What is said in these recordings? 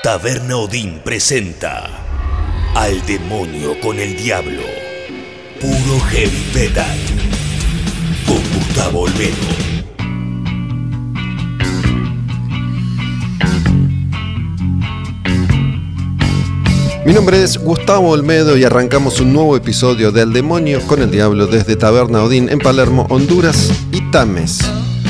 Taberna Odín presenta Al demonio con el diablo. Puro heavy metal. Con Gustavo Olmedo. Mi nombre es Gustavo Olmedo y arrancamos un nuevo episodio de Al Demonio con el Diablo desde Taberna Odín en Palermo, Honduras y Tames.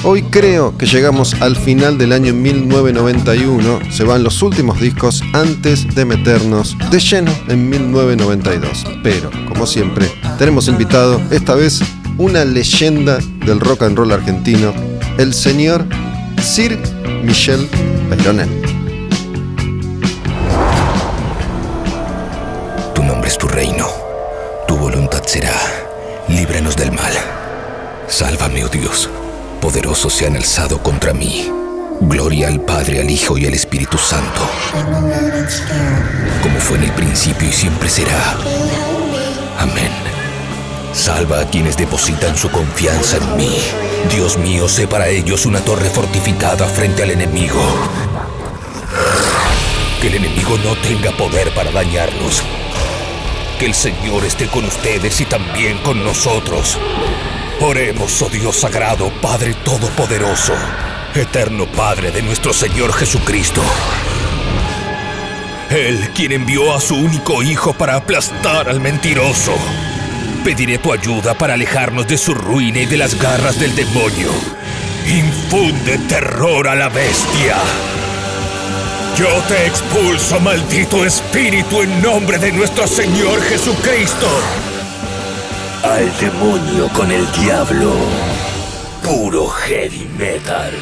Hoy creo que llegamos al final del año 1991, se van los últimos discos antes de meternos de lleno en 1992. Pero, como siempre, tenemos invitado esta vez una leyenda del rock and roll argentino, el señor Sir Michel Peyronel. Tu nombre es tu reino, tu voluntad será. Líbranos del mal. Sálvame, oh Dios poderosos se han alzado contra mí. Gloria al Padre, al Hijo y al Espíritu Santo, como fue en el principio y siempre será. Amén. Salva a quienes depositan su confianza en mí. Dios mío, sé para ellos una torre fortificada frente al enemigo. Que el enemigo no tenga poder para dañarlos. Que el Señor esté con ustedes y también con nosotros. Oremos, oh Dios sagrado, Padre Todopoderoso, eterno Padre de nuestro Señor Jesucristo. Él quien envió a su único Hijo para aplastar al mentiroso. Pediré tu ayuda para alejarnos de su ruina y de las garras del demonio. Infunde terror a la bestia. Yo te expulso, maldito espíritu, en nombre de nuestro Señor Jesucristo. Al demonio con el diablo. Puro heavy metal.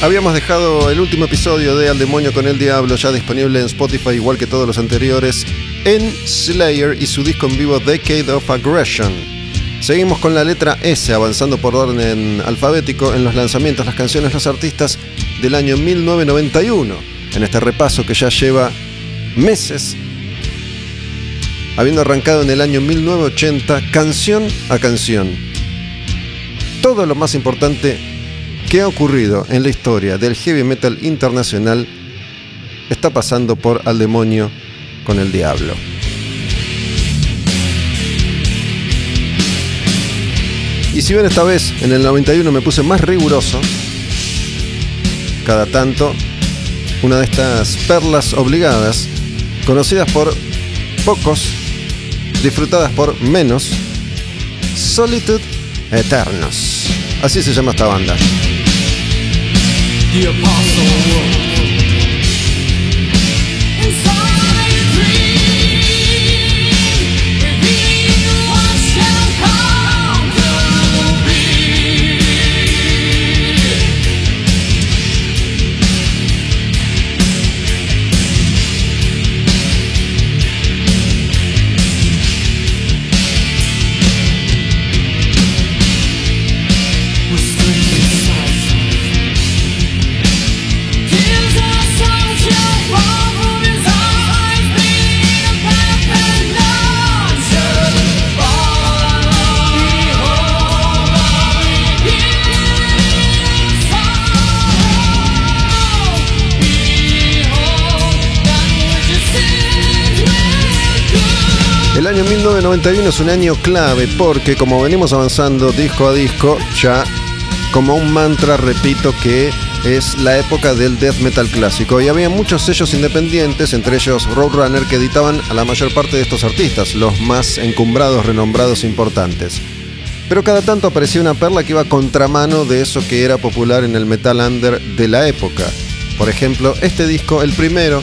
Habíamos dejado el último episodio de Al demonio con el diablo ya disponible en Spotify igual que todos los anteriores en Slayer y su disco en vivo Decade of Aggression. Seguimos con la letra S avanzando por orden alfabético en los lanzamientos, las canciones, los artistas del año 1991. En este repaso que ya lleva meses, habiendo arrancado en el año 1980 canción a canción. Todo lo más importante que ha ocurrido en la historia del heavy metal internacional está pasando por Al demonio con el diablo. Y si bien esta vez en el 91 me puse más riguroso, cada tanto una de estas perlas obligadas conocidas por pocos, disfrutadas por menos, Solitude Eternos. Así se llama esta banda. 1991 es un año clave porque como venimos avanzando disco a disco, ya como un mantra repito que es la época del death metal clásico y había muchos sellos independientes, entre ellos Roadrunner, que editaban a la mayor parte de estos artistas, los más encumbrados, renombrados, importantes. Pero cada tanto aparecía una perla que iba a contramano de eso que era popular en el metal under de la época. Por ejemplo, este disco, el primero,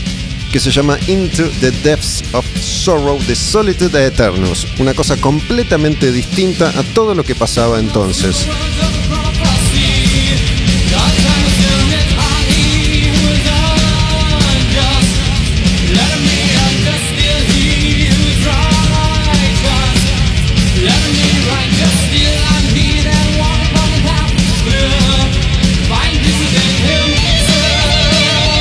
que se llama Into the Depths of Sorrow de Solitude Eternus, una cosa completamente distinta a todo lo que pasaba entonces.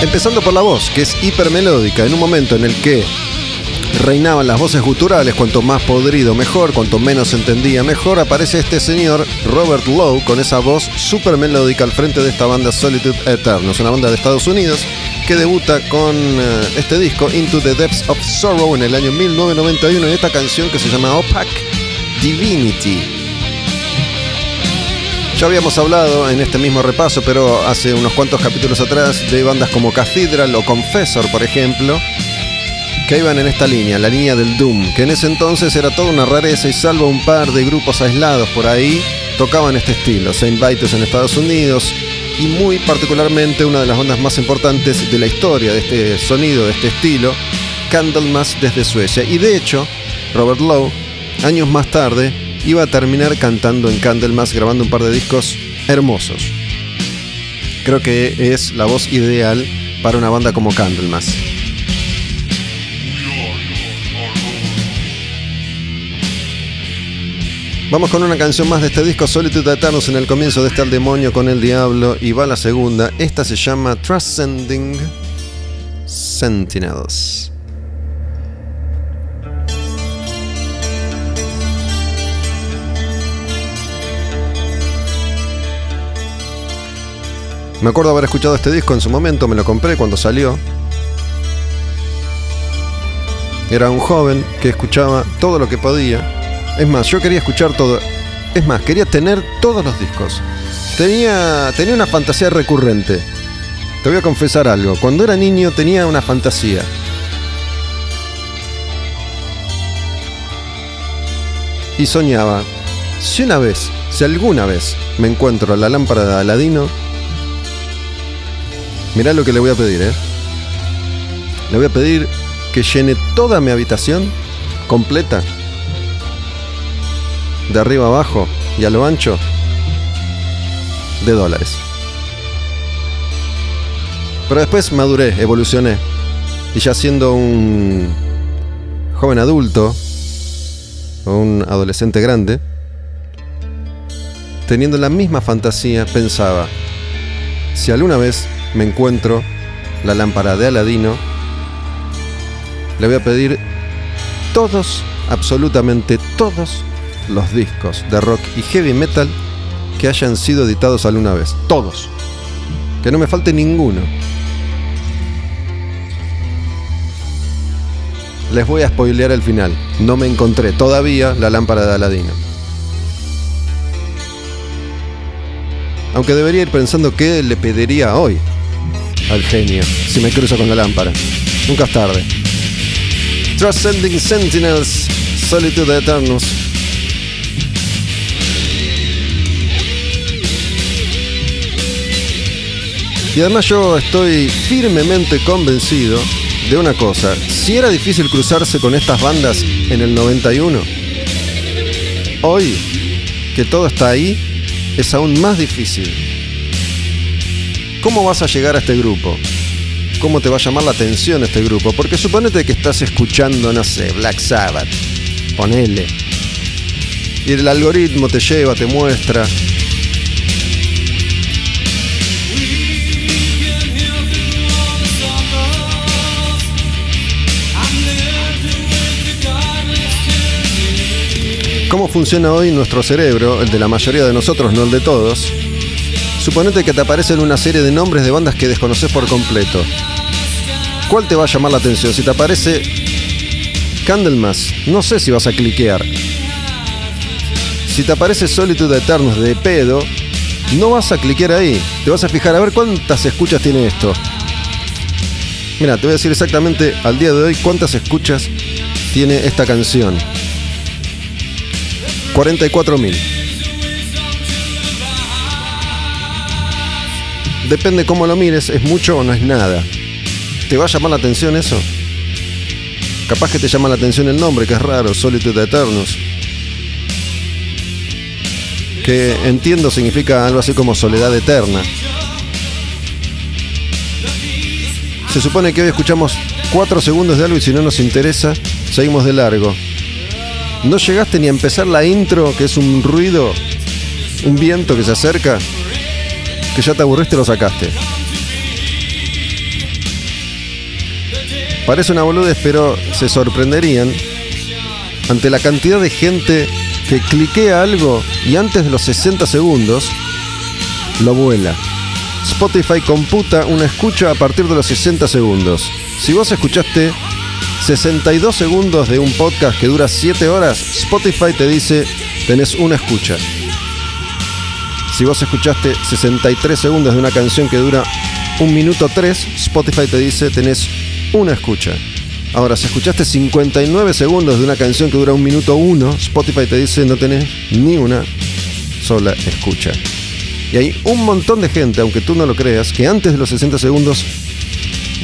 Empezando por la voz, que es hipermelódica, en un momento en el que reinaban las voces guturales, cuanto más podrido mejor, cuanto menos entendía mejor, aparece este señor Robert Lowe con esa voz súper melódica al frente de esta banda Solitude Eternus, una banda de Estados Unidos que debuta con eh, este disco Into the Depths of Sorrow en el año 1991 en esta canción que se llama Opaque Divinity. Habíamos hablado en este mismo repaso, pero hace unos cuantos capítulos atrás, de bandas como Cathedral o Confessor, por ejemplo, que iban en esta línea, la línea del Doom, que en ese entonces era toda una rareza y salvo un par de grupos aislados por ahí, tocaban este estilo. Saint Vitus en Estados Unidos y muy particularmente una de las bandas más importantes de la historia de este sonido, de este estilo, Candlemas desde Suecia. Y de hecho, Robert Lowe, años más tarde, iba a terminar cantando en Candlemas, grabando un par de discos hermosos. Creo que es la voz ideal para una banda como Candlemas. Vamos con una canción más de este disco, Solitude Eternus, en el comienzo de este al demonio con el diablo, y va la segunda. Esta se llama Transcending Sentinels. Me acuerdo haber escuchado este disco en su momento, me lo compré cuando salió. Era un joven que escuchaba todo lo que podía es más, yo quería escuchar todo. Es más, quería tener todos los discos. Tenía, tenía una fantasía recurrente. Te voy a confesar algo. Cuando era niño tenía una fantasía. Y soñaba, si una vez, si alguna vez me encuentro la lámpara de Aladino, mirá lo que le voy a pedir, ¿eh? Le voy a pedir que llene toda mi habitación completa de arriba abajo y a lo ancho de dólares. Pero después maduré, evolucioné. Y ya siendo un joven adulto, o un adolescente grande, teniendo la misma fantasía, pensaba, si alguna vez me encuentro la lámpara de Aladino, le voy a pedir todos, absolutamente todos los discos de rock y heavy metal que hayan sido editados alguna vez. Todos. Que no me falte ninguno. Les voy a spoilear el final. No me encontré todavía la lámpara de Aladino. Aunque debería ir pensando qué le pediría hoy al genio si me cruzo con la lámpara. Nunca es tarde. Transcending Sentinels, Solitude Eternus. Y además yo estoy firmemente convencido de una cosa. Si era difícil cruzarse con estas bandas en el 91, hoy que todo está ahí, es aún más difícil. ¿Cómo vas a llegar a este grupo? ¿Cómo te va a llamar la atención este grupo? Porque suponete que estás escuchando, no sé, Black Sabbath. Ponele. Y el algoritmo te lleva, te muestra cómo funciona hoy nuestro cerebro, el de la mayoría de nosotros, no el de todos, suponete que te aparecen una serie de nombres de bandas que desconoces por completo. ¿Cuál te va a llamar la atención? Si te aparece Candlemas, no sé si vas a cliquear. Si te aparece Solitude Eternus de pedo, no vas a cliquear ahí. Te vas a fijar a ver cuántas escuchas tiene esto. Mira, te voy a decir exactamente al día de hoy cuántas escuchas tiene esta canción. 44.000. Depende cómo lo mires, es mucho o no es nada. ¿Te va a llamar la atención eso? Capaz que te llama la atención el nombre, que es raro, Solitude Eternus. Que entiendo significa algo así como soledad eterna. Se supone que hoy escuchamos 4 segundos de algo y si no nos interesa, seguimos de largo. No llegaste ni a empezar la intro, que es un ruido, un viento que se acerca, que ya te aburriste lo sacaste. Parece una boludez, pero se sorprenderían ante la cantidad de gente que cliquea algo y antes de los 60 segundos lo vuela. Spotify computa una escucha a partir de los 60 segundos. Si vos escuchaste 62 segundos de un podcast que dura 7 horas, Spotify te dice tenés una escucha. Si vos escuchaste 63 segundos de una canción que dura un minuto 3, Spotify te dice tenés una escucha. Ahora, si escuchaste 59 segundos de una canción que dura un minuto 1, Spotify te dice no tenés ni una sola escucha. Y hay un montón de gente, aunque tú no lo creas, que antes de los 60 segundos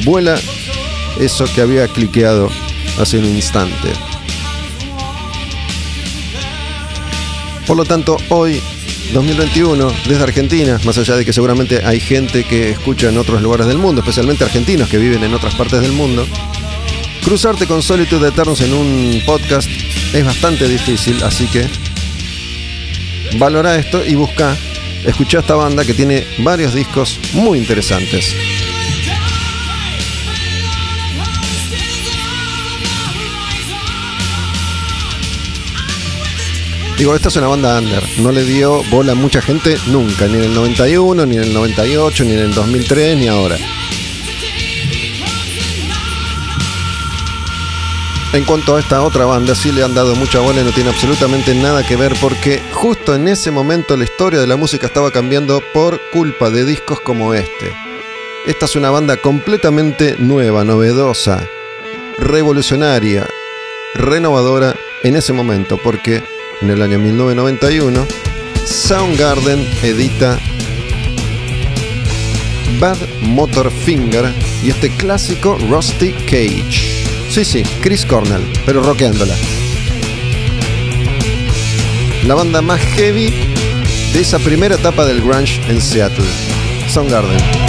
vuela eso que había cliqueado hace un instante. Por lo tanto, hoy, 2021, desde Argentina, más allá de que seguramente hay gente que escucha en otros lugares del mundo, especialmente argentinos que viven en otras partes del mundo, cruzarte con Solitude Eternos en un podcast es bastante difícil, así que valora esto y busca escuchar esta banda que tiene varios discos muy interesantes. Digo, esta es una banda under. No le dio bola a mucha gente nunca, ni en el 91, ni en el 98, ni en el 2003, ni ahora. En cuanto a esta otra banda, sí le han dado mucha bola y no tiene absolutamente nada que ver porque justo en ese momento la historia de la música estaba cambiando por culpa de discos como este. Esta es una banda completamente nueva, novedosa, revolucionaria, renovadora en ese momento porque en el año 1991 Soundgarden edita Bad Motor Finger y este clásico Rusty Cage. Sí, sí, Chris Cornell, pero rockeándola. La banda más heavy de esa primera etapa del grunge en Seattle. Soundgarden.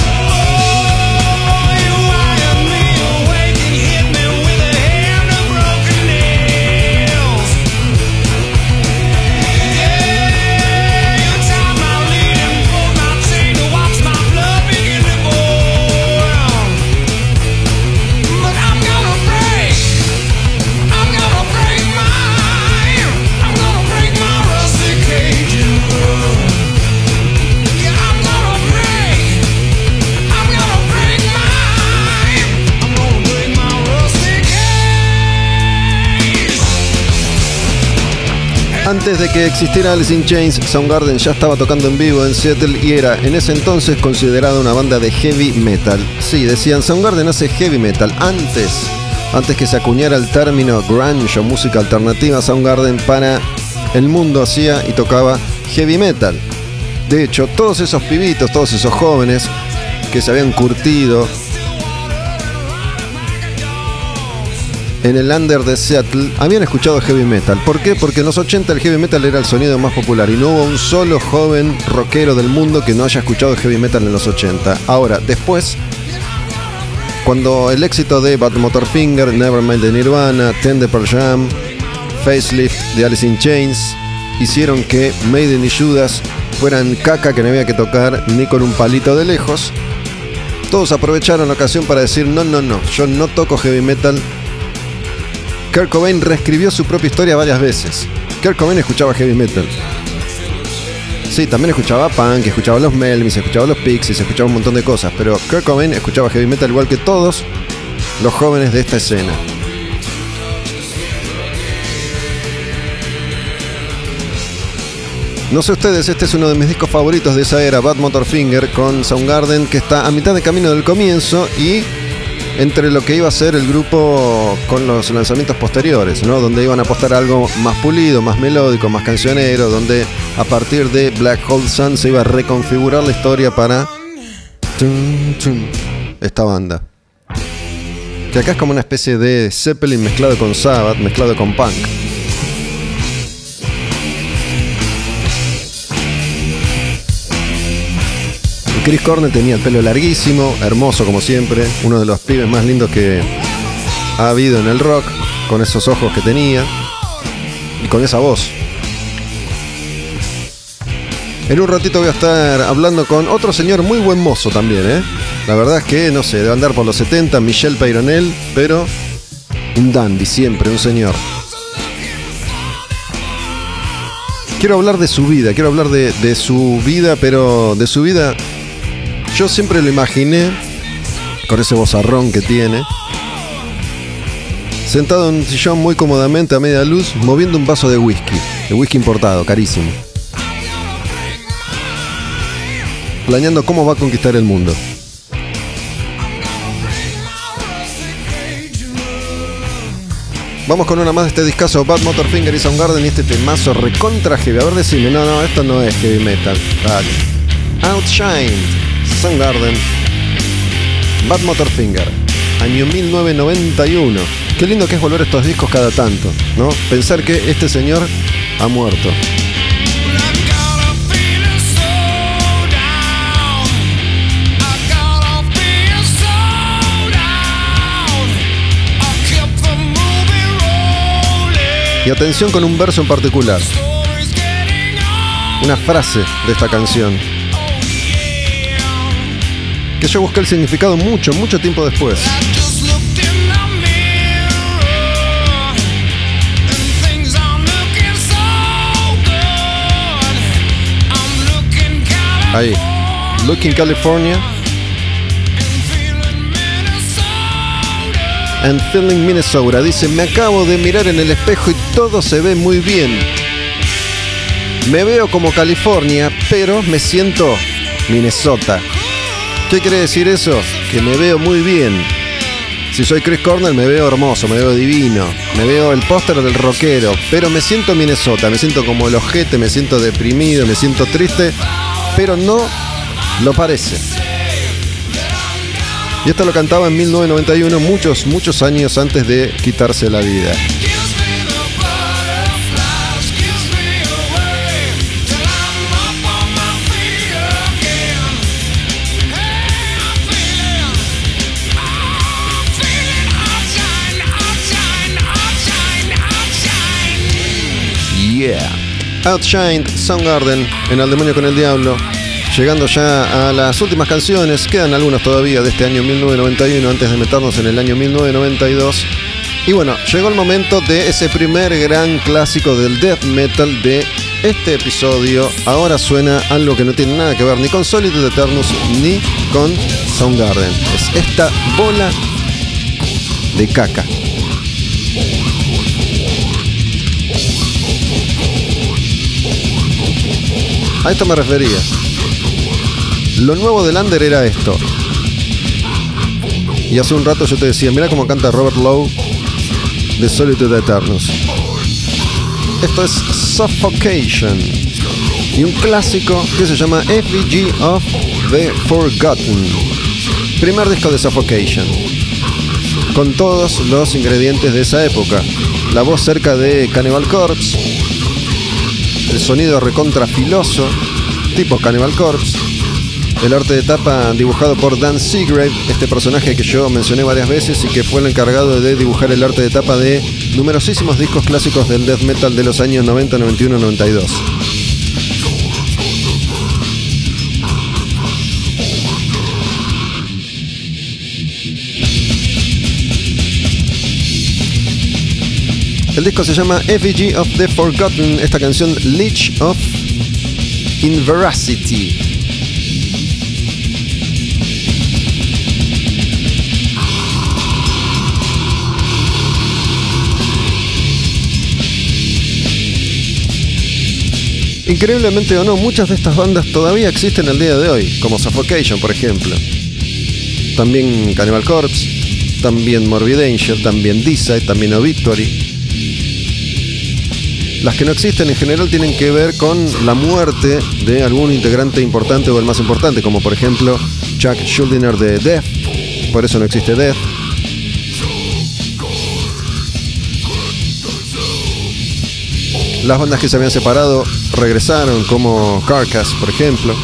Antes de que existiera Alice in Chains, Soundgarden ya estaba tocando en vivo en Seattle y era en ese entonces considerada una banda de heavy metal. Sí, decían Soundgarden hace heavy metal. Antes, antes que se acuñara el término grunge o música alternativa, Soundgarden para el mundo hacía y tocaba heavy metal. De hecho, todos esos pibitos, todos esos jóvenes que se habían curtido en el under de Seattle habían escuchado heavy metal. ¿Por qué? Porque en los 80 el heavy metal era el sonido más popular y no hubo un solo joven rockero del mundo que no haya escuchado heavy metal en los 80. Ahora, después, cuando el éxito de Bad Motorfinger, Nevermind de Nirvana, Ten de Pearl Jam, Facelift de Alice in Chains, hicieron que Maiden y Judas fueran caca que no había que tocar ni con un palito de lejos, todos aprovecharon la ocasión para decir, no, no, no, yo no toco heavy metal, Kurt Cobain reescribió su propia historia varias veces. Kurt Cobain escuchaba heavy metal. Sí, también escuchaba punk, escuchaba los Melvins, escuchaba los Pixies, escuchaba un montón de cosas, pero Kurt Cobain escuchaba heavy metal igual que todos los jóvenes de esta escena. No sé ustedes, este es uno de mis discos favoritos de esa era, Bad Motorfinger, con Soundgarden, que está a mitad de camino del comienzo y entre lo que iba a ser el grupo con los lanzamientos posteriores, ¿no? Donde iban a apostar algo más pulido, más melódico, más cancionero, donde a partir de Black Hole Sun se iba a reconfigurar la historia para esta banda. Que acá es como una especie de Zeppelin mezclado con Sabbath, mezclado con punk. Chris Cornell tenía el pelo larguísimo, hermoso como siempre, uno de los pibes más lindos que ha habido en el rock, con esos ojos que tenía y con esa voz. En un ratito voy a estar hablando con otro señor muy buen mozo también, ¿eh? La verdad es que, no sé, debe andar por los 70, Michel Peyronel, pero un dandy siempre, un señor. Quiero hablar de su vida, quiero hablar de, de su vida, pero de su vida yo siempre lo imaginé con ese bozarrón que tiene, sentado en un sillón muy cómodamente a media luz, moviendo un vaso de whisky, de whisky importado, carísimo. Planeando cómo va a conquistar el mundo. Vamos con una más de este discazo Bad Motorfinger y Soundgarden y este temazo recontra heavy. A ver, decime, no, no, esto no es heavy metal. Dale. Outshine, Soundgarden, Bad Motorfinger, año 1991. Qué lindo que es volver estos discos cada tanto, ¿no? Pensar que este señor ha muerto. Y atención con un verso en particular. Una frase de esta canción. Que yo busqué el significado mucho, mucho tiempo después. Ahí. Looking California. And feeling Minnesota. Dice, me acabo de mirar en el espejo y todo se ve muy bien. Me veo como California, pero me siento Minnesota. ¿Qué quiere decir eso? Que me veo muy bien. Si soy Chris Cornell me veo hermoso, me veo divino, me veo el póster del rockero, pero me siento Minnesota, me siento como el ojete, me siento deprimido, me siento triste, pero no lo parece. Y esto lo cantaba en 1991, muchos, muchos años antes de quitarse la vida. Outshined, Soundgarden, en El Demonio con el Diablo. Llegando ya a las últimas canciones, quedan algunas todavía de este año 1991 antes de meternos en el año 1992. Y bueno, llegó el momento de ese primer gran clásico del death metal de este episodio. Ahora suena algo que no tiene nada que ver ni con Solid Eternus ni con Soundgarden. Es esta bola de caca. A esto me refería. Lo nuevo del Under era esto. Y hace un rato yo te decía, mira cómo canta Robert Lowe de Solitude Eternus. Esto es Suffocation. Y un clásico que se llama FVG of the Forgotten. Primer disco de Suffocation. Con todos los ingredientes de esa época. La voz cerca de Cannibal Corpse. El sonido recontra filoso. Tipo Cannibal Corpse el arte de tapa dibujado por Dan Seagrave, este personaje que yo mencioné varias veces y que fue el encargado de dibujar el arte de tapa de numerosísimos discos clásicos del death metal de los años 90, 91, 92. El disco se llama Effigy of the Forgotten, esta canción Leech of Inveracity. Increíblemente o no, muchas de estas bandas todavía existen al día de hoy, como Suffocation, por ejemplo. También Cannibal Corpse, también Morbid Angel, también Decide, también Obituary. Las que no existen en general tienen que ver con la muerte de algún integrante importante o el más importante, como por ejemplo Chuck Schuldiner de Death, por eso no existe Death. Las bandas que se habían separado regresaron, como Carcass, por ejemplo.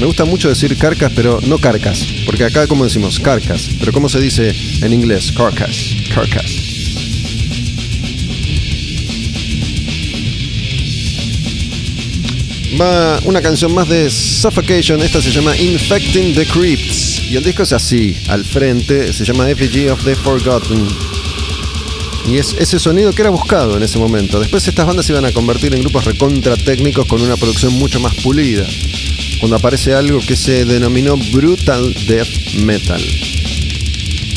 Me gusta mucho decir Carcass, pero no Carcass, porque acá como decimos Carcass, pero ¿cómo se dice en inglés? Carcass, Carcass. Va una canción más de Suffocation. Esta se llama Infecting the Crypts. Y el disco es así, al frente, se llama Effigy of the Forgotten. Y es ese sonido que era buscado en ese momento. Después estas bandas se iban a convertir en grupos recontra técnicos con una producción mucho más pulida. Cuando aparece algo que se denominó Brutal Death Metal.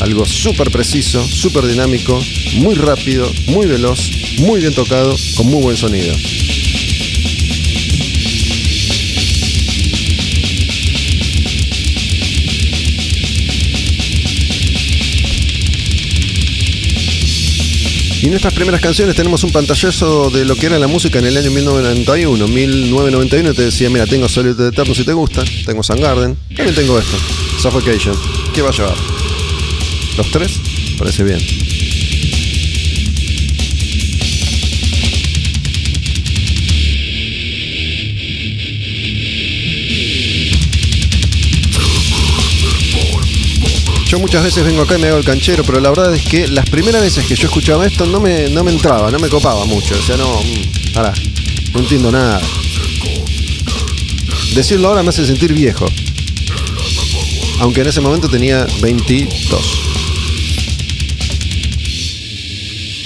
Algo súper preciso, súper dinámico, muy rápido, muy veloz, muy bien tocado, con muy buen sonido. Y en estas primeras canciones tenemos un pantallazo de lo que era la música en el año 1991. 1991 te decía, mira, tengo Solid Eterno si te gusta, tengo Sun Garden, también tengo esto, Suffocation. ¿Qué va a llevar? ¿Los tres? Parece bien. Yo muchas veces vengo acá y me hago el canchero, pero la verdad es que las primeras veces que yo escuchaba esto no me, no me entraba, no me copaba mucho. O sea, no. Ahora, no entiendo nada. Decirlo ahora me hace sentir viejo. Aunque en ese momento tenía 22.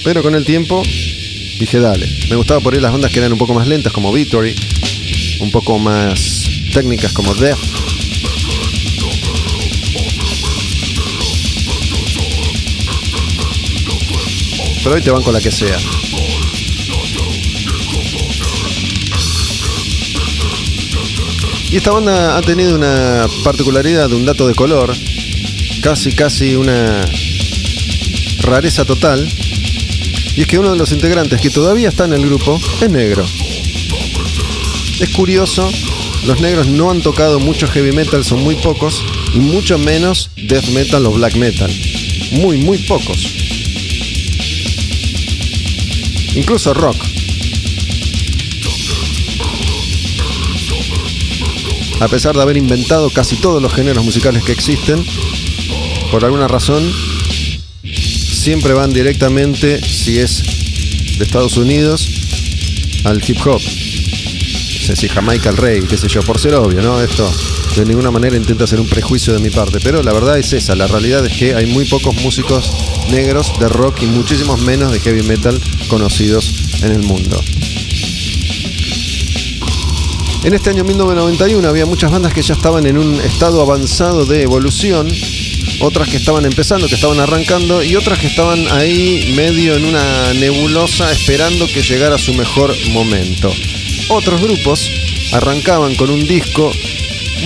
Pero con el tiempo dije, dale. Me gustaba por ahí las bandas que eran un poco más lentas, como Victory. Un poco más técnicas, como Death. Pero hoy te van con la que sea. Y esta banda ha tenido una particularidad, un dato de color, casi casi una rareza total, y es que uno de los integrantes que todavía está en el grupo es negro. Es curioso, los negros no han tocado mucho heavy metal, son muy pocos, y mucho menos death metal o black metal. Muy, muy pocos. Incluso rock. A pesar de haber inventado casi todos los géneros musicales que existen, por alguna razón, siempre van directamente, si es de Estados Unidos, al hip hop. No sé si Jamaica el rey, qué sé yo, por ser obvio, ¿no? Esto de ninguna manera intenta ser un prejuicio de mi parte, pero la verdad es esa, la realidad es que hay muy pocos músicos negros de rock y muchísimos menos de heavy metal conocidos en el mundo. En este año 1991 había muchas bandas que ya estaban en un estado avanzado de evolución, otras que estaban empezando, que estaban arrancando y otras que estaban ahí medio en una nebulosa esperando que llegara su mejor momento. Otros grupos arrancaban con un disco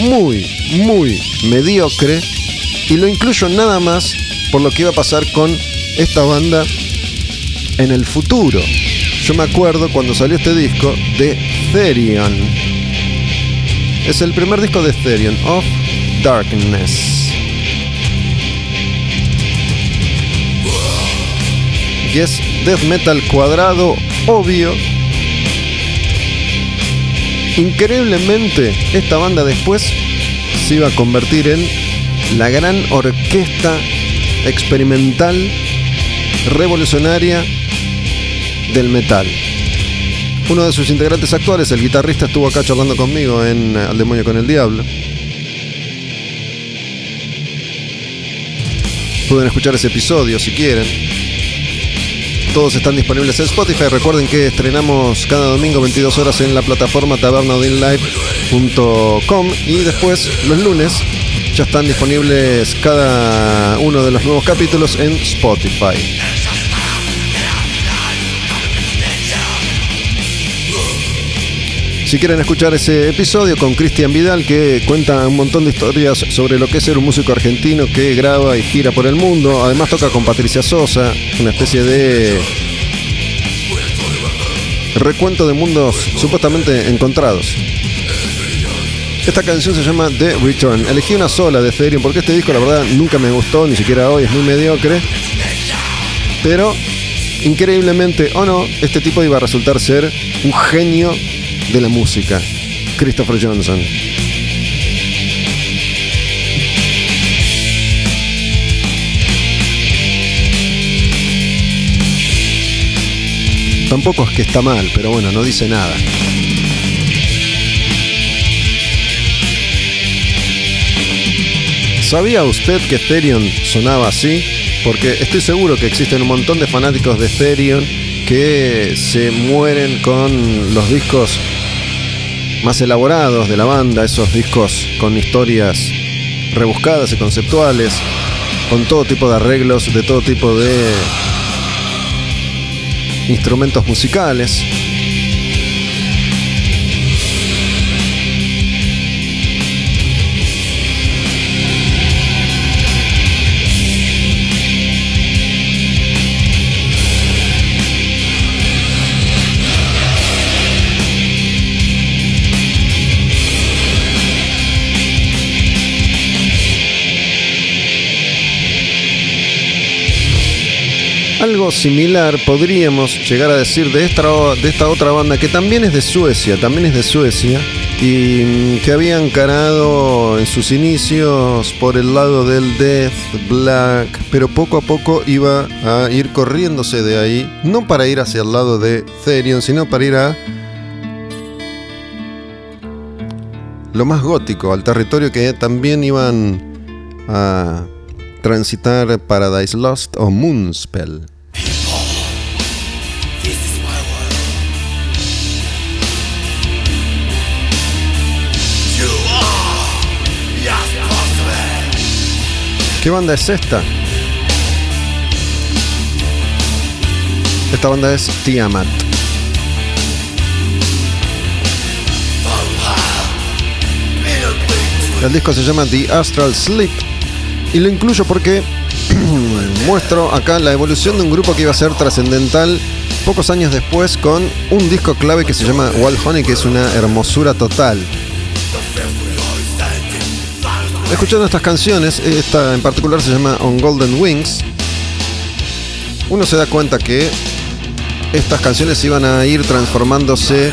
muy, muy mediocre y lo incluyo nada más por lo que iba a pasar con esta banda en el futuro. Yo me acuerdo cuando salió este disco de Therion. Es el primer disco de Therion, of Darkness. Y es death metal cuadrado, obvio. Increíblemente, esta banda después se iba a convertir en la gran orquesta experimental revolucionaria del metal. Uno de sus integrantes actuales, el guitarrista, estuvo acá charlando conmigo en Al demonio con el diablo. Pueden escuchar ese episodio si quieren. Todos están disponibles en Spotify. Recuerden que estrenamos cada domingo 22 horas en la plataforma tabernaudinlive.com y después los lunes ya están disponibles cada uno de los nuevos capítulos en Spotify. Si quieren escuchar ese episodio con Cristian Vidal, que cuenta un montón de historias sobre lo que es ser un músico argentino que graba y gira por el mundo. Además toca con Patricia Sosa, una especie de recuento de mundos supuestamente encontrados. Esta canción se llama The Return. Elegí una sola de Ethereum porque este disco la verdad nunca me gustó, ni siquiera hoy, es muy mediocre. Pero increíblemente o no, este tipo iba a resultar ser un genio de la música, Christopher Johnson. Tampoco es que está mal, pero bueno, no dice nada. ¿Sabía usted que Therion sonaba así? Porque estoy seguro que existen un montón de fanáticos de Therion que se mueren con los discos más elaborados de la banda, esos discos con historias rebuscadas y conceptuales, con todo tipo de arreglos, de todo tipo de instrumentos musicales. Algo similar podríamos llegar a decir de esta, otra banda que también es de Suecia, también es de Suecia y mm, que había encarado en sus inicios por el lado del death black, pero poco a poco iba a ir corriéndose de ahí, no para ir hacia el lado de Therion, sino para ir a lo más gótico, al territorio que también iban a transitar Paradise Lost o Moonspell. ¿Qué banda es esta? Esta banda es Tiamat. El disco se llama The Astral Sleep y lo incluyo porque muestro acá la evolución de un grupo que iba a ser trascendental pocos años después con un disco clave que se llama Wall Honey, que es una hermosura total. Escuchando estas canciones, esta en particular se llama On Golden Wings, uno se da cuenta que estas canciones iban a ir transformándose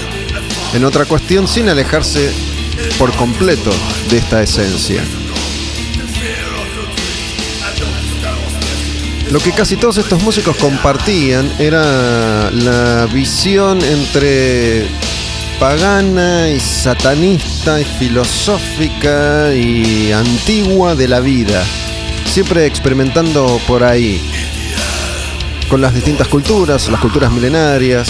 en otra cuestión sin alejarse por completo de esta esencia. Lo que casi todos estos músicos compartían era la visión entre pagana y satanista y filosófica y antigua de la vida, siempre experimentando por ahí, con las distintas culturas, las culturas milenarias,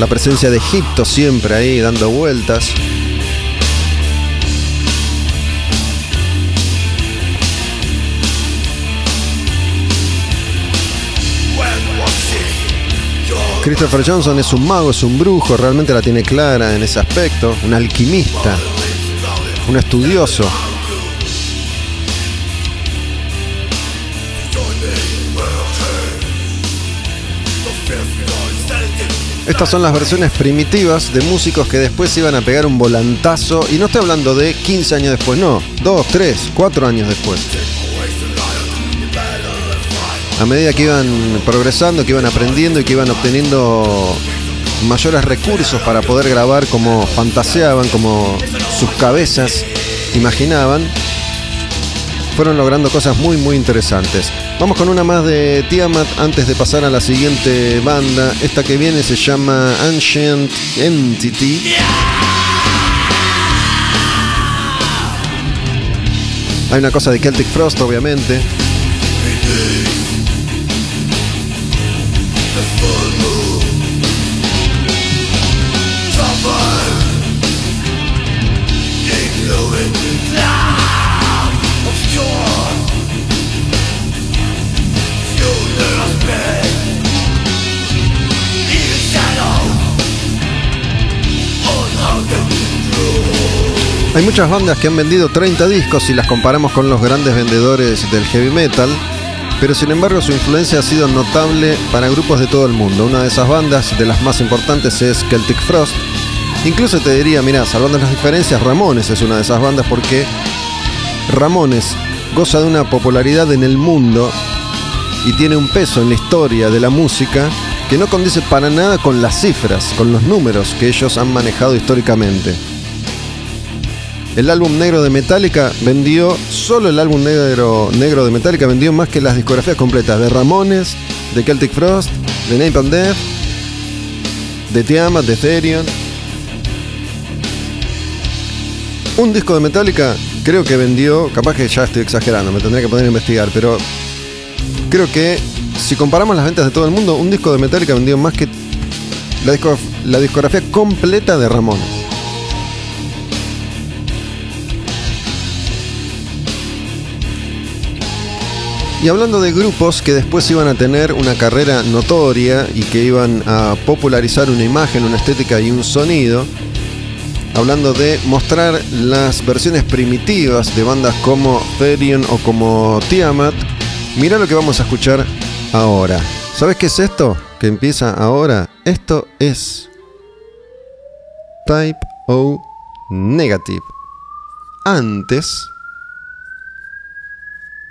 la presencia de Egipto siempre ahí dando vueltas. Christopher Johnson es un mago, es un brujo, realmente la tiene clara en ese aspecto, un alquimista, un estudioso. Estas son las versiones primitivas de músicos que después iban a pegar un volantazo, y no estoy hablando de 15 años después, no, 2, 3, 4 años después a medida que iban progresando, que iban aprendiendo y que iban obteniendo mayores recursos para poder grabar como fantaseaban, como sus cabezas imaginaban, fueron logrando cosas muy muy interesantes. Vamos con una más de Tiamat antes de pasar a la siguiente banda. Esta que viene se llama Ancient Entity. Hay una cosa de Celtic Frost, obviamente. Hay muchas bandas que han vendido 30 discos si las comparamos con los grandes vendedores del heavy metal, pero sin embargo su influencia ha sido notable para grupos de todo el mundo. Una de esas bandas, de las más importantes, es Celtic Frost. Incluso te diría, mira, salvando las diferencias, Ramones es una de esas bandas porque Ramones goza de una popularidad en el mundo y tiene un peso en la historia de la música que no condice para nada con las cifras, con los números que ellos han manejado históricamente. El álbum negro de Metallica vendió, solo el álbum negro, negro de Metallica vendió más que las discografías completas de Ramones, de Celtic Frost, de Napalm Death, de Tiamat, de Therion. Un disco de Metallica creo que vendió, capaz que ya estoy exagerando, me tendría que poner a investigar, pero creo que si comparamos las ventas de todo el mundo, un disco de Metallica vendió más que la, la discografía completa de Ramones. Y hablando de grupos que después iban a tener una carrera notoria y que iban a popularizar una imagen, una estética y un sonido, hablando de mostrar las versiones primitivas de bandas como Therion o como Tiamat, mira lo que vamos a escuchar ahora. ¿Sabes qué es esto? Que empieza ahora. Esto es Type O Negative. Antes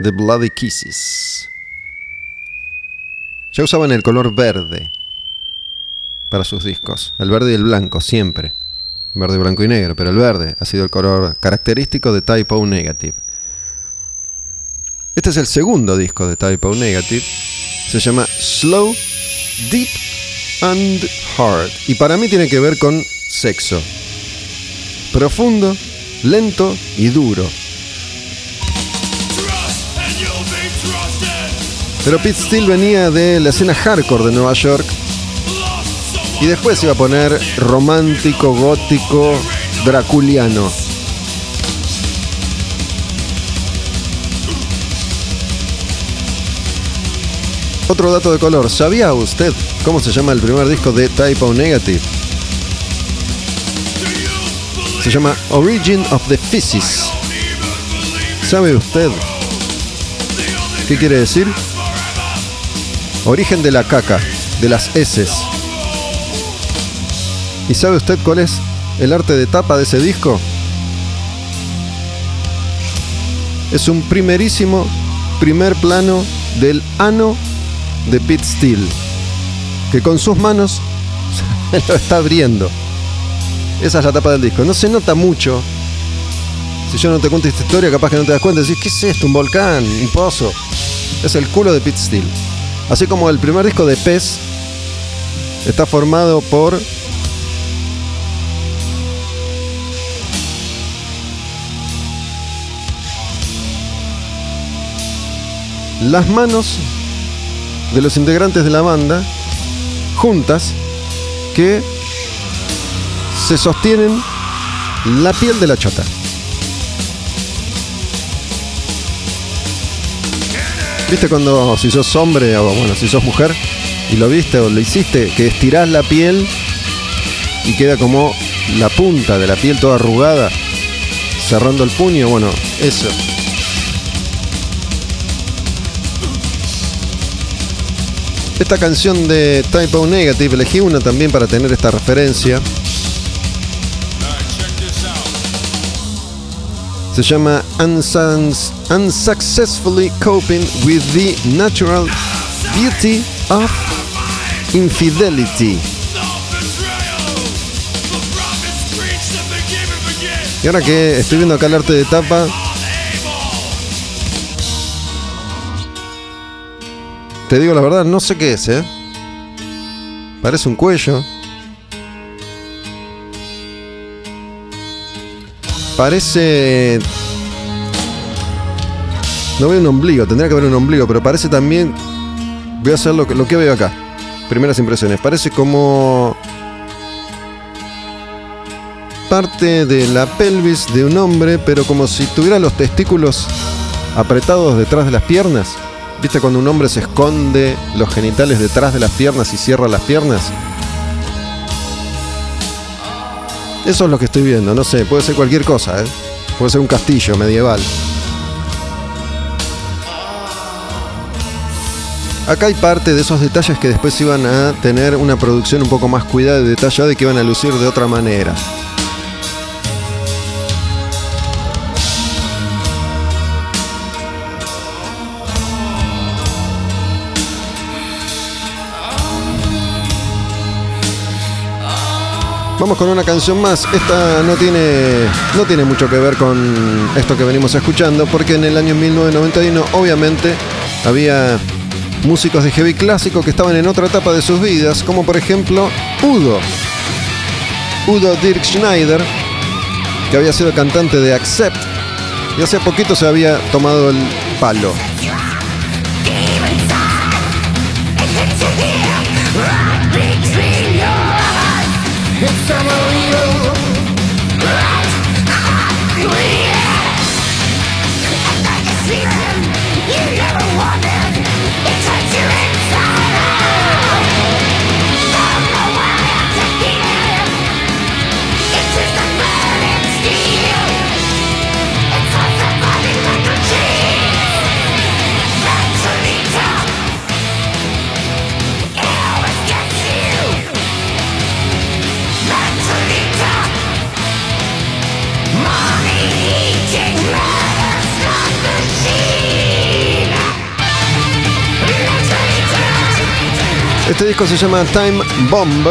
The Bloody Kisses. Ya usaban el color verde para sus discos, el verde y el blanco, siempre. Verde, blanco y negro, pero el verde ha sido el color característico de Type O Negative. Este es el segundo disco de Type O Negative. Se llama Slow, Deep and Hard. Y para mí tiene que ver con sexo. Profundo, lento y duro. Pero Pete Steele venía de la escena hardcore de Nueva York y después iba a poner romántico, gótico, draculiano. Otro dato de color, ¿sabía usted cómo se llama el primer disco de Type O Negative? Se llama Origin of the Physis. ¿Sabe usted qué quiere decir? Origen de la caca, de las heces. ¿Y sabe usted cuál es el arte de tapa de ese disco? Es un primerísimo primer plano del ano de Pete Steele, que con sus manos lo está abriendo. Esa es la tapa del disco. No se nota mucho. Si yo no te cuento esta historia, capaz que no te das cuenta. Decís, ¿qué es esto? ¿Un volcán? ¿Un pozo? Es el culo de Pete Steele. Así como el primer disco de Pez está formado por las manos de los integrantes de la banda juntas que se sostienen la piel de la chota. ¿Viste cuando si sos hombre o bueno, si sos mujer y lo viste o lo hiciste, que estirás la piel y queda como la punta de la piel toda arrugada, cerrando el puño? Bueno, eso. Esta canción de Type O Negative, elegí una también para tener esta referencia. Se llama Unsuccessfully Coping with the Natural Beauty of Infidelity. Y ahora que estoy viendo acá el arte de tapa, te digo la verdad, no sé qué es, ¿eh? Parece un cuello. Parece. No veo un ombligo, tendría que haber un ombligo, pero parece también. Voy a hacer lo que, veo acá. Primeras impresiones. Parece como. Parte de la pelvis de un hombre, pero como si tuviera los testículos apretados detrás de las piernas. ¿Viste cuando un hombre se esconde los genitales detrás de las piernas y cierra las piernas? Eso es lo que estoy viendo, no sé, puede ser cualquier cosa, ¿eh? Puede ser un castillo medieval. Acá hay parte de esos detalles que después iban a tener una producción un poco más cuidada y detallada y que iban a lucir de otra manera. Vamos con una canción más. Esta no tiene, no tiene mucho que ver con esto que venimos escuchando, porque en el año 1991 obviamente había músicos de heavy clásico que estaban en otra etapa de sus vidas, como por ejemplo Udo. Udo Dirk Schneider, que había sido cantante de Accept y hace poquito se había tomado el palo. summer. Este disco se llama Time Bomb.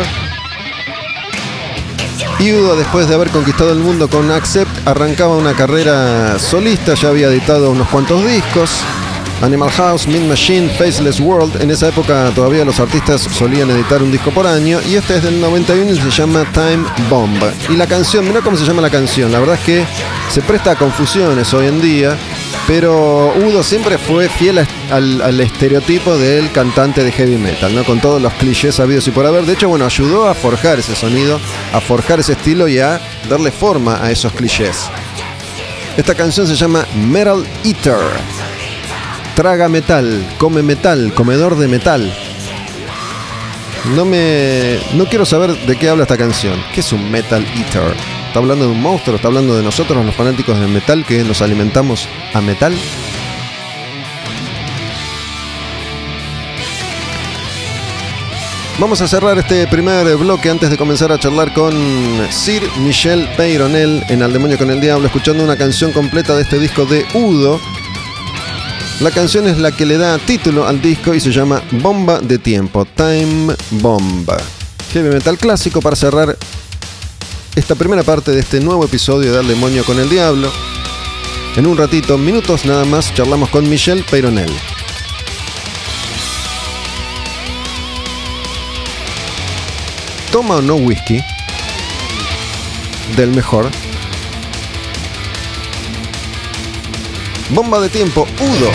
Y Udo, después de haber conquistado el mundo con Accept, arrancaba una carrera solista, ya había editado unos cuantos discos. Animal House, Mean Machine, Faceless World. En esa época todavía los artistas solían editar un disco por año. Y este es del 91 y se llama Time Bomb. Y la canción, mira cómo se llama la canción. La verdad es que se presta a confusiones hoy en día. Pero Udo siempre fue fiel al, estereotipo del cantante de heavy metal, ¿no? Con todos los clichés habidos y por haber. De hecho, bueno, ayudó a forjar ese sonido, a forjar ese estilo y a darle forma a esos clichés. Esta canción se llama Metal Eater. Traga metal, come metal, comedor de metal. No me. No quiero saber de qué habla esta canción. ¿Qué es un Metal Eater? ¿Está hablando de un monstruo? ¿Está hablando de nosotros, los fanáticos del metal, que nos alimentamos a metal? Vamos a cerrar este primer bloque antes de comenzar a charlar con Sir Michel Peyronel en Al Demonio con el Diablo, escuchando una canción completa de este disco de Udo. La canción es la que le da título al disco y se llama Bomba de Tiempo, Time Bomba. Heavy metal clásico para cerrar esta primera parte de este nuevo episodio de Al Demonio con el Diablo. En un ratito, minutos nada más, charlamos con Michelle Peyronel. Toma o no whisky del mejor. Bomba de tiempo, Udo.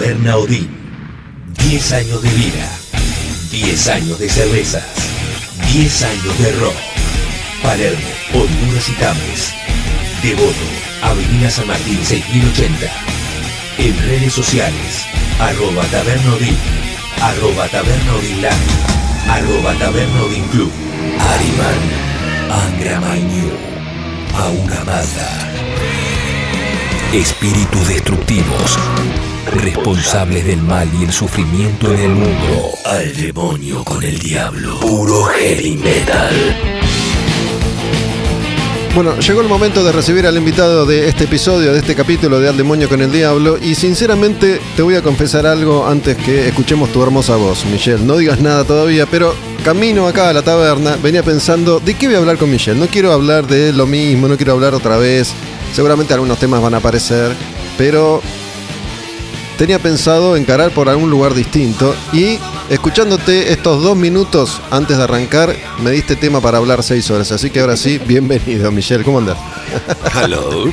Taberna Odín. 10 años de vida. 10 años de cervezas. 10 años de rock. Palermo, Honduras y Tames. Devoto, Avenida San Martín 6080. En redes sociales, arroba Taberna Odín, arroba Taberna Odín Land, arroba Taberna Odín Club. Ariman, Angra Mañu, Auna Mata. Espíritus destructivos, responsables del mal y el sufrimiento en el mundo. Al demonio con el diablo. Puro heavy metal. Bueno, llegó el momento de recibir al invitado de este episodio, de este capítulo de Al Demonio con el Diablo. Y sinceramente te voy a confesar algo antes que escuchemos tu hermosa voz, Michelle. No digas nada todavía, pero camino acá a la taberna, venía pensando, ¿de qué voy a hablar con Michelle? No quiero hablar de lo mismo, no quiero hablar otra vez. Seguramente algunos temas van a aparecer, pero tenía pensado encarar por algún lugar distinto y escuchándote estos dos minutos antes de arrancar me diste tema para hablar seis horas, así que ahora sí, bienvenido Michelle, ¿cómo andas? Hello.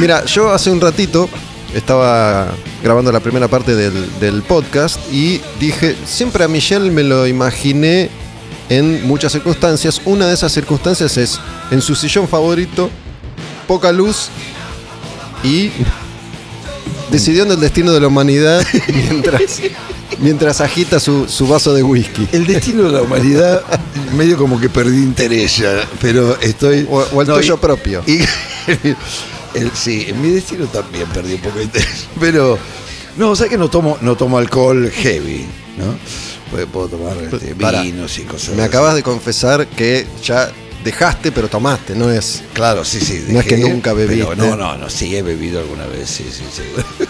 Mira, yo hace un ratito estaba grabando la primera parte del, del podcast y dije, siempre a Michelle me lo imaginé en muchas circunstancias. Una de esas circunstancias es en su sillón favorito, poca luz y decidiendo el destino de la humanidad mientras, mientras agita su, su vaso de whisky. El destino de la humanidad, medio como que perdí interés ya, pero estoy. O, o el No, tuyo y- propio. Y, el- sí, en mi destino también perdí un poco de interés. Pero, no, o sea que no tomo, no tomo alcohol heavy, ¿no? Puedo, puedo tomar este, vinos y cosas Me así. acabas de confesar que ya dejaste pero tomaste, no es... Claro, sí, sí. No es que dejé, nunca bebiste. no, no, no, sí he bebido alguna vez, sí, sí, sí.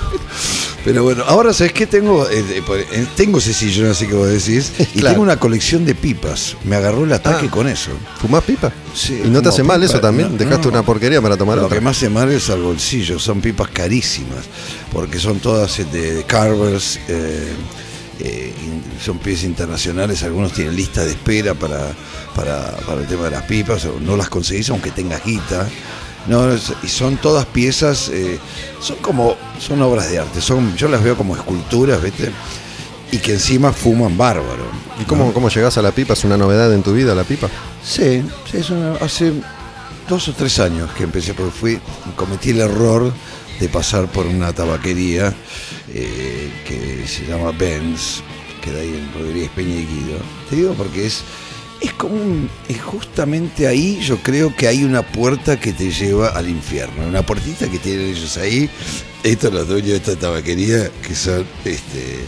Pero bueno, ahora sabes qué tengo, Eh, eh, tengo ese sillón así que vos decís, y Claro. tengo una colección de pipas. Me agarró el ataque Ah. con eso. ¿Fumás pipa? Sí, ¿Y no te hace mal eso también? No, ¿Dejaste no. una porquería para tomar Lo otra? que más hace mal es al bolsillo, son pipas carísimas, porque son todas de Carvers, eh, eh, son piezas internacionales, algunos tienen lista de espera para, para, para el tema de las pipas, o no las conseguís aunque tengas guita. No, y son todas piezas, eh, son como, son obras de arte, son, yo las veo como esculturas, ¿viste? Y que encima fuman bárbaro. ¿Y cómo, cómo llegás a la pipa? ¿Es una novedad en tu vida la pipa? Sí, sí, es una- hace dos o tres años que empecé, porque fui, cometí el error de pasar por una tabaquería eh, que se llama Benz, que da ahí en Rodríguez Peña y Guido. Te digo porque es, es como un, es justamente ahí yo creo que hay una puerta que te lleva al infierno, una puertita que tienen ellos ahí. Estos los dueños de esta tabaquería que son este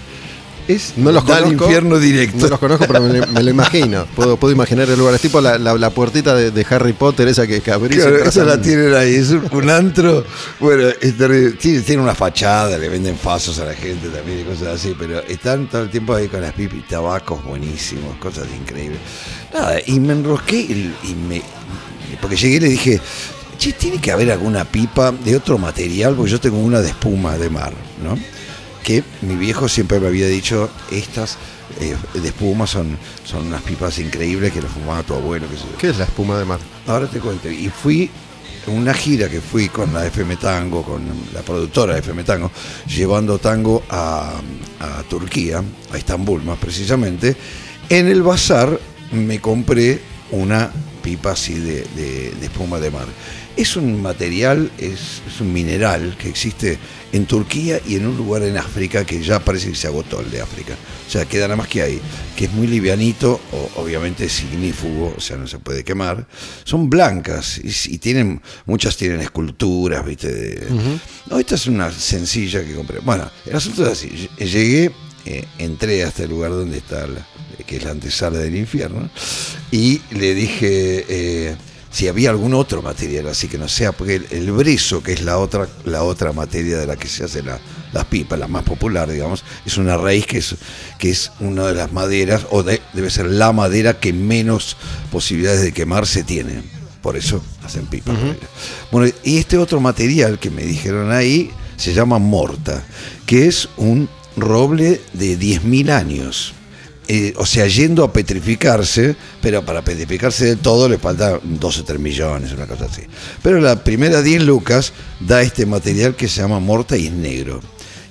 es No los conozco. infierno directo. No los conozco, pero me, lo- me lo imagino. Puedo, puedo imaginar el lugar. Es tipo la, la- la puertita de, de Harry Potter, esa que, y Claro, esa la tienen ahí, es un, un antro. Bueno, es tiene, tiene una fachada, le venden fasos a la gente también y cosas así, pero están todo el tiempo ahí con las pipas y tabacos buenísimos, cosas increíbles. Nada, y me enrosqué y, y me. Porque llegué y le dije, che, tiene que haber alguna pipa de otro material, porque yo tengo una de espuma de mar, ¿no? Que mi viejo siempre me había dicho, estas eh, de espuma son, son unas pipas increíbles que lo fumaba tu abuelo, que. ¿Qué es la espuma de mar? Ahora te cuento. Y fui una gira que fui con la FM Tango, con la productora de FM Tango, llevando tango a, a Turquía, a Estambul más precisamente. En el bazar me compré una pipa así de, de- de espuma de mar. Es un material, es, es un mineral que existe en Turquía y en un lugar en África que ya parece que se agotó el de África. O sea, queda nada más que ahí, que es muy livianito, o, obviamente es ignífugo, o sea, no se puede quemar. Son blancas y, y tienen, muchas tienen esculturas, ¿viste? de- No, esta es una sencilla que compré. Bueno, el asunto es así, ll- llegué, eh, entré hasta el lugar donde está, la- que es la antesala del infierno, y le dije... eh, si había algún otro material así que no sea, porque el, el brezo, que es la otra, la otra materia de la que se hace la- las pipas, la más popular, digamos, es una raíz que es, que es una de las maderas, o de- debe ser la madera que menos posibilidades de quemarse tiene. Por eso hacen pipas. Bueno, y este otro material que me dijeron ahí se llama morta, que es un roble de 10.000 años eh, o sea, yendo a petrificarse, pero para petrificarse del todo le falta 12 o 3 millones, una cosa así. Pero la primera 10 lucas da este material que se llama morta y es negro.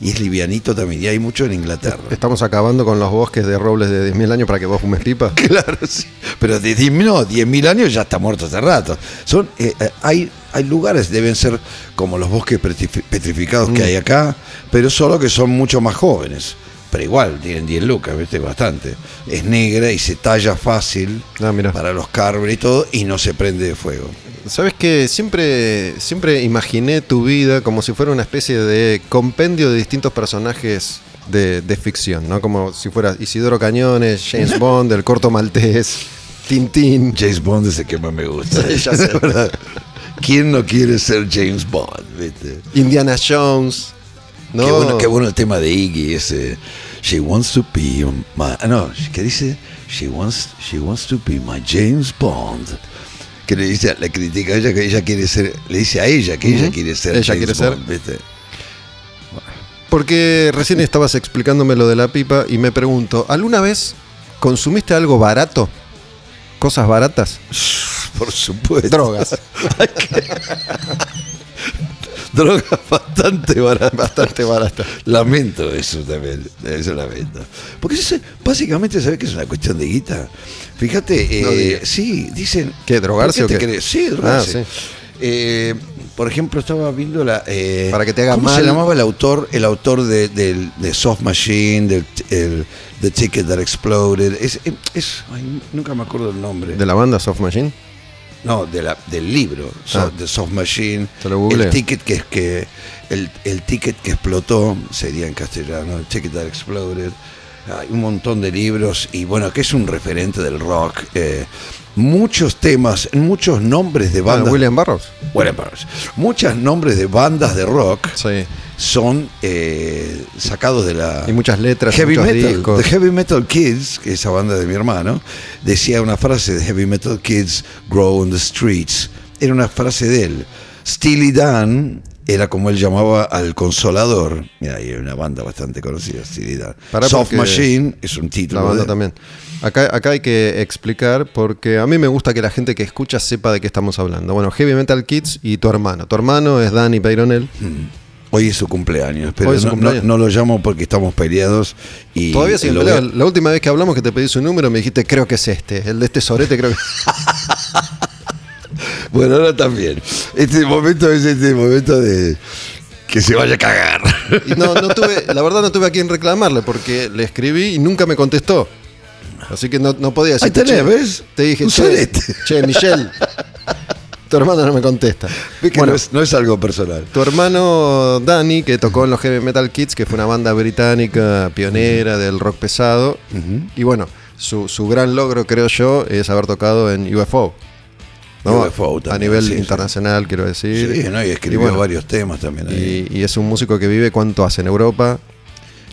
Y es livianito también, y hay mucho en Inglaterra. Estamos acabando con los bosques de robles de 10.000 años para que vos fumes pipa. Claro, sí. Pero de 10.000 no, 10.000 años ya está muerto hace rato. Son, eh, eh, hay, hay lugares, deben ser como los bosques petrifi- petrificados que hay acá, pero solo que son mucho más jóvenes. Pero igual, tienen 10 lucas, ¿viste? Bastante. Es negra y se talla fácil Ah, para los cárbones y todo, y no se prende de fuego. Sabes que siempre, siempre imaginé tu vida como si fuera una especie de compendio de distintos personajes de, de ficción, ¿no? Como si fuera Isidoro Cañones, James Bond, el corto maltés, Tintín. James Bond es el que más me gusta. Sí, ya sé. ¿Quién no quiere ser James Bond? ¿viste? Indiana Jones. ¿no? Qué, bueno, qué bueno el tema de Iggy, ese. She wants to be my. ah, No, ¿qué dice? She wants, she wants to be my James Bond. Que le dice, le critica a ella que ella quiere ser. Le dice a ella que ella quiere ser. Ella James quiere ser. ¿viste? Porque recién estabas explicándome lo de la pipa y me pregunto, ¿alguna vez consumiste algo barato? ¿Cosas baratas? Por supuesto. Drogas. Drogas bastante baratas. Bastante baratas. Lamento eso también, eso lamento. Porque eso es- básicamente, ¿sabes que es una cuestión de guita? Fíjate, No eh, sí, dicen... ¿Qué, drogarse ¿por qué o te qué? crees? Sí, drogarse. Ah, sí. Eh, por ejemplo, estaba viendo la... eh, Para que te haga ¿Cómo mal. se llamaba el autor el autor de, Soft Machine, del el, The Ticket That Exploded? Es, es- ay, nunca me acuerdo el nombre. ¿De la banda Soft Machine? No, de la, del libro, so- Ah. de Soft Machine. El ticket que, que el, el ticket que explotó sería en castellano, el ticket that exploded. Hay un montón de libros y bueno, que es un referente del rock. eh, muchos temas, muchos nombres de bandas. William Burroughs. William Burroughs. Muchos nombres de bandas de rock Sí. son eh, sacados de la Y muchas letras, heavy muchos metal. discos. The Heavy Metal Kids, que es esa banda de mi hermano, decía una frase de Heavy Metal Kids grow on the streets. Era una frase de él. Steely Dan era como él llamaba al consolador. Mira, hay una banda bastante conocida, Steely Dan. Soft Machine es un título. La banda de- también. Acá, acá hay que explicar porque a mí me gusta que la gente que escucha sepa de qué estamos hablando. Bueno, Heavy Metal Kids y tu hermano. Tu hermano es Danny Peyronel. Hoy es su cumpleaños, pero su no, cumpleaños. no- no lo llamo porque estamos peleados. Y Todavía sigue lo peleado. La última vez que hablamos que te pedí su número me dijiste creo que es este. El de este sorete creo que... Bueno, ahora también. Este momento es este momento de que se vaya a cagar. Y no, no tuve, la verdad no tuve a quién reclamarle porque le escribí y nunca me contestó. Así que no, no podía decir. Ahí tenés, ¿ves? Te dije, che, sorete. che, Michelle, tu hermano no me contesta. Bueno, no, es, no es algo personal. Tu hermano Danny, que tocó en los Heavy Metal Kids, que fue una banda británica pionera del rock pesado. Y bueno, su, su gran logro, creo yo, es haber tocado en UFO. ¿no? UFO A también, nivel sí, sí. internacional, quiero decir. Sí, ¿no? y escribió bueno, varios temas también. ahí. Y, y es un músico que vive cuánto hace en Europa.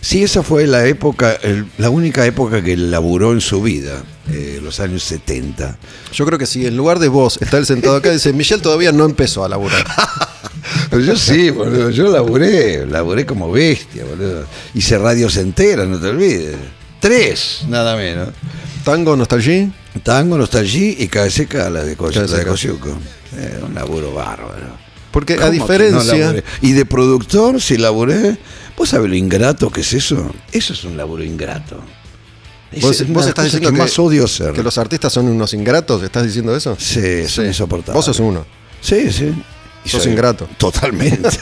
Sí, esa fue la época, el- la única época que laburó en su vida, eh, los años 70. Yo creo que si en lugar de vos está él sentado acá, dice, Michelle todavía no empezó a laburar. Yo sí, boludo, yo laburé, laburé como bestia, boludo. Hice radios enteras, no te olvides. Tres, nada menos. Tango, nostalgia. Tango, Nostalgia y KSK, la de. Kosiuko. Eh, un laburo bárbaro. Porque a ¿Cómo que no diferencia... laburé? y de productor, si laburé, ¿vos sabés lo ingrato que es eso? Eso es un laburo ingrato. Es vos, estás diciendo que, que, más odio hacer. que los artistas son unos ingratos, ¿estás diciendo eso? Sí, son insoportables. Vos sos uno. Sí, sí. Y Sos soy- ingrato. Totalmente.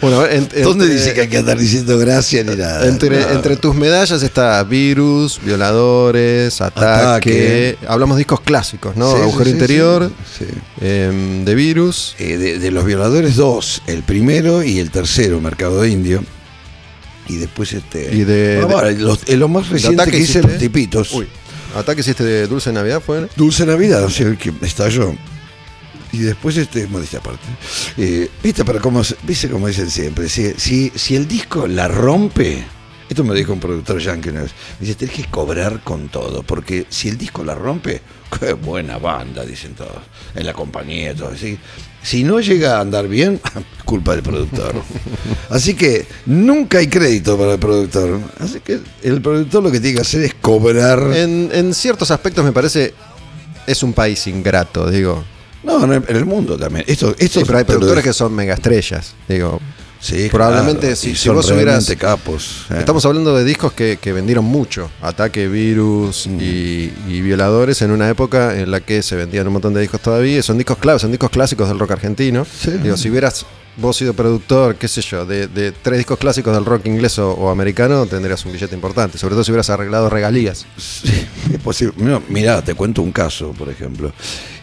Bueno, ver, en- ¿Dónde dice que hay que andar diciendo gracias ni nada? Entre, No. entre tus medallas está virus, violadores, ataque. Ataque. Hablamos de discos clásicos, ¿no? Sí, Agujero sí, interior, sí, em, de virus. Eh, de, de los violadores, dos. El primero y el tercero, Mercado Indio. Y después este. Y de- Ah, bueno, los- eh, lo más de reciente que hice, hiciste- los tipitos. Uy, ataque hiciste de Dulce Navidad, ¿fue? Dulce Navidad, o sea, el que estalló. Y después, este, modestia aparte. Eh, Viste, pero como, se- viste como dicen siempre, si, si, si el disco la rompe, Esto me dijo un productor yankee una vez. Dice, tenés que cobrar con todo, porque si el disco la rompe, qué buena banda, dicen todos, en la compañía, todo así. Si no llega a andar bien, culpa del productor. Así que nunca hay crédito para el productor. Así que el productor lo que tiene que hacer es cobrar. En, en ciertos aspectos me parece es un país ingrato, digo. No, en el, en el mundo también. Esto, esto Sí, pero hay productores que son mega estrellas, digo. Sí, probablemente claro, si- y si son vos hubieras- capos. eh. Estamos hablando de discos que, que vendieron mucho. Ataque, Virus Mm. y, y Violadores en una época en la que se vendían un montón de discos todavía. Son discos claves, son discos clásicos del rock argentino. Sí. Digo, si hubieras vos sido productor, qué sé yo, de, de tres discos clásicos del rock inglés o, o americano, tendrías un billete importante. Sobre todo si hubieras arreglado regalías. Sí, es posible. No, mirá, te cuento un caso, por ejemplo.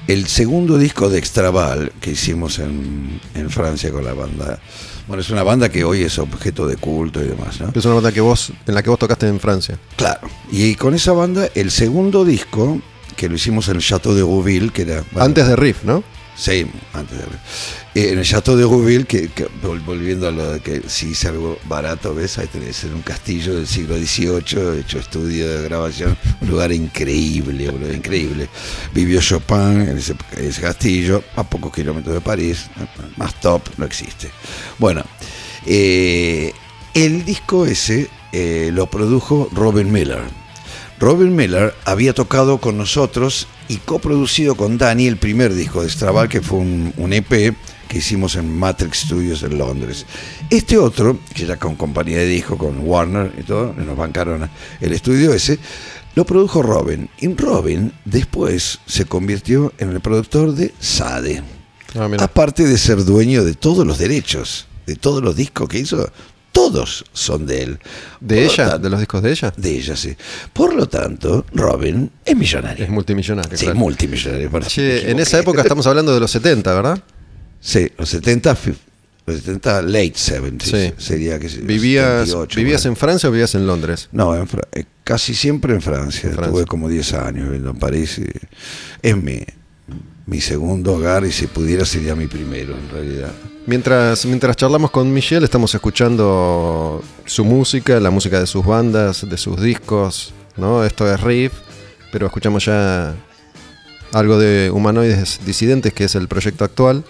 El segundo disco de Extraval que hicimos en, en Francia con la banda. Bueno, es una banda que hoy es objeto de culto y demás, ¿no? Es una banda que vos, en la que vos tocaste en Francia. Claro. Y con esa banda, el segundo disco, que lo hicimos en el Chateau de Rouville, que era. bueno, Antes de Riff, ¿no? Sí, antes de eh, En el Chateau de Rouville, que, que vol- volviendo a lo de que si hice algo barato, ¿ves? Ahí tenés en un castillo del siglo XVIII, hecho estudio de grabación, un lugar increíble, boludo, increíble. Vivió Chopin en ese, ese castillo, a pocos kilómetros de París, más top no existe. Bueno, eh, el disco ese eh, lo produjo Robin Miller. Robin Miller había tocado con nosotros y coproducido con Dani el primer disco de Straval, que fue un, un EP que hicimos en Matrix Studios en Londres. Este otro, que ya con compañía de disco, con Warner y todo, nos bancaron el estudio ese, lo produjo Robin. Y Robin después se convirtió en el productor de Sade. Ah. Aparte de ser dueño de todos los derechos, de todos los discos que hizo, todos son de él. ¿De Por ella? tanto- ¿De los discos de ella? de ella, sí. Por lo tanto, Robin es millonario. Es multimillonario. sí, claro. multimillonario. me Che, en esa época estamos hablando de los 70, ¿verdad? Sí, los 70, fi- los 70 late 70 Sí. sería que ¿Vivías, 78, ¿vivías bueno. en Francia o vivías en Londres? No, en Fra- eh, casi siempre en Francia. En Francia. Como 10 años viviendo en París. y es mi, mi segundo hogar y si pudiera sería mi primero en realidad. Mientras, mientras charlamos con Michelle, estamos escuchando su música, la música de sus bandas, de sus discos, ¿no? Esto es Riff, pero escuchamos ya algo de Humanoides Disidentes, que es el proyecto actual.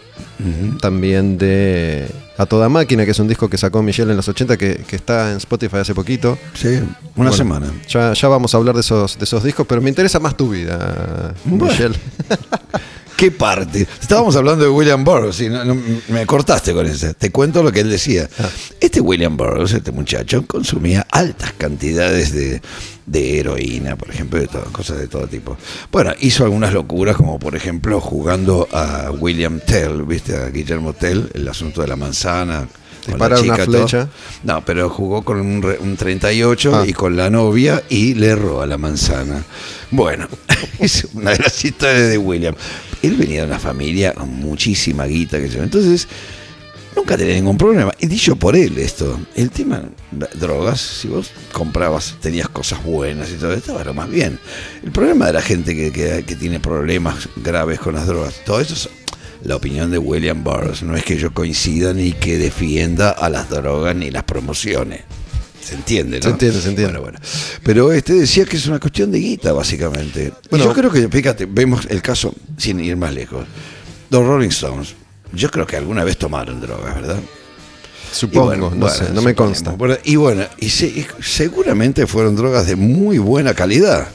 También de A Toda Máquina, que es un disco que sacó Michelle en los 80, que, que está en Spotify hace poquito. Sí, una Bueno, semana. Ya, ya vamos a hablar de esos, de esos discos, pero me interesa más tu vida, Bueno. Michelle. ¿Qué parte? Estábamos hablando de William Burroughs y no- no- me cortaste con eso. Te cuento lo que él decía. Este William Burroughs, este muchacho, consumía altas cantidades de, de heroína, por ejemplo, de todo, cosas de todo tipo. Bueno, hizo algunas locuras, como por ejemplo jugando a William Tell, ¿viste? A Guillermo Tell, el asunto de la manzana. Disparar una todo. flecha. No, pero jugó con un, re- un 38 Ah. y con la novia y le erró a la manzana. Bueno, es una de las historias de William. Él venía de una familia con muchísima guita, que yo. Entonces, nunca tenía ningún problema. Y dicho por él esto, el tema drogas, si vos comprabas, tenías cosas buenas y todo, estaba lo más bien. El problema de la gente que, que- que tiene problemas graves con las drogas, todo eso es la opinión de William Burroughs. No es que yo coincida ni que defienda a las drogas ni las promociones. Se entiende, ¿no? Se entiende, se entiende. Bueno, bueno. Pero este decía que es una cuestión de guita, básicamente. Y Bueno. yo creo que, fíjate, vemos el caso, sin ir más lejos. Los Rolling Stones, yo creo que alguna vez tomaron drogas, ¿verdad? Y Supongo, bueno, no bueno, sé, no me consta. Y bueno, y, se- y seguramente fueron drogas de muy buena calidad.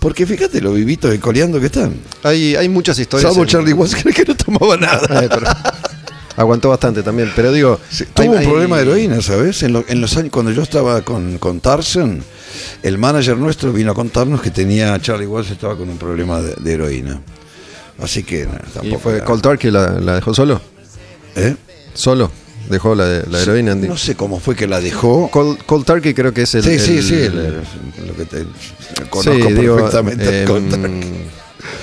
Porque fíjate lo vivitos y coleando que están. Hay, hay muchas historias. Salvo en- Charlie Watts, que no tomaba nada. Eh, pero- aguantó bastante también, pero digo. Sí, hay- tuvo un hay- problema de heroína, ¿sabes? En, lo- en los años, cuando yo estaba con, con Tarzan, el manager nuestro vino a contarnos que tenía, Charlie Watts estaba con un problema de, de heroína. Así que no, Y tampoco. fue era- Cold Turkey la, la dejó solo. ¿Eh? Solo. Dejó la, de- la heroína. No sé cómo fue que la dejó. Cold, Cold Turkey creo que es el. sí, sí, el- sí, el- el- lo que te, conozco Sí, digo, perfectamente. em, Cold Turkey.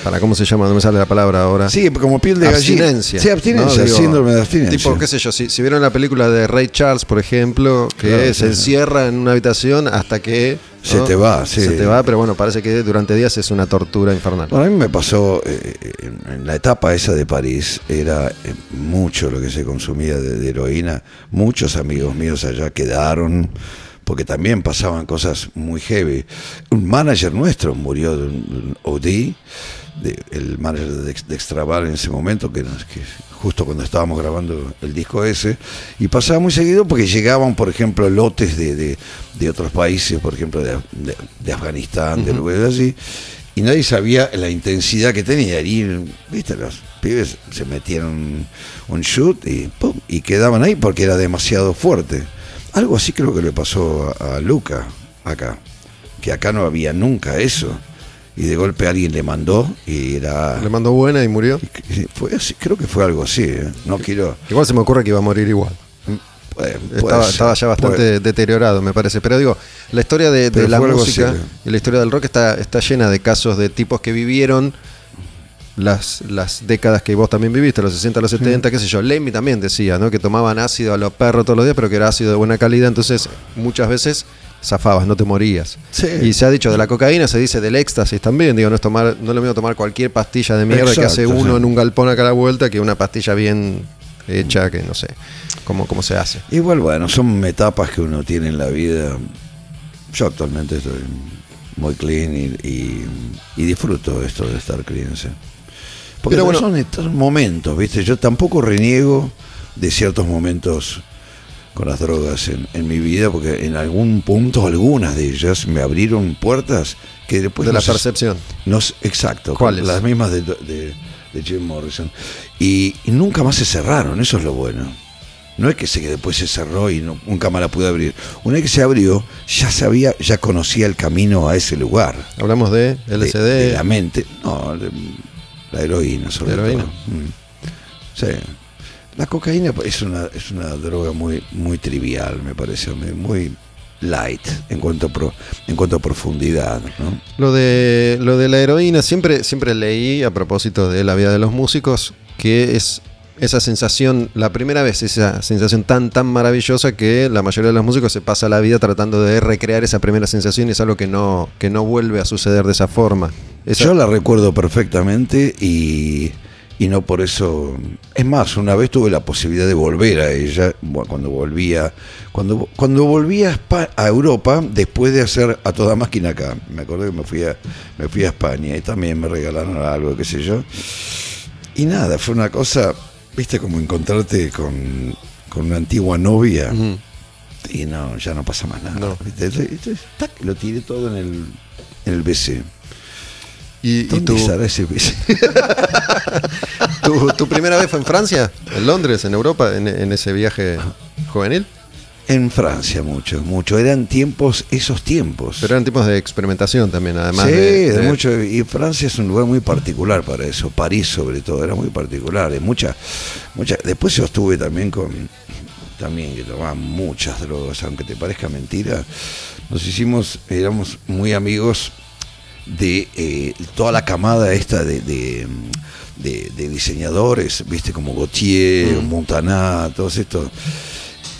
Para cómo se llama, no me sale la palabra ahora. Sí, como piel de gallina. abstinencia. Sí, abstinencia, ¿no? Digo, síndrome de abstinencia. Tipo, qué sé yo, si, si vieron la película de Ray Charles, por ejemplo, que Claro, se sí, sí. encierra en una habitación hasta que... Se te va, sí. Se te va, pero bueno, parece que durante días es una tortura infernal. Bueno, a mí me pasó eh, en, en la etapa esa de París, era eh, mucho lo que se consumía de, de heroína. Muchos amigos míos allá quedaron porque también pasaban cosas muy heavy. Un manager nuestro murió de un, un OD, de- el manager de, de Extraval en ese momento, que, que justo cuando estábamos grabando el disco ese, y pasaba muy seguido porque llegaban, por ejemplo, lotes de, de- de otros países, por ejemplo, de, de- de Afganistán, de lugares así, y nadie sabía la intensidad que tenía. Y, viste, los pibes se metieron un shoot y, pum, y quedaban ahí porque era demasiado fuerte. Algo así creo que le pasó a, a Luca acá, que acá no había nunca eso. Y de golpe alguien le mandó y era... Le mandó buena y murió. y fue así, creo que fue algo así, ¿eh? no quiero... Igual se me ocurre que iba a morir igual. puede Estaba, ser, estaba ya bastante puede- deteriorado, me parece. Pero digo, la historia de, la música así, y la historia del rock está, está llena de casos de tipos que vivieron las, las décadas que vos también viviste, los 60, los 70, qué sé yo. Lemmy también decía, ¿no? Que tomaban ácido a los perros todos los días, pero que era ácido de buena calidad. Entonces, muchas veces zafabas, no te morías. Sí. Y se ha dicho de la cocaína, se dice del éxtasis también. Digo, no es, tomar, no es lo mismo tomar cualquier pastilla de mierda que hace uno sí. en un galpón acá a la vuelta que una pastilla bien hecha, que no sé cómo, cómo se hace. Igual, bueno, son etapas que uno tiene en la vida. Yo actualmente estoy muy clean y, y- y disfruto esto de estar clean. sí. Porque Pero bueno- son estos momentos, ¿viste? Yo tampoco reniego de ciertos momentos con las drogas en, en mi vida, porque en algún punto, algunas de ellas me abrieron puertas que después de la no percepción. no exacto, ¿Cuáles? las mismas de, de- de Jim Morrison. Y, y nunca más se cerraron, eso es lo bueno. No es que se que después se cerró y no- nunca más la pude abrir. Una vez que se abrió, ya sabía, ya conocía el camino a ese lugar. Hablamos de De- LSD. De, la mente. No, de- la heroína, sobre ¿La heroína? todo. Mm. Sí. La cocaína es una, es una droga muy, muy trivial, me parece, muy light en cuanto a, pro- en cuanto a profundidad. ¿no? Lo de lo de la heroína, siempre, siempre leí a propósito de la vida de los músicos, que es esa sensación, la primera vez, esa sensación tan, tan maravillosa que la mayoría de los músicos se pasa la vida tratando de recrear esa primera sensación y es algo que no, que no vuelve a suceder de esa forma. Yo la recuerdo perfectamente y, y no por eso. Es más, una vez tuve la posibilidad de volver a ella cuando volvía, cuando, cuando volvía a, a Europa después de hacer a toda máquina acá. Me acuerdo que me fui a, me fui a España y también me regalaron algo, qué sé yo. Y nada, fue una cosa, viste, como encontrarte con, con una antigua novia. Y no, ya no pasa más nada. No. ¿viste? Entonces, entonces, tac, lo tiré todo en el, en el BC. ¿Y, y ¿Dónde tu, estará ese BC? tu, tu primera vez fue en Francia? ¿En Londres? ¿En Europa? ¿En, en ese viaje juvenil? En Francia mucho, mucho. Eran tiempos, esos tiempos. Pero eran tipos de experimentación también, además sí, de, mucho. Y Francia es un lugar muy particular para eso. París sobre todo, era muy particular. Y mucha, mucha. Después yo estuve también con, también que tomaba muchas drogas, aunque te parezca mentira. Nos hicimos, éramos muy amigos de eh, toda la camada esta de, de, de- de diseñadores, viste, como Gautier, Mm. Montana, todos estos,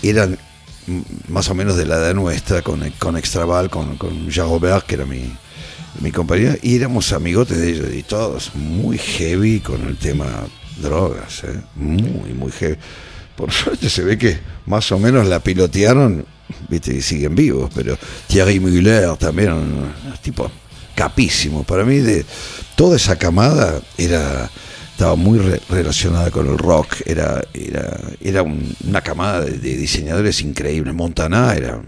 eran más o menos de la edad nuestra, con, con Extraval, con, con Jean Robert, que era mi, mi compañero, y éramos amigotes de ellos, y todos muy heavy con el tema drogas, ¿eh? muy, muy heavy. Por suerte se ve que más o menos la pilotearon, viste, y siguen vivos, pero Thierry Mugler también, un tipo capísimo. Para mí, de toda esa camada era estaba muy re- relacionada con el rock. Era, era, era un- una camada de, diseñadores increíbles. Montana era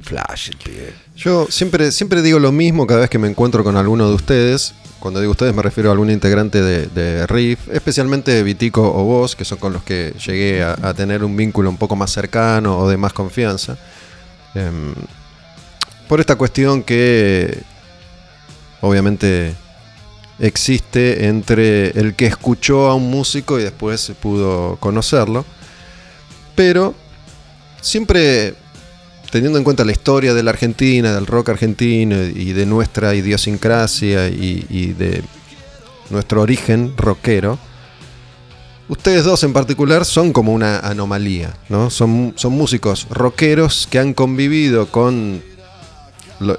flash, el. Yo siempre, siempre digo lo mismo cada vez que me encuentro con alguno de ustedes. Cuando digo ustedes me refiero a algún integrante de, de Riff, especialmente Vitico o vos, que son con los que llegué a, a tener un vínculo un poco más cercano o de más confianza. Em, por esta cuestión que obviamente existe entre el que escuchó a un músico y después pudo conocerlo. Pero siempre teniendo en cuenta la historia de la Argentina, del rock argentino y de nuestra idiosincrasia y, y de nuestro origen rockero, ustedes dos en particular son como una anomalía, ¿no? Son, son músicos rockeros que han convivido con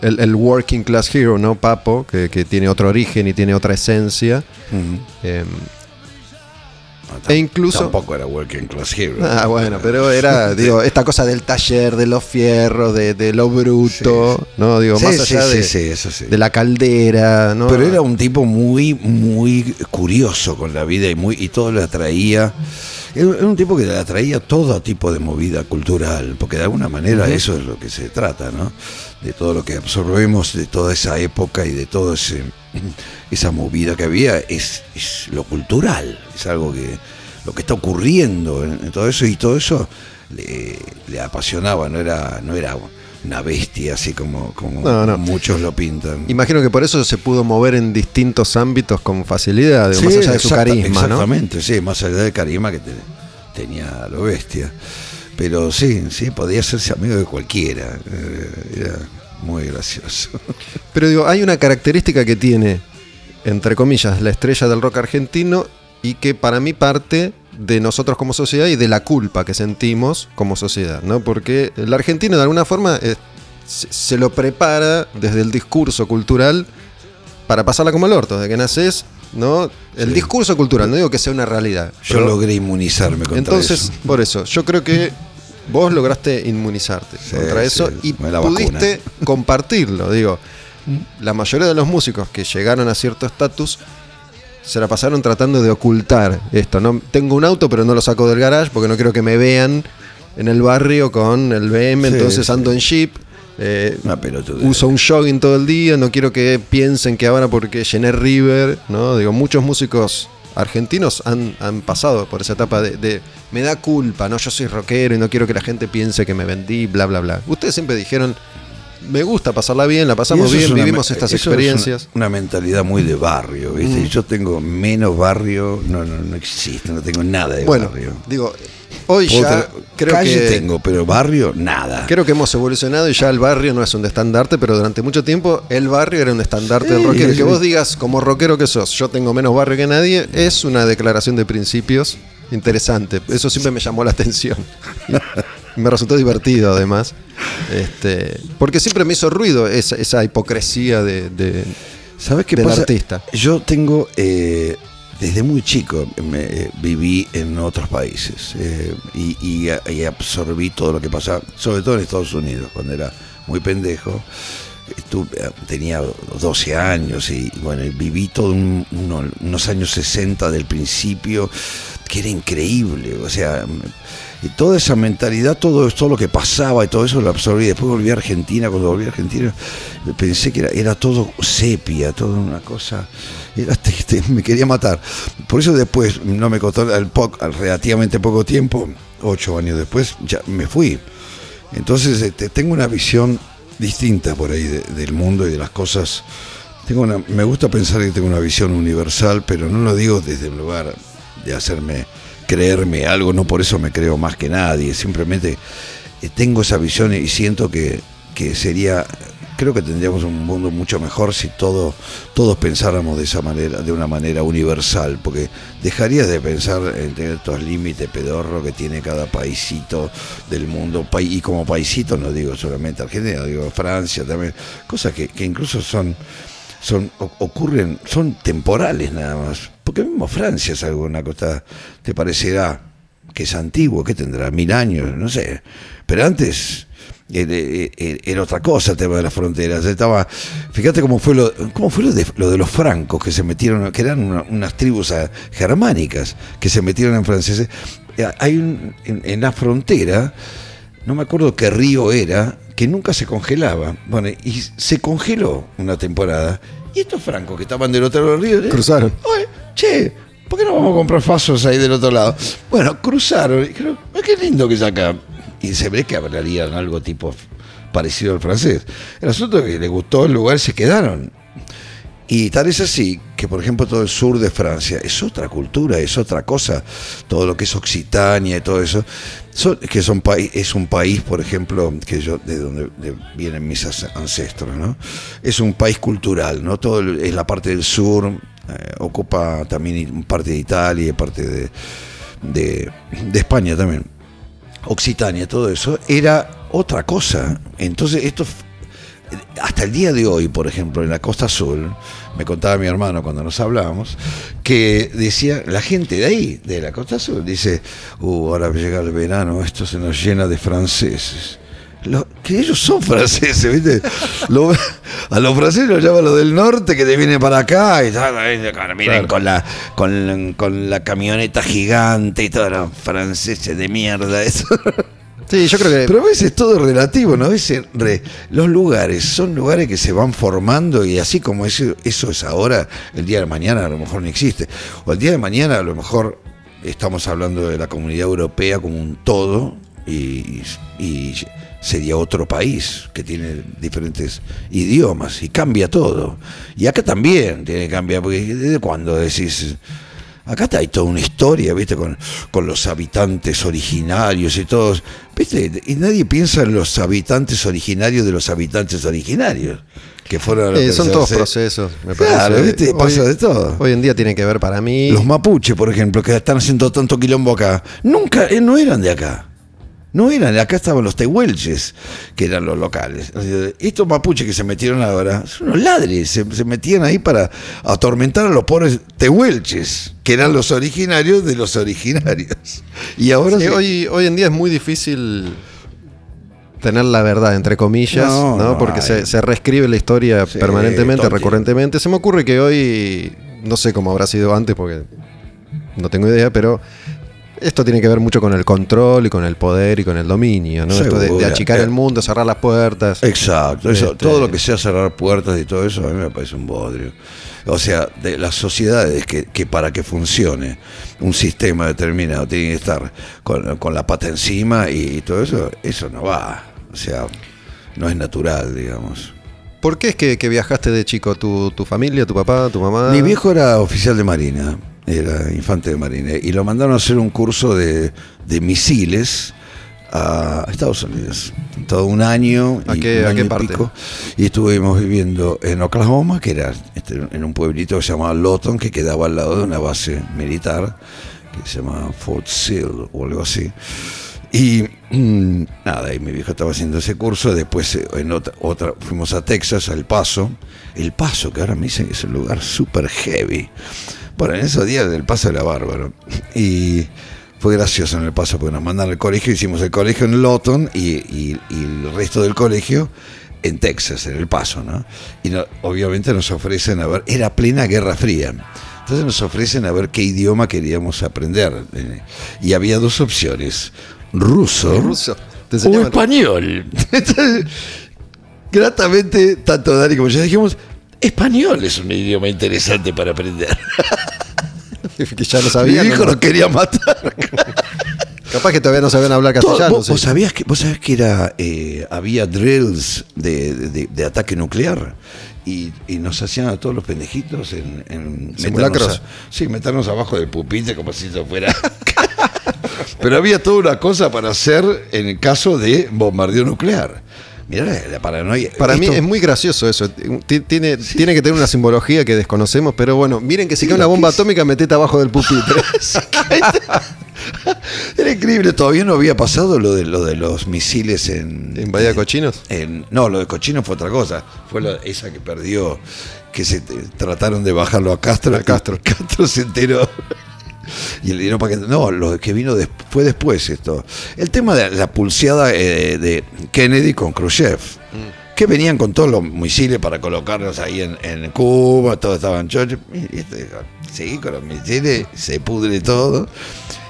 el, el working class hero, ¿no? Papo, que, que tiene otro origen y tiene otra esencia. Ujú. Eh, E incluso- Tampoco era Working Class Hero. Ah, bueno, pero era, digo, esta cosa del taller, de los fierros, de, de lo bruto, ¿no? Digo, Sí, más allá sí, de, eso de la caldera, ¿no? Pero era un tipo muy, muy curioso con la vida y muy y todo le atraía. Era un tipo que le atraía todo tipo de movida cultural, porque de alguna manera eso es lo que se trata, ¿no? De todo lo que absorbemos de toda esa época y de toda esa movida que había, es, es lo cultural, es algo que lo que está ocurriendo en, en todo eso y todo eso le, le apasionaba, no era, no era una bestia así como, como No, no. muchos lo pintan. Imagino que por eso se pudo mover en distintos ámbitos con facilidad, más allá de su carisma, ¿no? Exactamente, sí, más allá del carisma que te- tenía lo bestia. Pero sí, sí, podía hacerse amigo de cualquiera. eh, Era muy gracioso. Pero digo, hay una característica que tiene, entre comillas, la estrella del rock argentino y que para mí parte de nosotros como sociedad y de la culpa que sentimos como sociedad, ¿no? Porque el argentino de alguna forma eh, se, lo prepara desde el discurso cultural para pasarla como el orto, de que naces, ¿no? El Sí. discurso cultural, no digo que sea una realidad. Yo pero- logré inmunizarme contra entonces, eso. por eso, yo creo que vos lograste inmunizarte Sí, contra sí, eso y pudiste compartirlo. Digo, la mayoría de los músicos que llegaron a cierto estatus se la pasaron tratando de ocultar esto. ¿no? Tengo un auto, pero no lo saco del garage porque no quiero que me vean en el barrio con el BM, Sí, entonces sí. ando en Jeep. eh, uso un jogging todo el día, no quiero que piensen que ahora porque llené River, ¿no? Digo, muchos músicos argentinos han, han pasado por esa etapa de, de, me da culpa, ¿no? Yo soy rockero y no quiero que la gente piense que me vendí, bla, bla, bla. Ustedes siempre dijeron, me gusta pasarla bien, la pasamos bien, vivimos estas eso es experiencias. una, una mentalidad muy de barrio, ¿viste? Mm. Yo tengo menos barrio, no, no, no existe, no tengo nada de bueno, barrio. digo, hoy ya creo calle que... tengo, pero barrio, nada. Creo que hemos evolucionado y ya el barrio no es un estandarte, pero durante mucho tiempo el barrio era un estandarte del rockero. sí. Que vos digas, como rockero que sos, yo tengo menos barrio que nadie, es una declaración de principios interesante. Eso siempre me llamó la atención. Me resultó divertido, además. Este, porque siempre me hizo ruido esa, esa hipocresía de, de- ¿Sabes qué del pasa? artista. Yo tengo, eh, desde muy chico, me, eh, viví en otros países eh, y, y absorbí todo lo que pasaba, sobre todo en Estados Unidos, cuando era muy pendejo. Estuve- tenía 12 años y bueno, viví todo un- uno- unos años 60 del principio, que era increíble. O sea, y toda esa mentalidad, todo, todo lo que pasaba y todo eso lo absorbí. Después volví a Argentina, cuando volví a Argentina pensé que era, era todo sepia, toda una cosa. Era, este, me quería matar. Por eso después, no me costó al, al relativamente poco tiempo, ocho años después, ya me fui. Entonces este, tengo una visión distinta por ahí de- del mundo y de las cosas. Tengo una, me gusta pensar que tengo una visión universal, pero no lo digo desde el lugar de hacerme creerme algo, no por eso me creo más que nadie, simplemente eh, tengo esa visión y siento que, que sería, creo que tendríamos un mundo mucho mejor si todo, todos pensáramos de esa manera, de una manera universal, porque dejarías de pensar en tener estos límites pedorro que tiene cada paisito del mundo, y como paisito no digo solamente Argentina, digo Francia también, cosas que, que incluso son son ocurren, son temporales nada más. Porque mismo Francia es alguna cosa, te parecerá que es antiguo, que tendrá mil años, no sé. Pero antes era, era- era otra cosa el tema de las fronteras. Estaba, fíjate cómo fue lo, cómo fue lo de, lo de los francos que se metieron, que eran una- unas tribus ah, germánicas que se metieron en franceses. Eh, Hay un, en, en la frontera no me acuerdo qué río era, que nunca se congelaba. Bueno, y se congeló una temporada. Y estos francos que estaban del otro lado del río, ¿eh? Cruzaron. Oye, che, ¿por qué no vamos a comprar fasos ahí del otro lado? Bueno, cruzaron. Y dijeron, "Ah, qué lindo que es acá. Y se ve que hablarían algo tipo parecido al francés. El asunto es que les gustó el lugar, se quedaron. Y tal es así que, por ejemplo, todo el sur de Francia es otra cultura, es otra cosa. Todo lo que es Occitania y todo eso, son- que son es un país, por ejemplo, que yo de donde de- vienen mis ancestros, ¿no? Es un país cultural, ¿no? Todo el- es la parte del sur, eh, ocupa también parte de Italia y parte de, de, España también. Occitania, todo eso, era otra cosa. Entonces, esto hasta el día de hoy, por ejemplo, en la Costa Azul, me contaba mi hermano cuando nos hablábamos, que decía, la gente de ahí, de la Costa Azul, dice, uh, ahora llega el verano, esto se nos llena de franceses. Lo- que ellos son franceses, ¿viste? Lo- a los franceses los llaman los del norte que te vienen para acá y tal, miren Claro. con la con, con la camioneta gigante y todo, los franceses de mierda, eso. Sí, yo creo. Pero a veces todo es relativo, ¿no? A veces los lugares son lugares que se van formando y así como eso, eso es ahora, el día de mañana a lo mejor no existe. O el día de mañana a lo mejor estamos hablando de la comunidad europea como un todo y, y sería otro país que tiene diferentes idiomas y cambia todo. Y acá también tiene que cambiar, porque ¿desde cuándo decís... Acá hay toda una historia, ¿viste? Con, con los habitantes originarios y todos. ¿Viste? Y nadie piensa en los habitantes originarios de los habitantes originarios. Que fueron eh, son todos procesos, me parece. Claro, ¿viste? Hoy- Pasa de todo. Hoy en día tiene que ver para mí. Los mapuches, por ejemplo, que están haciendo tanto quilombo acá, nunca, eh, no eran de acá. No eran, acá estaban los tehuelches, que eran los locales. Estos mapuches que se metieron ahora, son unos ladres, se, se metían ahí para atormentar a los pobres tehuelches, que eran los originarios de los originarios. Y ahora Sí, se- hoy, hoy en día es muy difícil tener la verdad, entre comillas, No, Porque se, se reescribe la historia Sí, permanentemente, recurrentemente. Se me ocurre que hoy, no sé cómo habrá sido antes, porque no tengo idea, pero esto tiene que ver mucho con el control y con el poder y con el dominio, ¿no? Esto de, achicar Eh, el mundo, cerrar las puertas. Exacto, eso, Este- todo lo que sea cerrar puertas y todo eso a mí me parece un bodrio. O sea, de las sociedades que, que para que funcione un sistema determinado tiene que estar con, con la pata encima y, todo eso, eso no va. O sea, no es natural, digamos. ¿Por qué es que, que viajaste de chico? ¿Tu, ¿Tu familia, tu papá, tu mamá? Mi viejo era oficial de Marina, era infante de Marina, y lo mandaron a hacer un curso de, de misiles a Estados Unidos. Todo un año. ¿A y qué- un a año qué y parte? pico. Y estuvimos viviendo en Oklahoma, que era este, en un pueblito que se llamaba Lawton, que quedaba al lado de una base militar, que se llama Fort Sill o algo así. Y mm, nada, y mi viejo estaba haciendo ese curso, después eh, en otra, otra fuimos a Texas, al Paso. El Paso, que ahora me dicen que es un lugar súper heavy. Bueno, en esos días del Paso era bárbaro. Y fue gracioso en el Paso, porque nos mandan al colegio, hicimos el colegio en Lawton y, y- y el resto del colegio en Texas, en el Paso, ¿no? Y no- obviamente nos ofrecen a ver, era plena Guerra Fría. Entonces nos ofrecen a ver qué idioma queríamos aprender. Y había dos opciones, ruso, o español. Entonces, gratamente, tanto Dani como yo dijimos, español es un idioma interesante para aprender. que ya lo Mi sabían. hijo ¿no? nos quería matar. Capaz que todavía no sabían hablar castellano. ¿Vos, sí. vos sabías que, vos sabés que era, eh, había drills de, de- de ataque nuclear? Y, y nos hacían a todos los pendejitos en, en ¿Simulacros? meternos a- sí, meternos abajo del pupitre como si eso fuera. Pero había toda una cosa para hacer en el caso de bombardeo nuclear. Mirá la, la paranoia. Para mí Esto- es muy gracioso eso. Ti- Tiene, tiene que tener una simbología que desconocemos, pero bueno, miren que si cae una bomba atómica, metete abajo del pupitre. Era increíble, todavía no había pasado lo de lo de los misiles en. ¿En Bahía de Cochinos? en- no, lo de Cochino fue otra cosa. Fue la- esa que perdió, que se trataron de bajarlo a Castro. A Castro. Castro se enteró. Y le dieron para que. No, lo que vino fue después esto. El tema de la pulseada eh, de Kennedy con Khrushchev. Que venían con todos los misiles para colocarlos ahí en, en Cuba, todos estaban chochos. Y este seguí con los misiles, se pudre todo.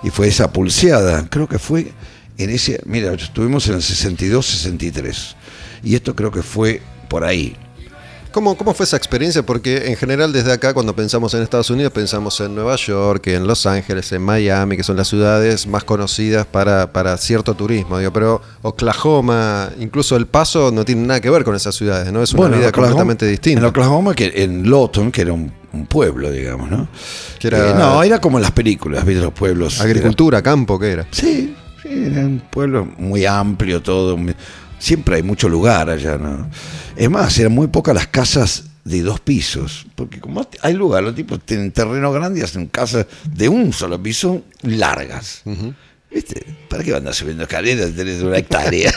Y fue esa pulseada. Creo que fue en ese. Mira, estuvimos en el 62-63. Y esto creo que fue por ahí. ¿Cómo, ¿Cómo fue esa experiencia? Porque en general desde acá cuando pensamos en Estados Unidos pensamos en Nueva York, en Los Ángeles, en Miami, que son las ciudades más conocidas para, para cierto turismo. Digo, pero Oklahoma, incluso El Paso, no tiene nada que ver con esas ciudades, ¿no? Es una vida Oklahoma- completamente distinta. En Oklahoma, que en Lawton, que era un, un pueblo, digamos, ¿no? Que era- Eh, no, era como en las películas, ¿viste? Los pueblos. Agricultura, campo, ¿qué era? Era- sí, sí, era un pueblo muy amplio, todo. muy- siempre hay mucho lugar allá, ¿no? Es más, eran muy pocas las casas de dos pisos, porque como hay lugar, los tipos tienen terreno grande y hacen casas de un solo piso largas. ¿Viste? ¿Para qué van a subiendo escaleras? Tenés una hectárea.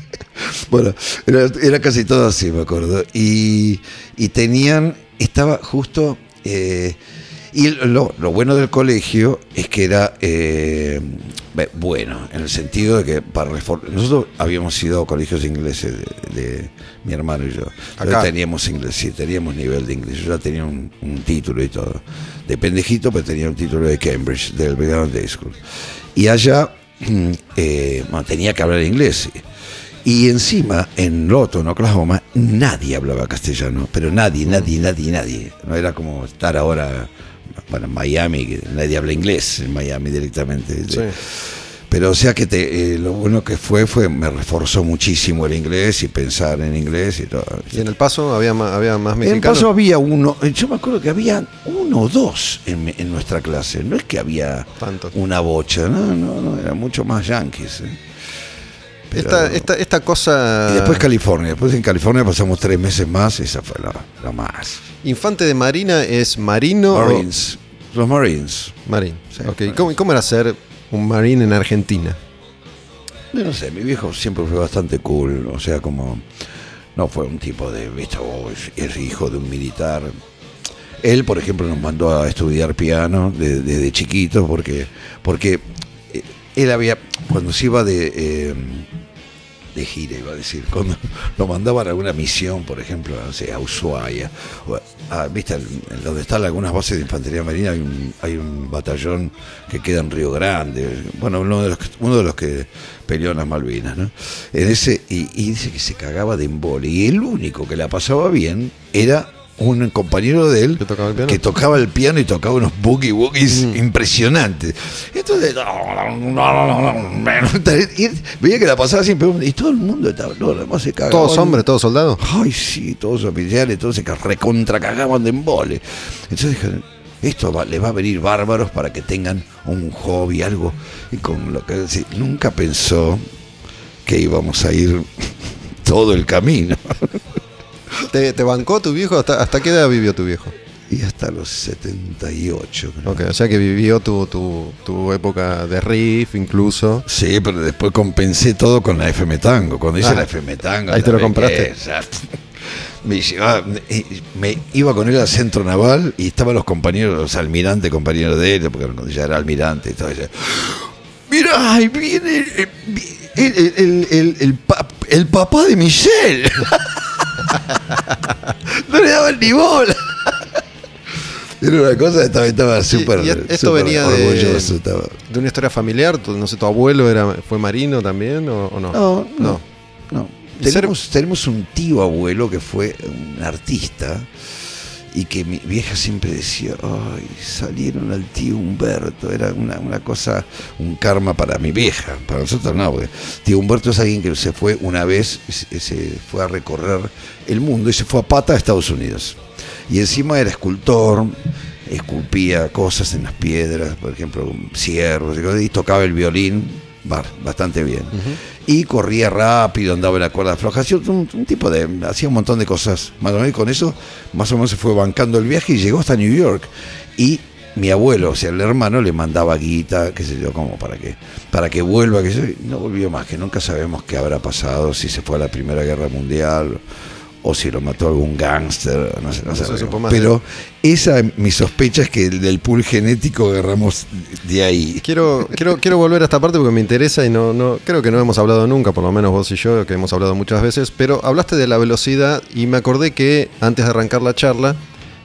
bueno, era, era casi todo así, me acuerdo. Y, y tenían, estaba justo... eh, y lo, lo bueno del colegio es que era eh, bueno, en el sentido de que para nosotros habíamos ido a colegios ingleses de, de mi hermano y yo. Acá. teníamos inglés, sí, teníamos nivel de inglés. Yo ya tenía un, un título y todo. De pendejito, pero tenía un título de Cambridge, del Brigham Day School. Y allá eh, bueno, tenía que hablar inglés. Y encima, en Lawton, Oklahoma, nadie hablaba castellano, pero nadie, nadie, nadie, nadie. No era como estar ahora, bueno, en Miami, que nadie habla inglés en Miami directamente. Sí. Pero o sea que te, eh, lo bueno que fue, fue, me reforzó muchísimo el inglés y pensar en inglés y todo. ¿Y en el paso había más, había más En mexicanos? paso había uno, eh, yo me acuerdo que había uno o dos en, en nuestra clase, no es que había Tantos. una bocha, no, no, no, era mucho más yanquis. eh. Pero- esta, esta, esta cosa... y después California, después en California pasamos tres meses más, esa fue la, la más. Infante de Marina es marino o- Marines, los Marines. Marín. Sí, ok. Marine. ¿Cómo, cómo era ser un marín en Argentina? Yo no sé, mi viejo siempre fue bastante cool, o sea, como no fue un tipo de, viste, oh, es, hijo de un militar. Él, por ejemplo, nos mandó a estudiar piano de- desde chiquito porque, porque él había, cuando se iba de, eh, de gira, iba a decir, cuando lo mandaban a alguna misión, por ejemplo, no sé, a Ushuaia, o a- viste, donde están algunas bases de infantería marina, hay un, batallón que queda en Río Grande, bueno, uno de los uno de los que peleó en las Malvinas, ¿no? En ese, y, y dice que se cagaba de embole, y el único que la pasaba bien era un compañero de él ¿Que tocaba el piano? que tocaba el piano y tocaba unos boogie woogies impresionantes. Entonces, y veía que la pasaba siempre y todo el mundo estaba, no, además se cagaba. ¿Todos hombres, todos soldados? Ay, sí, todos oficiales, todos se recontra cagaban de embole. Entonces dijeron, esto va- le va a venir bárbaros para que tengan un hobby, algo. Y con lo que sí, nunca pensó que íbamos a ir todo el camino. ¿Te, te bancó tu viejo? ¿Hasta, ¿Hasta qué edad vivió tu viejo? Y hasta los 78, creo. Ok, o sea que vivió tu, tu, tu época de riff incluso. Sí, pero después compensé todo con la FM Tango. Cuando hice Ah, la FM Tango. ahí te lo compraste. Me, llevaba- me iba con él al centro naval y estaban los compañeros, los almirantes compañeros de él, porque ya era almirante y todo eso. Mira, ahí viene el, el- el- el papá de Michelle. no le daban ni bola. Era una cosa, estaba, estaba súper. esto venía de- orgulloso, estaba. ¿De una historia familiar? No sé, ¿tu abuelo era, fue marino también o, o no? No, no, no. Ser- Tenemos, tenemos un tío abuelo que fue un artista y que mi vieja siempre decía, ay, salieron al tío Humberto, era una, una cosa, un karma para mi vieja, para nosotros no, porque tío Humberto es alguien que se fue una vez, se, fue a recorrer el mundo y se fue a pata a Estados Unidos. Y encima era escultor, esculpía cosas en las piedras, por ejemplo, ciervos, y tocaba el violín ba- bastante bien. Y corría rápido, andaba en la cuerda floja, hacía un, un tipo de, hacía un montón de cosas. Más o menos con eso, más o menos se fue bancando el viaje y llegó hasta New York. Y mi abuelo, o sea, el hermano, le mandaba guita, qué sé yo, como para que, para que vuelva, que no volvió más, que nunca sabemos qué habrá pasado, si se fue a la Primera Guerra Mundial o si lo mató algún gángster, no sé, no más. Pero esa, mi sospecha es que el del pool genético agarramos de ahí. Quiero, quiero, quiero volver a esta parte porque me interesa y no, no creo que no hemos hablado nunca, por lo menos vos y yo, que hemos hablado muchas veces, pero hablaste de la velocidad y me acordé que antes de arrancar la charla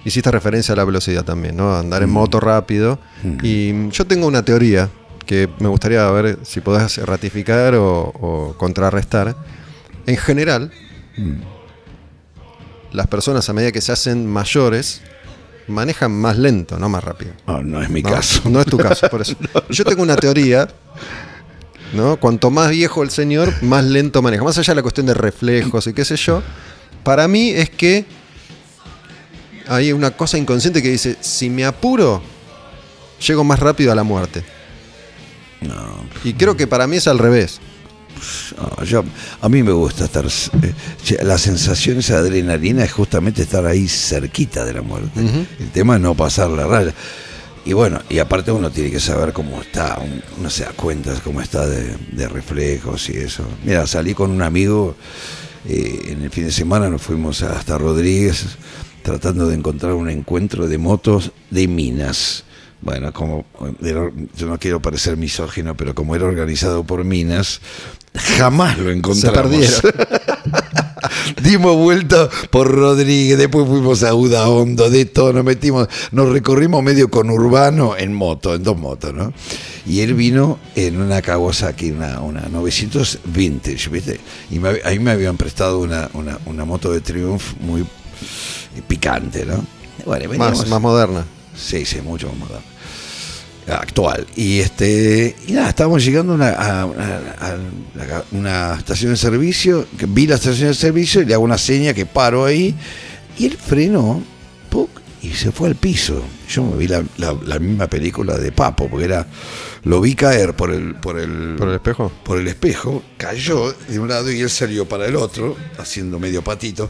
hiciste referencia a la velocidad también, ¿no? Andar en moto rápido. Y yo tengo una teoría que me gustaría ver si podés ratificar o, o contrarrestar. En general, las personas a medida que se hacen mayores manejan más lento, no más rápido. No, no es mi No, caso. No es tu caso, por eso. Yo tengo una teoría, ¿no? Cuanto más viejo el señor, más lento maneja. Más allá de la cuestión de reflejos y qué sé yo, para mí es que hay una cosa inconsciente que dice, si me apuro, llego más rápido a la muerte. No, Y creo que para mí es al revés. No, yo, a mí me gusta estar. eh, la sensación, esa adrenalina es justamente estar ahí cerquita de la muerte. El tema es no pasar la raya. Y bueno, y aparte uno tiene que saber cómo está, un- uno se da cuenta cómo está de, de reflejos y eso. Mira, salí con un amigo eh, en el fin de semana, nos fuimos hasta Rodríguez tratando de encontrar un encuentro de motos de minas. Bueno, como era- yo no quiero parecer misógino, pero como era organizado por minas, jamás lo encontramos. Dimos vuelta por Rodríguez, después fuimos a Udaondo, de todo, nos metimos, nos recorrimos medio con Urbano en moto, en dos motos, ¿no? Y él vino en una Kawasaki, una, una 900 Vintage, ¿viste? Y me, ahí me habían prestado una, una, una moto de Triumph muy picante, ¿no? Bueno, Más, más moderna. Sí, sí, mucho más moderno. Actual. Y este y nada, estábamos llegando a una, a, una- a la- una estación de servicio, que vi la estación de servicio y le hago una seña que paro ahí, y él frenó, ¡puc! y se fue al piso. Yo me vi la, la- la misma película de Papo, porque era, lo vi caer por el, por el, ¿Por el espejo? por el espejo, cayó de un lado y él salió para el otro, haciendo medio patito.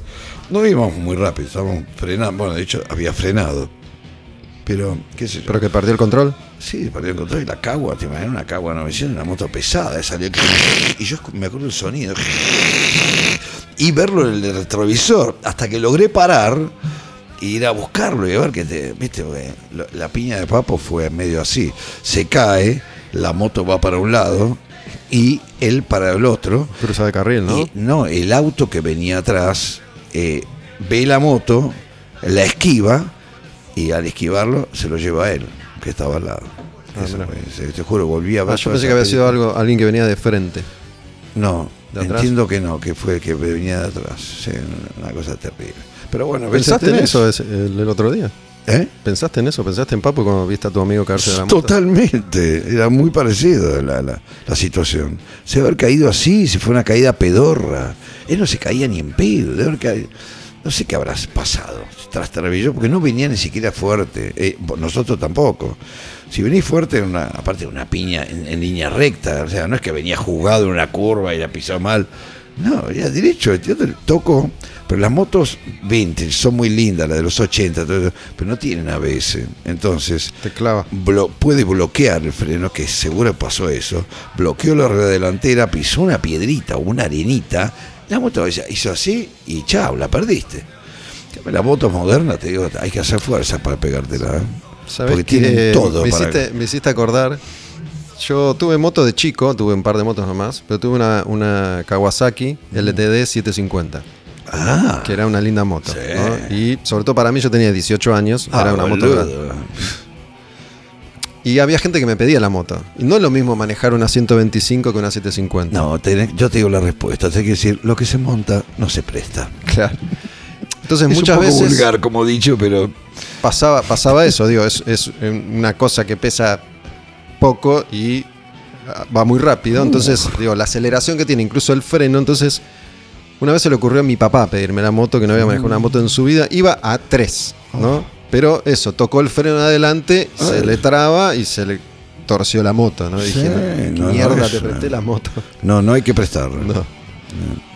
No íbamos muy rápido, estábamos frenando, bueno, de hecho había frenado. Pero, qué sé yo. ¿Pero que perdió el control? Sí, perdió el control y la cagua, te imaginas una cagua 900, una moto pesada, salió y yo me acuerdo el sonido y verlo en el retrovisor hasta que logré parar e ir a buscarlo y a ver que te, viste, Porque la piña de papo fue medio así, se cae, la moto va para un lado y él para el otro Cruza de carril, ¿no? y no, el auto que venía atrás eh, ve la moto, la esquiva y al esquivarlo se lo lleva a él, que estaba al lado. Ah, Eso se- te juro, volví a ver. Ah, yo pensé que había sido algo, alguien que venía de frente. No, ¿De entiendo que no, que fue que venía de atrás. Sí, una cosa terrible. Pero bueno, ¿Pensaste en eso el otro día? ¿Eh? ¿Pensaste en eso? ¿Pensaste en Papo cuando viste a tu amigo caerse de la moto? Totalmente, era muy parecido la, la, la situación. Se haber caído así, si fue una caída pedorra. Él no se caía ni en pedo, de haber caído. No sé qué habrás pasado, tras porque no venía ni siquiera fuerte. Eh, nosotros tampoco. Si venís fuerte, en una, aparte de una piña en, en línea recta, o sea, no es que venía jugado en una curva y la pisó mal. No, era derecho, yo te toco. Pero las motos vintage son muy lindas, las de los 80, todo eso, pero no tienen ABS. Entonces, Te clava. blo- puede bloquear el freno, que seguro pasó eso, bloqueó la rueda delantera, pisó una piedrita o una arenita, la moto hizo hizo así y chao, la perdiste. La moto moderna, te digo, hay que hacer fuerza para pegártela. ¿eh? ¿Sabés Porque que tienen todo me, para- hiciste, me hiciste acordar. Yo tuve moto de chico, tuve un par de motos nomás, pero tuve una, una Kawasaki LTD 750, Ah, que era una linda moto. Sí. ¿no? Y sobre todo para mí, yo tenía 18 años, ah, era una moto boludo. grande. Y había gente que me pedía la moto. Y no es lo mismo manejar una 125 que una 750. No, yo te digo la respuesta, te que decir, lo que se monta no se presta. Claro. Entonces es muchas un poco veces vulgar, como dicho, pero pasaba, pasaba eso, digo, es, es una cosa que pesa poco y ah, va muy rápido. Entonces, digo, la aceleración que tiene, incluso el freno. Entonces, una vez se le ocurrió a mi papá pedirme la moto, que no había manejado una moto en su vida. Iba a 3, ¿no? Pero eso, tocó el freno adelante, se le traba y se le torció la moto, ¿no? Sí, dije, no, mierda, te presté la moto. no, no hay que prestarla. No,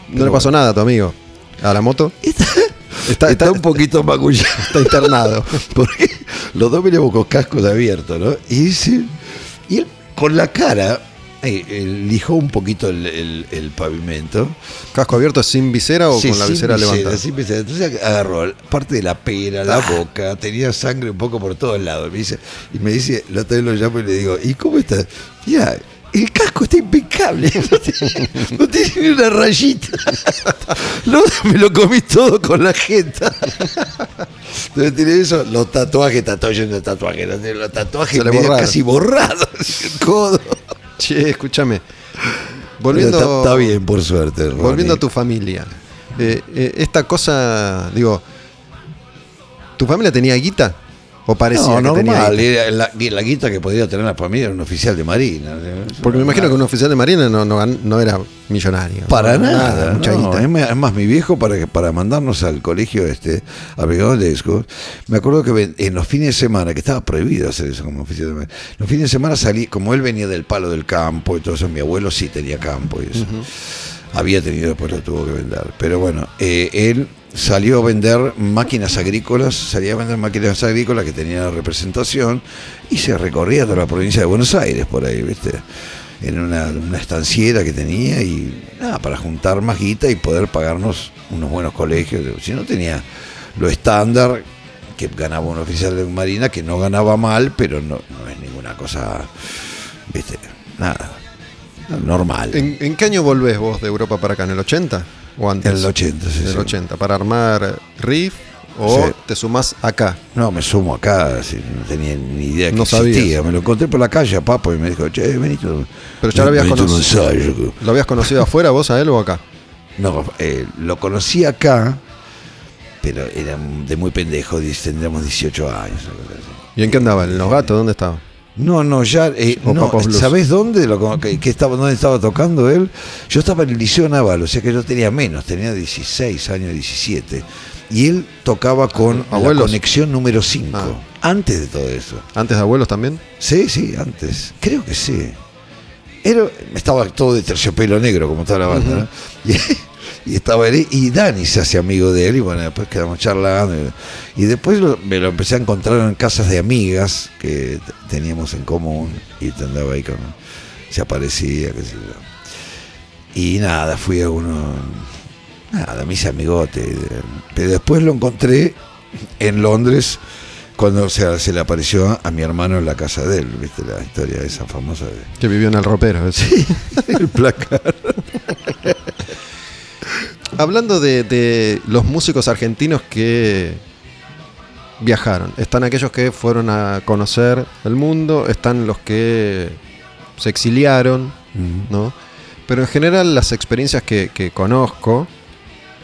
no le pasó nada a tu amigo. ¿A la moto? Está, Está, un poquito magullado. está internado. Porque los dos veníamos con cascos abiertos, ¿no? Y, y él con la cara eh, eh, lijó un poquito el, el- el pavimento. ¿Casco abierto sin visera o Sí, con la visera visera, levantada? sin visera. Entonces agarró parte de la pera, la boca, tenía sangre un poco por todos lados. Me dice, y me dice, la otra vez lo llamo y le digo, ¿y cómo estás? Ya, el casco está impecable, no tiene, no tiene ni una rayita. Lo- me lo comí todo con la jeta. Entonces tiene eso, los tatuajes, tatuajes, no tatuajes, no tiene los tatuajes borraron. casi borrados, el codo. Che, escúchame. Volviendo, está, está bien, por suerte. Ronnie. volviendo a tu familia. Eh, eh, esta cosa, digo, ¿tu familia tenía guita? ¿O parecía No, que normal, era la, la guita que podía tener la familia era un oficial de marina. Porque me imagino que un oficial de marina no, no, no era millonario. Para No, nada, mucha no, guita. es más- es más, mi viejo para, que- para mandarnos al colegio este, a Brigado Lesco, me acuerdo que en los fines de semana, que estaba prohibido hacer eso como oficial de marina, los fines de semana salí, como él venía del palo del campo y todo eso, mi abuelo sí tenía campo y eso. Había tenido, después lo tuvo que vender. Pero bueno, eh, él salió a vender máquinas agrícolas, salía a vender máquinas agrícolas que tenían representación y se recorría toda la provincia de Buenos Aires por ahí, ¿viste? En una, estanciera que tenía y nada, para juntar más guita y poder pagarnos unos buenos colegios. Si no tenía lo estándar que ganaba un oficial de Marina, que no ganaba mal, pero no, no es ninguna cosa, ¿viste? Nada, normal. ¿En, en qué año volvés vos de Europa para acá? ¿En el 80? ¿O antes? En el 80, sí, En el sí. 80, para armar riff o Sí. te sumás acá. No, me sumo acá, no tenía ni idea que No sabías. existía. Me lo encontré por la calle a Papo y me dijo, che, vení tú. Pero ya lo habías conocido. ensayo". ¿Lo habías conocido afuera vos a él o acá? No, eh, lo conocí acá, pero era de muy pendejo, tendríamos 18 años. ¿Y en qué andaba? ¿En Los Gatos? ¿Dónde estaba? No, no, ya. eh, no. ¿Sabés dónde, lo, que, que estaba, dónde estaba tocando él? Yo estaba en el Liceo Naval, o sea que yo tenía menos, tenía 16 años, 17. Y él tocaba con la ¿Abuelos? conexión número 5, Ah. antes de todo eso. ¿Antes de abuelos también? Sí, sí, antes. Creo que sí. Era, estaba todo de terciopelo negro, como toda la banda. ¿no? y, estaba él y Dani se hace amigo de él. Y bueno, después quedamos charlando. Y, después lo- me lo empecé a encontrar en casas de amigas que teníamos en común. Y te andaba ahí con. Se aparecía, qué sé yo. Y nada, fui a uno. Nada, me hice amigote. Pero después lo encontré en Londres cuando se, se le apareció a mi hermano en la casa de él, ¿viste? La historia esa famosa de Que vivió en el ropero. Sí. el placar. Hablando de, de los músicos argentinos que viajaron, están aquellos que fueron a conocer el mundo, están los que se exiliaron, ¿no? Pero en general las experiencias que, que conozco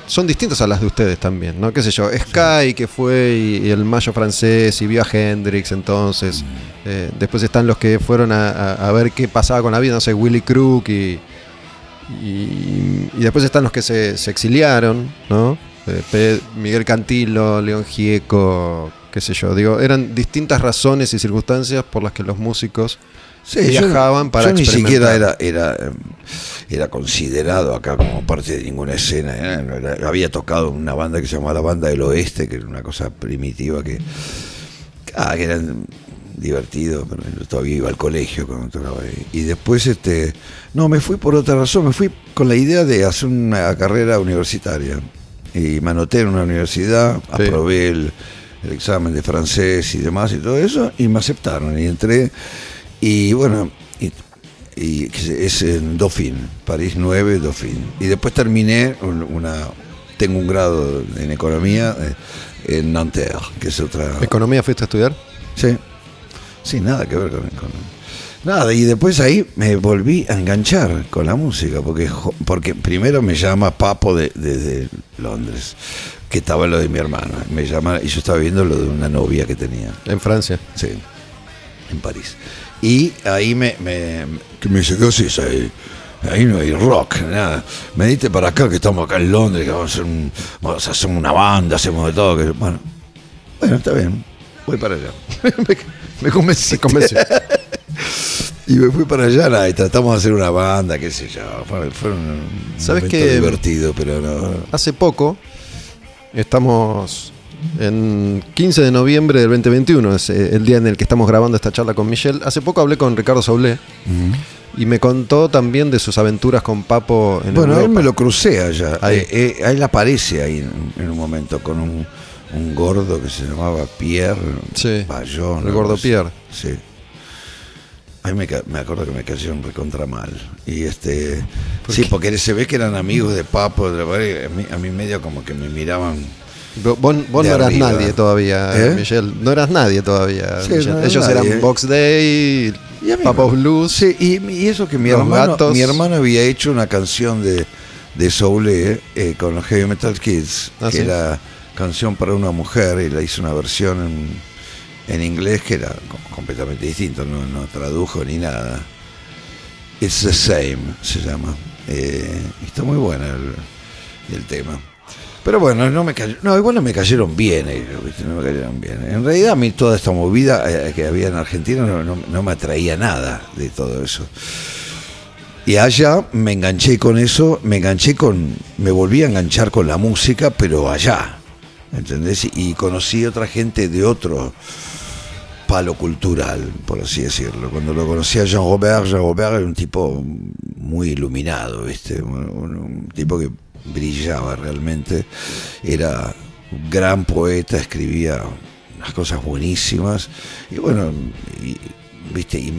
son distintas a las de ustedes también, ¿no? ¿Qué sé yo? Sky, que fue y, y el Mayo francés y vio a Hendrix entonces. Eh, después están los que fueron a, a- a ver qué pasaba con la vida, no sé, Willy Crook y, y, y después están los que se, se exiliaron, ¿no? Eh, Miguel Cantilo, León Gieco, qué sé yo. Digo, eran distintas razones y circunstancias por las que los músicos Sí, yo- viajaban para yo ni siquiera era, era, eh, era considerado acá como parte de ninguna escena. ¿eh? Era- había tocado una banda que se llamaba la Banda del Oeste, que era una cosa primitiva que, ah, que era divertido, pero yo todavía iba al colegio cuando tocaba ahí. Y después, este, no, me fui por otra razón, me fui con la idea de hacer una carrera universitaria. Y me anoté en una universidad, Sí. aprobé el, el examen de francés y demás y todo eso, y me aceptaron. Y entré, y bueno, y, y es en Dauphine, París 9, Dauphine. Y después terminé un- una, tengo un grado en economía eh, en Nanterre, que es otra... ¿Economía fuiste a estudiar? Sí, sí, nada que ver con, con- Nada, y después ahí me volví a enganchar con la música, porque, porque primero me llama Papo de- desde Londres, que estaba lo de mi hermano, me llama y yo estaba viendo lo de una novia que tenía, En Francia. sí, en París. Y ahí me, me, que me dice, ¿qué haces ahí? Ahí no hay rock, nada. Me diste para acá, que estamos acá en Londres, que vamos a hacer, un- vamos a hacer una banda, hacemos de todo. Que, bueno, bueno, está bien, voy para allá. me, convencí. Y me fui para allá nada, y tratamos de hacer una banda, qué sé yo. Fue, fue un ¿Sabes momento qué? divertido, pero no. Hace poco, estamos en 15 de noviembre del 2021, es eh, el día en el que estamos grabando esta charla con Michelle. Hace poco hablé con Ricardo Saulé y me contó también de sus aventuras con Papo en Bueno, él Europa. me lo crucé allá. Ahí. Eh, eh, él aparece ahí en, en un momento con un, un gordo que se llamaba Pierre Sí, Bayón. el gordo. Pierre. Sí. Ahí me, me acuerdo que me cayeron recontra mal. Y este. Sí, porque se ve que eran amigos de Papo. de a, mí, a mí medio como que me miraban. Vos, vos no eras arriba. nadie todavía, ¿Eh? Michelle. No eras nadie todavía. Sí, no Ellos nadie. eran Box Day, Y me- Blues. Sí, y, y eso que mi hermano, Gatos. mi hermano había hecho una canción de, de Soule eh, con los Heavy Metal Kids, Ah, que sí. era canción para una mujer, y la hizo una versión en, en inglés que era co- completamente distinto, no, tradujo ni nada. It's the same, se llama. Eh, está muy buena el, tema. Pero bueno, no me cayó, no, igual no me cayeron bien ellos, ¿viste? no me cayeron bien. En realidad a mí toda esta movida eh, que había en Argentina no- no me atraía nada de todo eso. Y allá me enganché con eso, me enganché con, me volví a enganchar con la música, pero allá, ¿entendés? Y conocí otra gente de otro palo cultural, por así decirlo. Cuando lo conocí a Jean Robert, Jean Robert era un tipo muy iluminado, ¿viste? Un, tipo que brillaba realmente. Era un gran poeta, escribía unas cosas buenísimas. Y bueno, ¿viste? Y,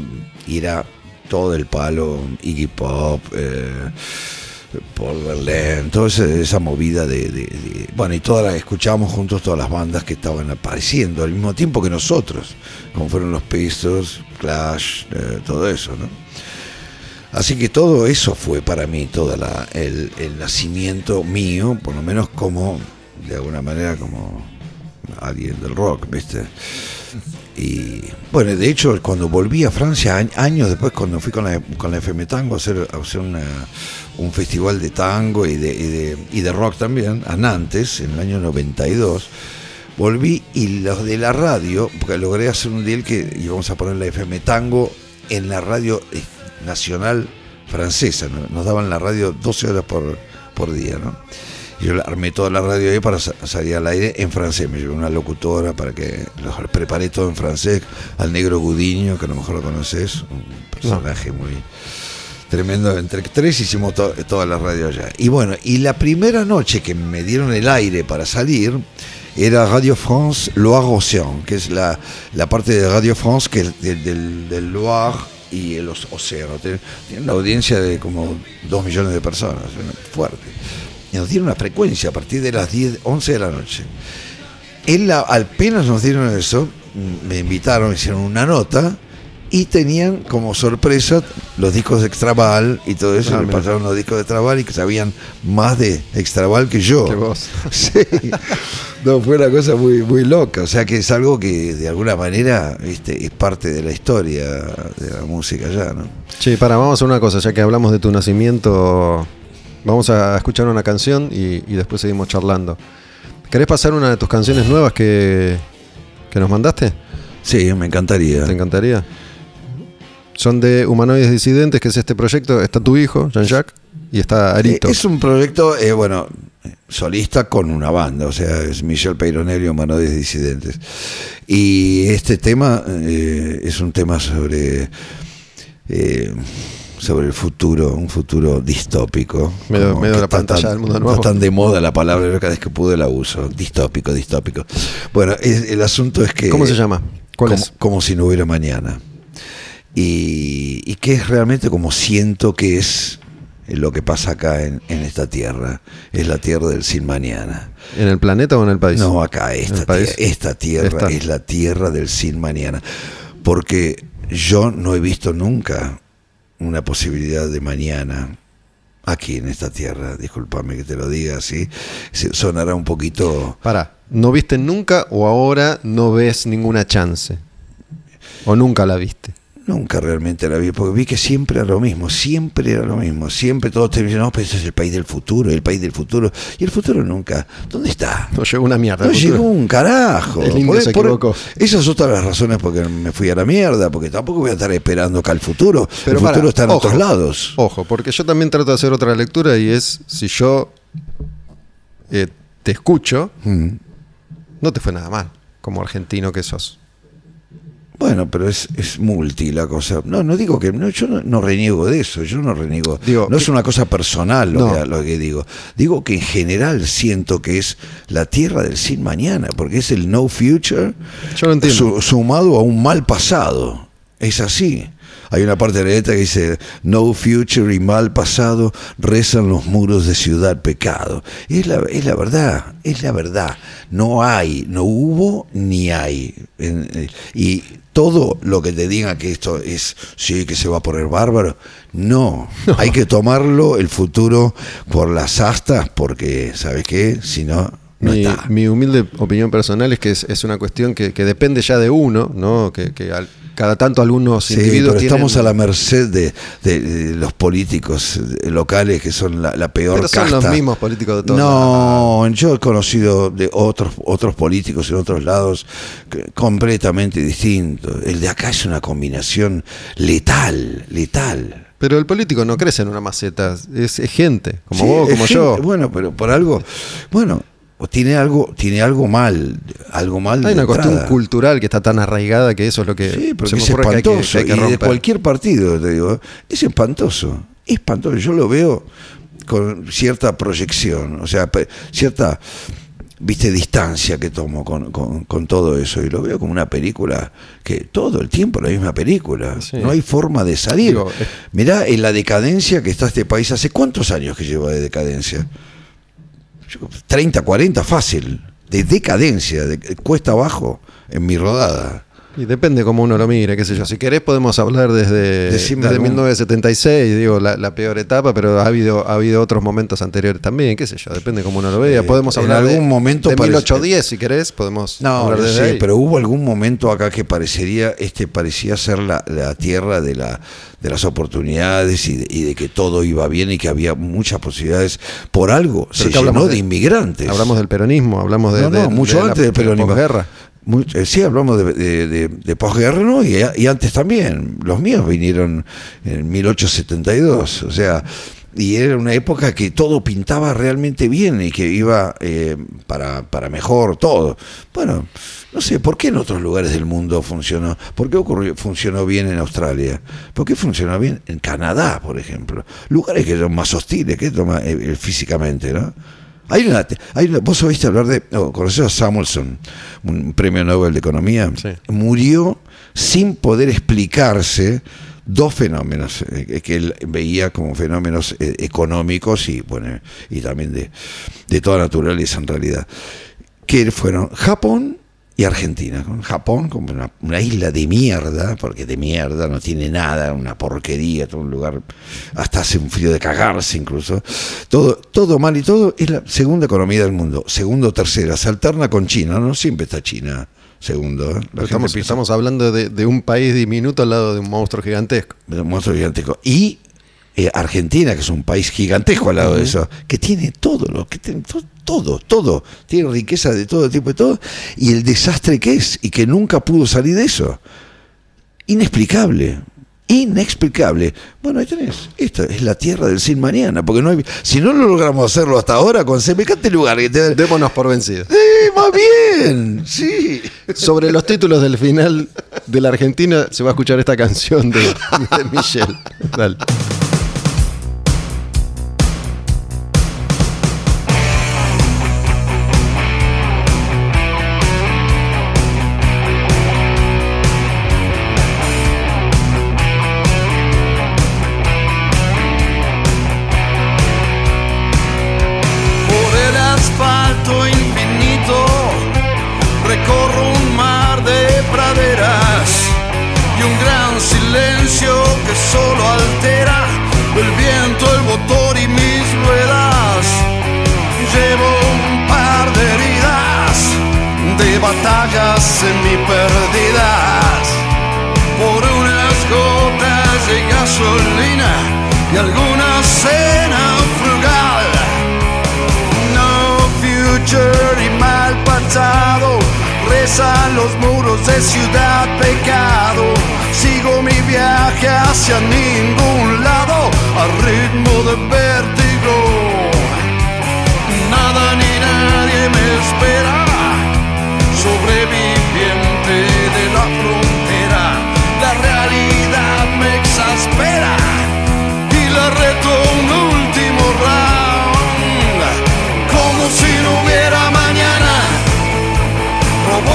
y era todo el palo, Iggy Pop, eh, Paul Verlaine, toda esa, movida de, Bueno, y todas las, escuchábamos juntos todas las bandas que estaban apareciendo al mismo tiempo que nosotros, como fueron los Pistols, Clash, eh, todo eso, ¿no? Así que todo eso fue para mí, todo el nacimiento mío, por lo menos como, de alguna manera, como alguien del rock, ¿viste? Y bueno, de hecho, cuando volví a Francia, años después, cuando fui con la, con la FM Tango a hacer, a hacer un festival de tango y de, y, de, rock también, a Nantes, en el año 92, volví y los de la radio, porque logré hacer un deal que íbamos a poner la FM Tango en la radio eh, nacional francesa, ¿no? nos daban la radio 12 horas por, por día, ¿no? Yo armé toda la radio ahí para sa- salir al aire en francés. Me llevé una locutora para que lo preparé todo en francés. Al negro Gudiño, que a lo mejor lo conoces, un personaje muy tremendo. Entre tres hicimos to- toda la radio allá. Y bueno, y la primera noche que me dieron el aire para salir era Radio France Loire-Océan, que es la, la parte de Radio France que es del, del, del Loire y el oc- océano. Tiene, una audiencia de como dos millones de personas, fuerte. Y nos dieron una frecuencia a partir de las 10, 11 de la noche. La, apenas nos dieron eso, me invitaron, hicieron una nota y tenían como sorpresa los discos de Extraval y todo eso. Ah, le mira. pasaron los discos de Extraval y que sabían más de Extraval que yo. Que vos. Sí. No, fue una cosa muy, muy loca. O sea que es algo que de alguna manera ¿viste? es parte de la historia de la música ya, ¿no? Che, para, vamos a una cosa, ya que hablamos de tu nacimiento, vamos a escuchar una canción y, y después seguimos charlando. ¿Querés pasar una de tus canciones nuevas que, que nos mandaste? Sí, me encantaría. ¿Te encantaría? Son de Humanoides Disidentes, que es este proyecto. Está tu hijo, Jean-Jacques, y está Arito. Eh, Es un proyecto, eh, bueno, solista con una banda, o sea, es Michel Peyronel y Humanoides Disidentes. Y este tema eh, es un tema sobre, eh, sobre el futuro, un futuro distópico. Medio- medio que la está pantalla tan- del mundo está nuevo. tan de moda la palabra, cada vez que pude la uso. Distópico, distópico. Bueno, es- el asunto es que... ¿Cómo se llama? ¿Cuál como, es? como si no hubiera mañana. Y, y que es realmente como siento que es lo que pasa acá en, en esta tierra. Es la tierra del sin mañana. ¿En el planeta o en el país? No, acá ¿En esta, tierra, esta tierra Esta. es la tierra del sin mañana. Porque yo no he visto nunca una posibilidad de mañana aquí en esta tierra. Discúlpame que te lo diga así. Sonará un poquito... Para, ¿no viste nunca o ahora no ves ninguna chance? ¿O nunca la viste? Nunca realmente la vi, porque vi que siempre era lo mismo, siempre era lo mismo, siempre todos te dicen, no, pero ese es el país del futuro, el país del futuro, y el futuro nunca, ¿dónde está? No llegó una mierda. No llegó un carajo. El indio se equivocó. esas son todas las razones por que me fui a la mierda, porque tampoco voy a estar esperando acá el futuro. Pero el para, futuro está en ojo, otros lados. Ojo, porque yo también trato de hacer otra lectura y es, si yo eh, te escucho, Mm. no te fue nada mal, como argentino que sos. Bueno, pero es, es multi la cosa. No, no digo que. No, yo no, no reniego de eso. Yo no reniego. Digo, no es una cosa personal lo, No. que, lo que digo. Digo que en general siento que es la tierra del sin mañana, porque es el no future Yo lo entiendo. su- sumado a un mal pasado. Es así. Hay una parte de la letra que dice, no future y mal pasado rezan los muros de ciudad pecado. Es la, es la verdad, es la verdad. No hay, no hubo ni hay. Eh, y todo lo que te diga que esto es, sí, que se va a poner bárbaro, no. Hay que tomarlo el futuro por las astas porque, ¿sabes qué? Si no, no mi, humilde opinión personal es que es, es una cuestión que, que depende ya de uno, ¿no? Que, que al- cada tanto algunos Sí, individuos pero tienen- estamos a la merced de, de- de los políticos eh, locales que son la, la peor Pero son los casta. mismos políticos de todos No, yo he conocido de otros otros políticos en otros lados completamente distintos. El de acá es una combinación letal, letal. Pero el político no crece en una maceta, es, es gente, como Sí, vos, como gente, yo. Bueno, pero por algo, bueno, o tiene algo, tiene algo mal, algo mal. Hay una cuestión entrada. cultural que está tan arraigada que eso es lo que Sí, pero se que me es ocurre que hay que, espantoso. hay y de cualquier partido, te digo, es espantoso. Espantoso. Yo lo veo con cierta proyección, o sea, cierta, viste, distancia que tomo con, con- con todo eso. Y lo veo como una película que todo el tiempo la misma película. Sí. No hay forma de salir. Digo, es- Mirá en la decadencia que está este país. ¿Hace cuántos años que lleva de decadencia? Yo- 30, 40, fácil. De decadencia, de cuesta abajo en mi rodada. Y depende cómo uno lo mire, qué sé yo. Si querés podemos hablar desde, desde algún- 1976, digo, la, la peor etapa, pero ha habido, ha habido otros momentos anteriores también, qué sé yo, depende cómo uno lo vea. Eh, podemos en hablar de, algún momento de parece- 1810, si querés, podemos No, hablar desde sé, ahí. pero hubo algún momento acá que parecería, este parecía ser la, la tierra de la de las oportunidades y de, y de que todo iba bien y que había muchas posibilidades. Por algo se llenó de, de- inmigrantes. Hablamos del peronismo, hablamos de, no, no, de- mucho de antes del de peronismo. posguerra. Eh, sí, hablamos de, de, de- posguerra, ¿no? Y, antes también. Los míos vinieron en 1872. O sea, y era una época que todo pintaba realmente bien y que iba eh, para, para mejor todo. Bueno, no sé, ¿por qué en otros lugares del mundo funcionó? ¿Por qué ocurrió, funcionó bien en Australia? ¿Por qué funcionó bien en Canadá, por ejemplo? Lugares que son más hostiles que más, eh, eh, físicamente, ¿no? Hay una, hay una- vos oíste hablar de, oh, conocés a Samuelson, un premio Nobel de Economía, Sí. murió sin poder explicarse dos fenómenos eh, que él veía como fenómenos eh, económicos y bueno y también de, de toda naturaleza en realidad que fueron Japón y Argentina. Con Japón como una, una isla de mierda, porque de mierda no tiene nada, una porquería, todo un lugar, hasta hace un frío de cagarse incluso. Todo, todo mal y todo es la segunda economía del mundo. Segundo, tercera, se alterna con China, no siempre está China. Segundo, ¿eh? Estamos, estamos hablando de, de un país diminuto al lado de un monstruo gigantesco. de un monstruo gigantesco. Y eh, Argentina, que es un país gigantesco al lado de eso, que tiene todo lo que tiene to- todo, todo, tiene riqueza de todo tipo y todo, y el desastre que es, y que nunca pudo salir de eso. Inexplicable. Inexplicable. Bueno, ahí tenés. Esta es la tierra del sin mañana. Porque no hay. Si no lo logramos hacerlo hasta ahora con semejante lugar que te. Démonos por vencidos. ¡Sí, más bien! Sí. Sobre los títulos del final de la Argentina se va a escuchar esta canción de, de Michelle. Dale. Alguna cena frugal. No future y mal pasado rezan los muros de ciudad pecado. Sigo mi viaje hacia ningún lado al ritmo de vértigo. Nada ni nadie me espera, sobreviviente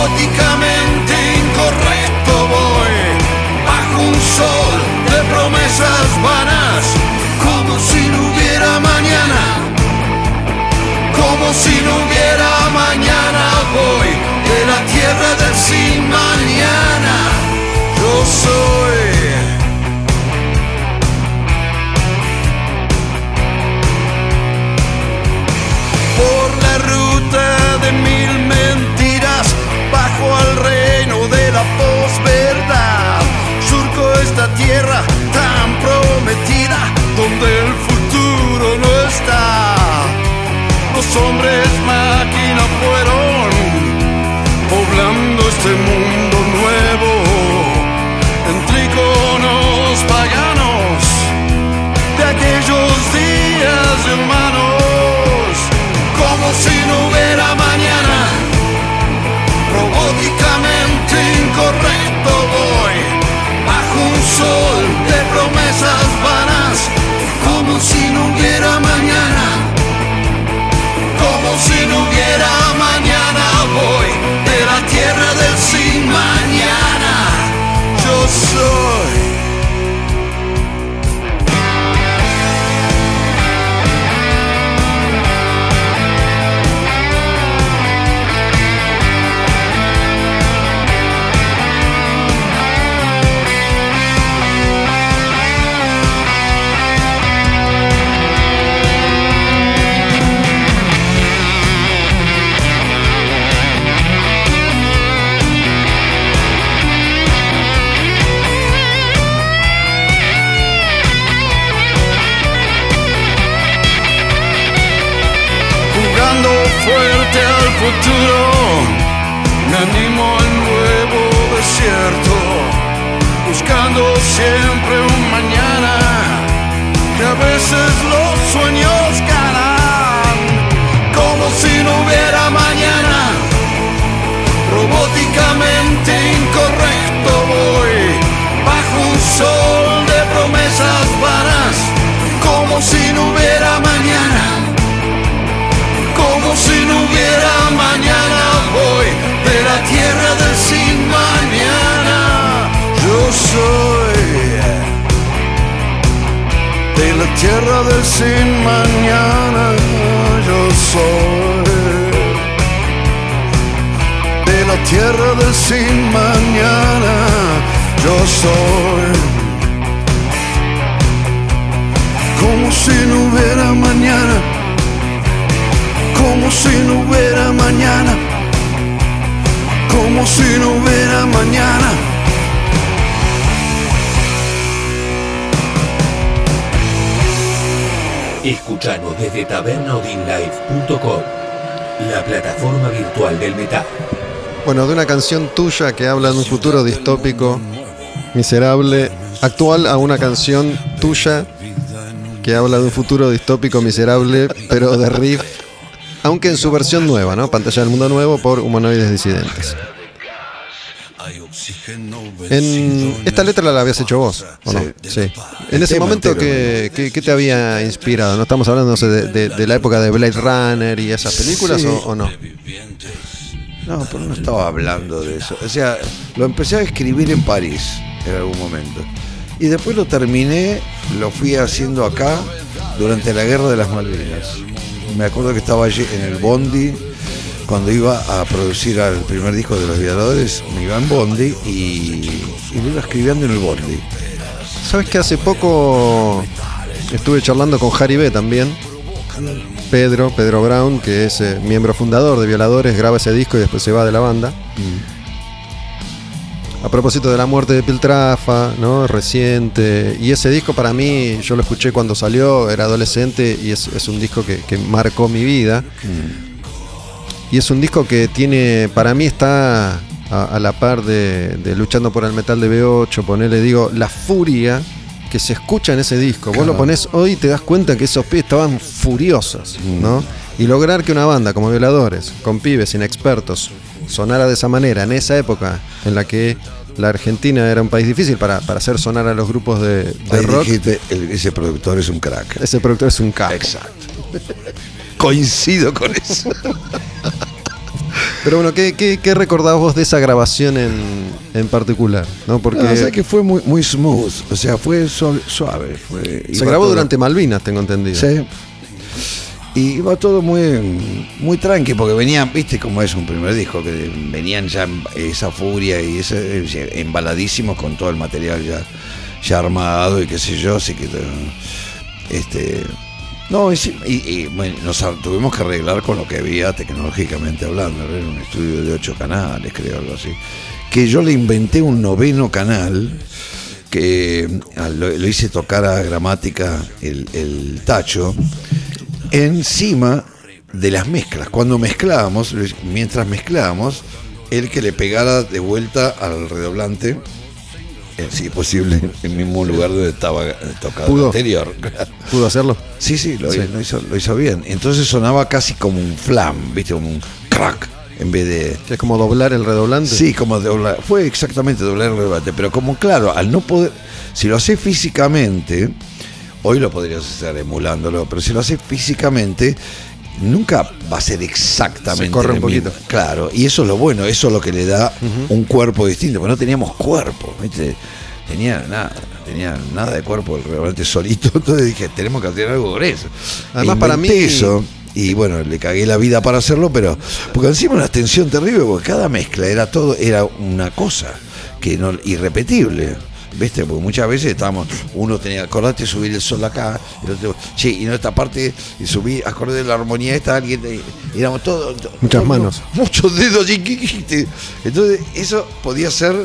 Políticamente incorrecto voy, bajo un sol de promesas vanas, como si no hubiera mañana, como si no hubiera mañana voy, de la tierra del sin mañana, yo soy. Los hombres máquina fueron poblando este mundo. futuro me animo al nuevo desierto, buscando siempre un mañana que a veces los sueños ganan, como si no hubiera mañana. Robóticamente incorrecto voy bajo un sol de promesas vanas, como si no hubiera. Tierra del sin mañana, yo soy de la tierra del sin mañana, yo soy. Como si no hubiera mañana, como si no hubiera mañana, como si no hubiera mañana. Escuchanos desde tabernaudinlife.com, la plataforma virtual del metal. Bueno, de una canción tuya que habla de un futuro distópico, miserable, actual a una canción tuya que habla de un futuro distópico miserable, pero de riff, aunque en su versión nueva, ¿no? Pantalla del mundo nuevo por humanoides disidentes. En esta letra la habías hecho vos, ¿o no? Sí. Sí. El En ese momento, ¿qué, qué- qué te había inspirado? ¿No estamos hablando no sé, de, de- de la época de Blade Runner y esas películas Sí. o, o no? No, pero no estaba hablando de eso. O sea, lo empecé a escribir en París en algún momento. Y después lo terminé, lo fui haciendo acá durante la Guerra de las Malvinas. Me acuerdo que estaba allí en el Bondi, cuando iba a producir al primer disco de Los Violadores, me iba en Bondi y, y lo iba escribiendo en el Bondi. ¿Sabes que hace poco estuve charlando con Harry B también? Pedro, Pedro Brown, que es eh, miembro fundador de Violadores, graba ese disco y después se va de la banda. A propósito de la muerte de Piltrafa, ¿no? Reciente. Y ese disco para mí, yo lo escuché cuando salió, era adolescente y es, es un disco que, que marcó mi vida. Y es un disco que tiene, para mí está a, a la par de, de Luchando por el Metal de B8, ponerle, digo, la furia que se escucha en ese disco. Vos lo ponés hoy y te das cuenta que esos pibes estaban furiosos, ¿no? Y lograr que una banda como Violadores, con pibes inexpertos, sonara de esa manera en esa época en la que la Argentina era un país difícil para, para hacer sonar a los grupos de, de Ahí rock. dijiste, el- ese productor es un crack. Ese productor es un capo. Exacto. Coincido con eso. Pero bueno, ¿qué, qué, qué recordás vos de esa grabación en, en particular? ¿No? Porque No, o sea que fue muy, muy smooth, o sea, fue suave. suave, fue- se grabó todo- durante Malvinas, tengo entendido. Sí. Y iba todo muy, muy tranqui, porque venían, viste cómo es un primer disco, que venían ya esa furia y ese, embaladísimos con todo el material ya, ya armado y qué sé yo, así que este no, y, bueno, nos tuvimos que arreglar con lo que había tecnológicamente hablando, era un estudio de ocho canales, creo, algo así. Que yo le inventé un noveno canal que ah, lo, hice tocar a gramática el, el tacho encima de las mezclas. Cuando mezclábamos, mientras mezclábamos, el que le pegara de vuelta al redoblante, si es posible, en el mismo lugar donde estaba eh, tocado Pudo. anterior. ¿Pudo hacerlo? Sí, sí, lo, Sí. lo hizo, lo hizo bien. Entonces sonaba casi como un flam, ¿viste? Como un crack, en vez de... Es como doblar el redoblante. Sí, como doblar. Fue exactamente doblar el rebate. Pero como claro, al no poder. Si lo haces físicamente, hoy lo podrías hacer emulándolo, pero si lo haces físicamente, nunca va a ser exactamente. Se corre un mismo. poquito. Claro, y eso es lo bueno, eso es lo que le da un cuerpo distinto, porque no teníamos cuerpo, ¿viste? Tenía nada, tenía nada de cuerpo el redoblante solito, entonces dije, tenemos que hacer algo con eso. Además, E para mí- eso. Y bueno, le cagué la vida para hacerlo, pero porque encima una tensión terrible, porque cada mezcla era todo, era una cosa que no irrepetible. ¿Viste? Porque muchas veces estábamos, uno tenía, acordate subir el sol acá, el otro, che, y no esta parte, y subí, acordé de la armonía esta, alguien, éramos todos. Muchas todos- manos. Muchos dedos, y- entonces eso podía ser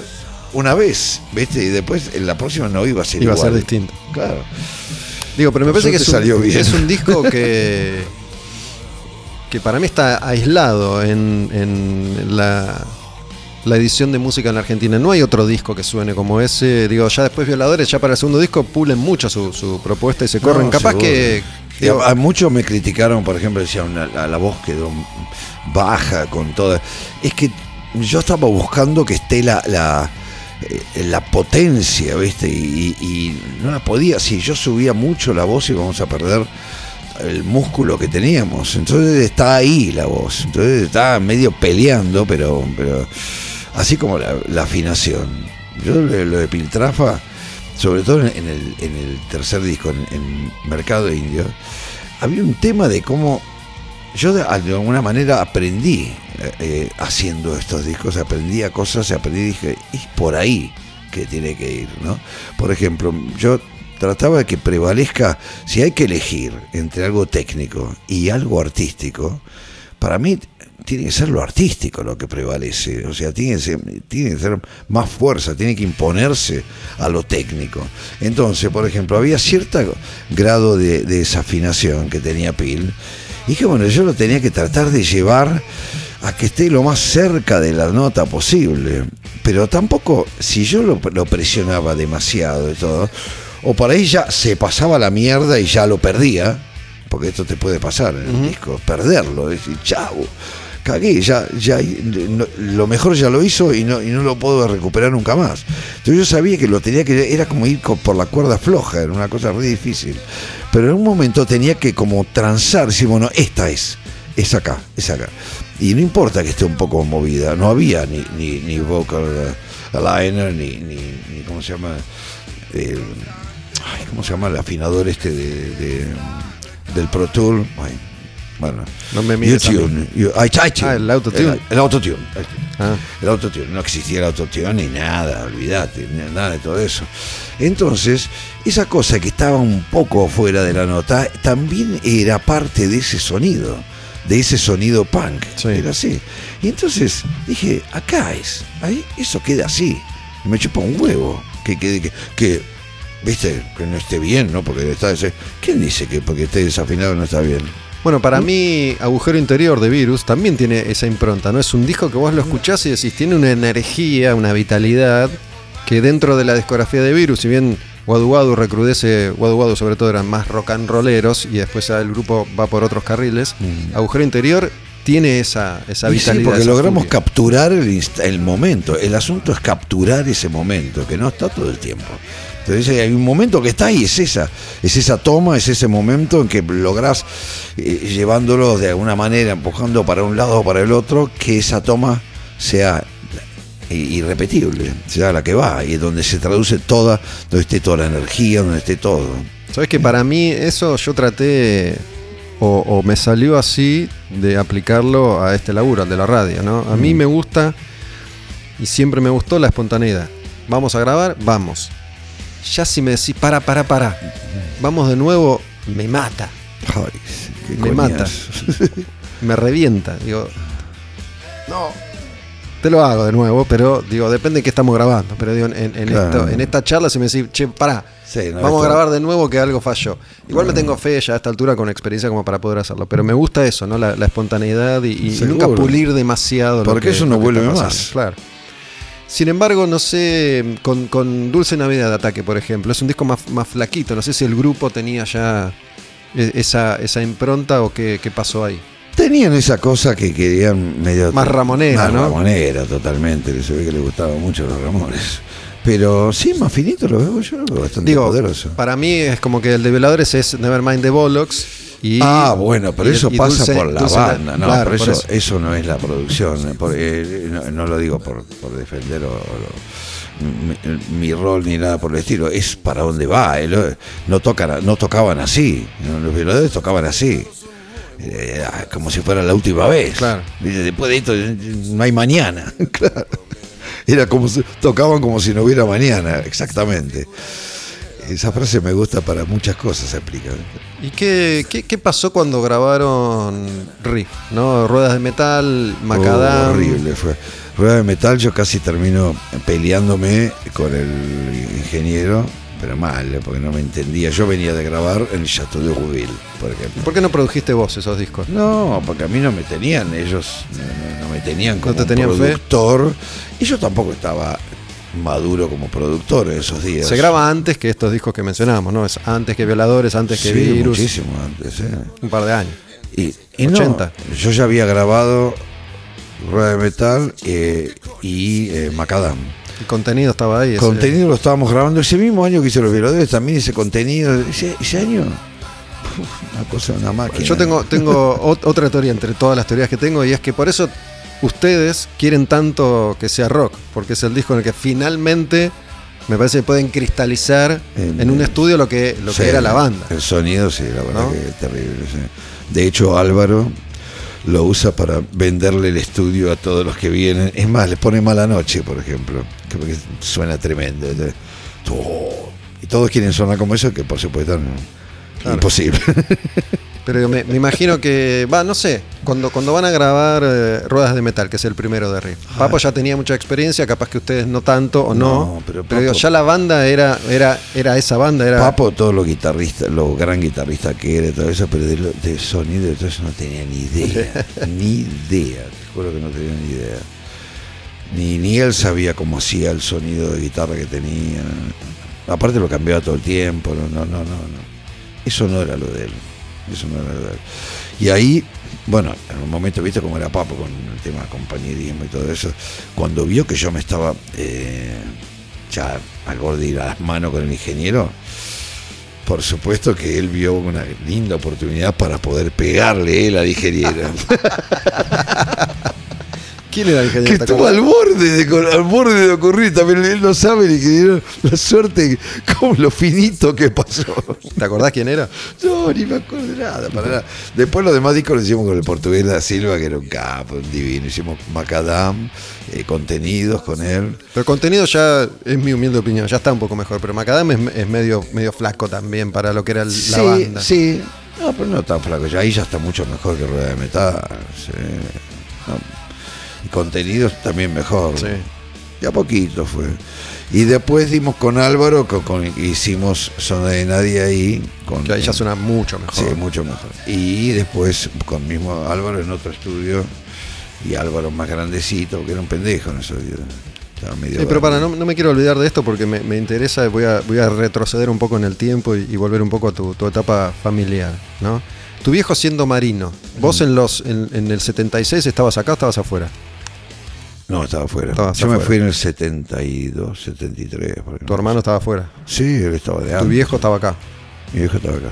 una vez, ¿viste? Y después en la próxima no iba a ser Iba a igual. ser distinto. Claro. Digo, pero me Por parece que es un, salió bien. es un disco que, que para mí está aislado en, en la, la edición de música en la Argentina. No hay otro disco que suene como ese. Digo, ya después Violadores, ya para el segundo disco, pulen mucho su, su propuesta y se corren. No, Capaz seguro. que. Digo, a, a muchos me criticaron, por ejemplo, decían la, la- la voz quedó baja con toda. Es que yo estaba buscando que esté la, la, eh, la potencia, ¿viste? Y, y no la podía. Si yo subía mucho la voz íbamos a perder el músculo que teníamos. Entonces está ahí la voz. Entonces está medio peleando, pero, pero así como la, afinación. Yo lo, de Piltrafa, sobre todo en el, tercer disco, en, Mercado Indio, había un tema de cómo yo de, de alguna manera aprendí eh, eh, haciendo estos discos, aprendí a cosas, aprendí y dije, es por ahí que tiene que ir, ¿no? Por ejemplo, yo trataba de que prevalezca, si hay que elegir entre algo técnico y algo artístico, para mí tiene que ser lo artístico lo que prevalece, o sea, tiene que ser, tiene que ser más fuerza, tiene que imponerse a lo técnico. Entonces, por ejemplo, había cierto grado de, de desafinación que tenía Pil, y que bueno, yo lo tenía que tratar de llevar a que esté lo más cerca de la nota posible. Pero tampoco, si yo lo, lo presionaba demasiado y todo, o por ahí ya se pasaba la mierda y ya lo perdía, porque esto te puede pasar en el disco, perderlo, decir, chau, cagué, ya, ya lo mejor ya lo hizo y no, y no lo puedo recuperar nunca más. Entonces yo sabía que lo tenía que, era como ir por la cuerda floja, era una cosa muy difícil. Pero en un momento tenía que como transar, decir, bueno, esta es, es acá, es acá. Y no importa que esté un poco movida, no había ni, ni, ni vocal eh, aligner, ni, ni, ¿cómo se llama? El- ¿Cómo se llama el afinador este de, de- del Pro Tool? Bueno, No me mires YouTube, you-. Ah, el autotune. El, el autotune. Ah. El autotune. No existía el autotune ni nada, olvídate, ni nada de todo eso. Entonces, esa cosa que estaba un poco fuera de la nota también era parte de ese sonido, de ese sonido punk. Sí. Era así. Y entonces dije, acá es, ahí eso queda así. Y me chupa un huevo. Que, que, que, que, viste, que no esté bien, ¿no? Porque está ese- ¿Quién dice que porque esté desafinado no está bien? Bueno, para mí, Agujero Interior de Virus también tiene esa impronta, ¿no? Es un disco que vos lo escuchás y decís, tiene una energía, una vitalidad, que dentro de la discografía de Virus, si bien Wadu Wadu recrudece, Wadu Wadu sobre todo eran más rock and rolleros y después el grupo va por otros carriles, Agujero Interior tiene esa, esa Y sí, vitalidad. porque esa logramos furia. capturar el, el momento. El asunto es capturar ese momento, que no está todo el tiempo. Entonces hay un momento que está ahí, es esa, es esa toma, es ese momento en que lográs eh, llevándolo de alguna manera, empujando para un lado o para el otro, que esa toma sea irrepetible, sea la que va, y donde se traduce toda, donde esté toda la energía, donde esté todo. Sabes que para mí eso yo traté o, o me salió así de aplicarlo a este laburo, al de la radio, ¿no? A mí me gusta y siempre me gustó la espontaneidad. Vamos a grabar, vamos. Ya si me decís, para, para, para, vamos de nuevo, me mata, Ay, qué Me mata. me revienta. Digo, no, te lo hago de nuevo, pero digo, depende de qué estamos grabando. Pero digo, en, en Claro. esto- en esta charla si me decís, che, pará, Sí, no, vamos a grabar de nuevo que algo falló. Igual me tengo fe ya a esta altura con experiencia como para poder hacerlo. Pero me gusta eso, ¿no? La, la espontaneidad y, nunca pulir demasiado. lo Porque que- eso no lo vuelve más. Claro. Sin embargo, no sé, con, con Dulce Navidad de Ataque, por ejemplo, es un disco más, más flaquito. No sé si el grupo tenía ya e- esa, esa impronta o qué, qué pasó ahí. Tenían esa cosa que querían medio. Más ramonera, más ¿no? ramonera, totalmente. Que se ve que le gustaban mucho los Ramones. Pero sí, más finito lo veo yo, lo veo bastante Digo, poderoso. para mí es como que el de Veladores es Nevermind the Bollocks. Y, ah, bueno, pero y- eso y pasa Dulce- por la banda, no, claro, pero por eso, eso. no es la producción, eh, por- eh, no, no lo digo por, por defender o, o- mi, mi rol ni nada por el estilo, es para dónde va, eh, no, tocan, no tocaban así, los violadores tocaban así, eh, como si fuera la última vez, Claro. Después de esto no hay mañana, claro, era como si, tocaban como si no hubiera mañana, exactamente. Esa frase me gusta para muchas cosas, se aplica. ¿Y qué, qué, qué pasó cuando grabaron Riff? ¿no? Ruedas de metal, Macadam. Oh, horrible fue. Rueda de metal, yo casi termino peleándome con el ingeniero pero mal, eh, porque no me entendía. Yo venía de grabar en el Chateau de Rouville, por ejemplo. ¿Por qué no produjiste vos esos discos? No, porque a mí no me tenían, ellos no, me tenían como te tenían fe? productor. Y yo tampoco estaba maduro como productor en esos días. Se graba antes que estos discos que mencionamos, ¿no? Es antes que Violadores, antes que Sí, Virus. muchísimo antes. eh. Un par de años. Y, y no, 80. yo ya había grabado Rueda de Metal eh, y eh, Macadam. El contenido estaba ahí. ese- Contenido lo estábamos grabando ese mismo año que hice los violadores, también ese contenido. Ese, ese año, una cosa, una máquina. Yo tengo, tengo ot- otra teoría entre todas las teorías que tengo y es que por eso ustedes quieren tanto que sea rock, porque es el disco en el que finalmente me parece que pueden cristalizar En- en un estudio lo que, lo Sí, que era la banda. El sonido, sí, la verdad ¿No? que es terrible. sí. De hecho, Álvaro lo usa para venderle el estudio a todos los que vienen. Es más, le pone mala noche, por ejemplo, que porque suena tremendo. Y todos quieren sonar como eso, que por supuesto no. Claro. Imposible. Pero me, me imagino que, va, no sé, cuando, cuando van a grabar eh, Ruedas de Metal, que es el primero de Riff, Papo ya tenía mucha experiencia, capaz que ustedes no tanto o no, No, pero digo, ya la banda era, era, era esa banda, era... Papo, todos los guitarristas, lo gran guitarrista que era y todo eso, pero de, lo- de sonido y todo eso no tenía ni idea. ni idea, te juro que no tenía ni idea. Ni, ni él sabía cómo hacía el sonido de guitarra que tenía. Aparte lo cambiaba todo el tiempo, no, no, no, no. no. Eso no era lo de él. Eso no era. Y ahí, bueno, en un momento, viste cómo era Papo con el tema compañerismo y todo eso. Cuando vio que yo me estaba eh, ya al borde de las manos con el ingeniero, por supuesto que él vio una linda oportunidad para poder pegarle él al ingeniero. ¿Quién era el que ingeniero? ¿Te estuvo al borde, de, al borde de ocurrir. También él no sabe el ingeniero la suerte, como lo finito que pasó. ¿Te acordás quién era? No, ni me acuerdo de nada, para nada. Después los demás discos los hicimos con el portugués da Silva, que era un capo, un divino. Hicimos Macadam, eh, contenidos con él. Pero contenido ya, es mi humilde opinión, ya está un poco mejor. Pero Macadam es, es medio, medio flasco también para lo que era el- sí, la banda. Sí, no, pero no tan flaco. Ya ahí ya está mucho mejor que Rueda de Metal. sí. No. Y contenidos también mejor. Sí. Y a poquito fue. Y después dimos con Álvaro, con, con- hicimos Zona de Nadie ahí. Con, Que ahí ya suena mucho mejor. Sí, mucho mejor. Y después con mismo Álvaro en otro estudio. Y Álvaro más grandecito, que era un pendejo en esos días. Estaba medio Sí, pero para, no, no me quiero olvidar de esto porque me, me interesa, voy a, voy a retroceder un poco en el tiempo y, y volver un poco a tu, tu etapa familiar, ¿no? Tu viejo siendo marino, vos en los en, en el 76 estabas acá estabas afuera. No, estaba afuera. Yo me fui en el 72, 73. por. Tu hermano estaba afuera. Sí, él estaba de Tu antes. viejo estaba acá. Mi viejo estaba acá.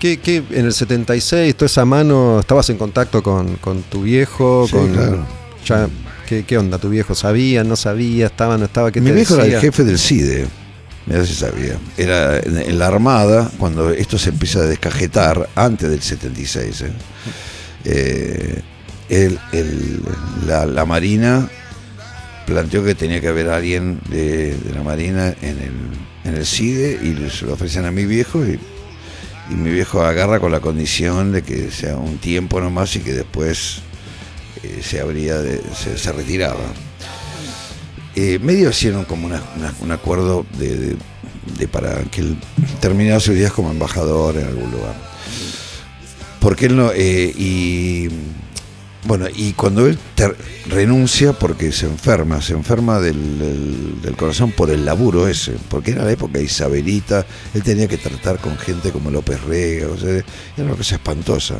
¿Qué, qué, en el 76, toda esa mano, estabas en contacto con, con tu viejo? Sí, con, claro. ya, ¿qué, qué onda? ¿Tu viejo sabía, no sabía, estaba, no estaba? ¿Qué Mi te viejo era el jefe del CIDE. Mira si sabía. Era en, en la Armada, cuando esto se empieza a descajetar, antes del 76. ¿eh? Eh, el- la, la Marina planteó que tenía que haber alguien de, la Marina en el, en el CIDE y se lo ofrecen a mi viejo y, mi viejo agarra con la condición de que sea un tiempo nomás y que después eh, se abría de- se, se retiraba. Eh, medio hicieron como una- un acuerdo de, de- de para que él terminara sus días como embajador en algún lugar. Porque él no. eh, y. Bueno, y cuando él renuncia porque se enferma, se enferma del, corazón por el laburo ese, porque era la época Isabelita, él tenía que tratar con gente como López Rega, o sea, era una cosa espantosa.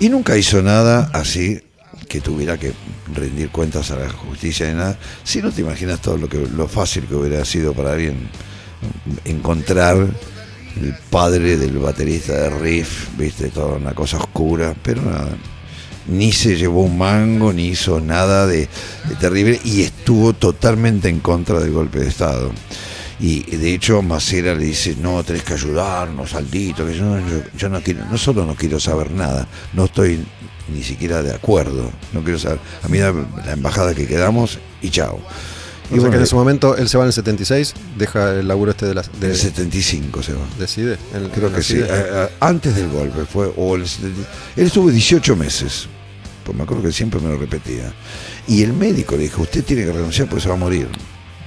Y nunca hizo nada así que tuviera que rendir cuentas a la justicia ni nada. Si no te imaginas todo lo que lo fácil que hubiera sido para alguien encontrar el padre del baterista de Riff, viste, toda una cosa oscura, pero nada. Ni se llevó un mango, ni hizo nada de, terrible y estuvo totalmente en contra del golpe de Estado. Y de hecho Macera le dice, no, tenés que ayudarnos, Aldito, yo, no- no quiero, no solo no quiero saber nada, no estoy ni siquiera de acuerdo, no quiero saber, a mí la embajada que quedamos y chao. O sea que en ese momento él se va en el 76, deja el laburo este de las. De, el 75 se va. decide. en- Creo que sí. Eh, eh, antes del golpe fue. O el 70 él estuvo 18 meses. Pues me acuerdo que siempre me lo repetía. Y el médico le dijo: Usted tiene que renunciar porque se va a morir.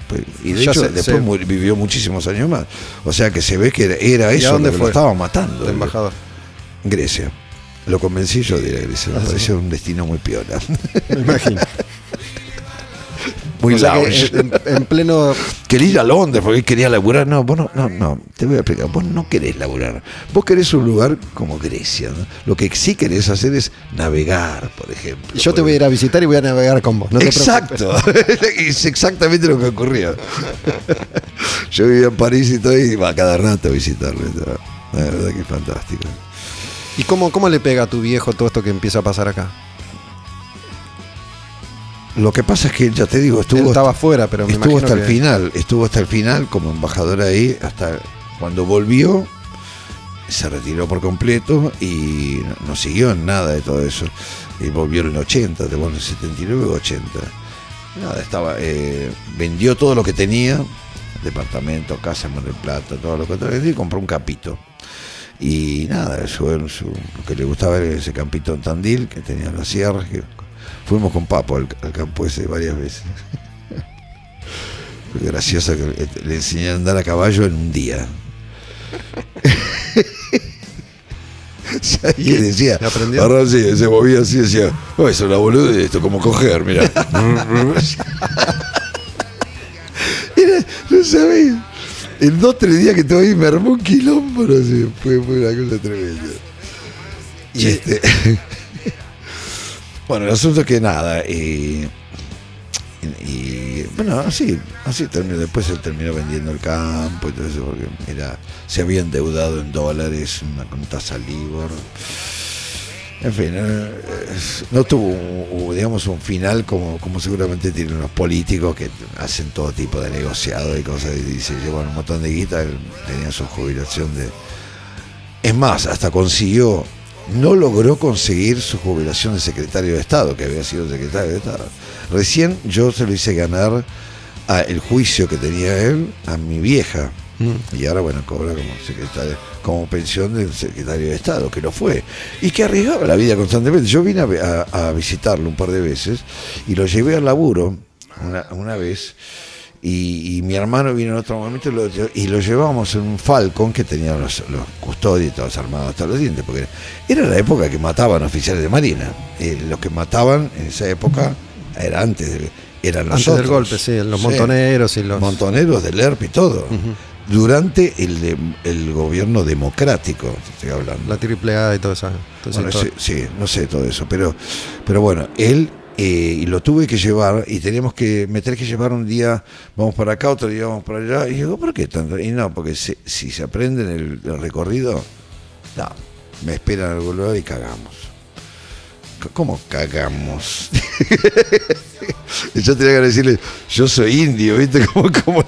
Pues, Y de Ya hecho, se- después se- vivió muchísimos años más. O sea que se ve que era, ¿Y eso dónde lo que lo fue? estaba matando. de embajador. Grecia. Lo convencí yo de ir a Grecia. Me Ah, sí. pareció un destino muy piola. Me imagino. muy O sea que lounge. en, en pleno. Quería ir a Londres porque quería laburar. No, vos no, no, no, te voy a explicar. Vos no querés laburar. Vos querés un lugar como Grecia. ¿no? Lo que sí querés hacer es navegar, por ejemplo. Yo te voy a ir a visitar y voy a navegar con vos. No te Exacto. es exactamente lo que ocurrió. Yo vivía en París y todo y iba cada rato a todo. La verdad que es fantástico. ¿Y cómo, cómo le pega a tu viejo todo esto que empieza a pasar acá? Lo que pasa es que, ya te digo, estuvo Él estaba afuera, pero me estuvo hasta el final, estuvo hasta el final como embajador ahí, hasta cuando volvió, se retiró por completo y no, no siguió en nada de todo eso. Y volvió en el 80, de bueno, 79 o 80. Nada, estaba, eh, vendió todo lo que tenía, departamento, casa en Mar del Plata, todo lo que tenía, y compró un capito. Y nada, eso lo que le gustaba era ese campito en Tandil, que tenía las sierras, que fuimos con Papo al, al campo ese varias veces. Fue gracioso que le- enseñé a andar a caballo en un día. ¿Sabes qué decía? ¿Y sí, se movía así, decía, oh, eso es una boluda, esto como coger, mira. No sabés. En dos, tres días que estuve ahí me armó un quilombo, no sé, fue, fue una cosa tremenda. Y este. bueno, el asunto es que nada, y, bueno, así, así terminó. Después él terminó vendiendo el campo y todo eso, porque era, se había endeudado en dólares, una con tasa LIBOR. En fin, eh, no tuvo, digamos, un final como, como seguramente tienen los políticos que hacen todo tipo de negociados y cosas y se llevan un montón de guita. Él tenía su jubilación de. Es más, hasta consiguió, no logró conseguir su jubilación de secretario de Estado, que había sido secretario de Estado. Recién yo se lo hice ganar a el juicio que tenía él a mi vieja. Y ahora, bueno, cobra como secretario, como pensión del secretario de Estado, que lo fue. Y que arriesgaba la vida constantemente. Yo vine a, ve- a- a visitarlo un par de veces y lo llevé al laburo una, una vez. Y, y mi hermano vino en otro momento y lo, y lo llevamos en un Falcon que tenía los, los custodios todos armados hasta los dientes, porque era la época que mataban oficiales de marina. Eh, los que mataban en esa época era antes, de- eran Antes del golpe, sí, los montoneros y los. Montoneros del ERP y todo. Durante el, de- el gobierno democrático, estoy hablando. La triple A y todo eso. todo Bueno, sí, sí, no sé todo eso, pero, pero bueno, él eh, y lo tuve que llevar y teníamos que, me tenés que llevar un día, vamos para acá, otro día vamos para allá. Y digo, ¿por qué tanto? Y no, porque si, si se aprende en el, recorrido, no, me esperan algún lugar y cagamos. ¿Cómo cagamos? Yo tenía que decirle, yo soy indio, ¿viste? Como, como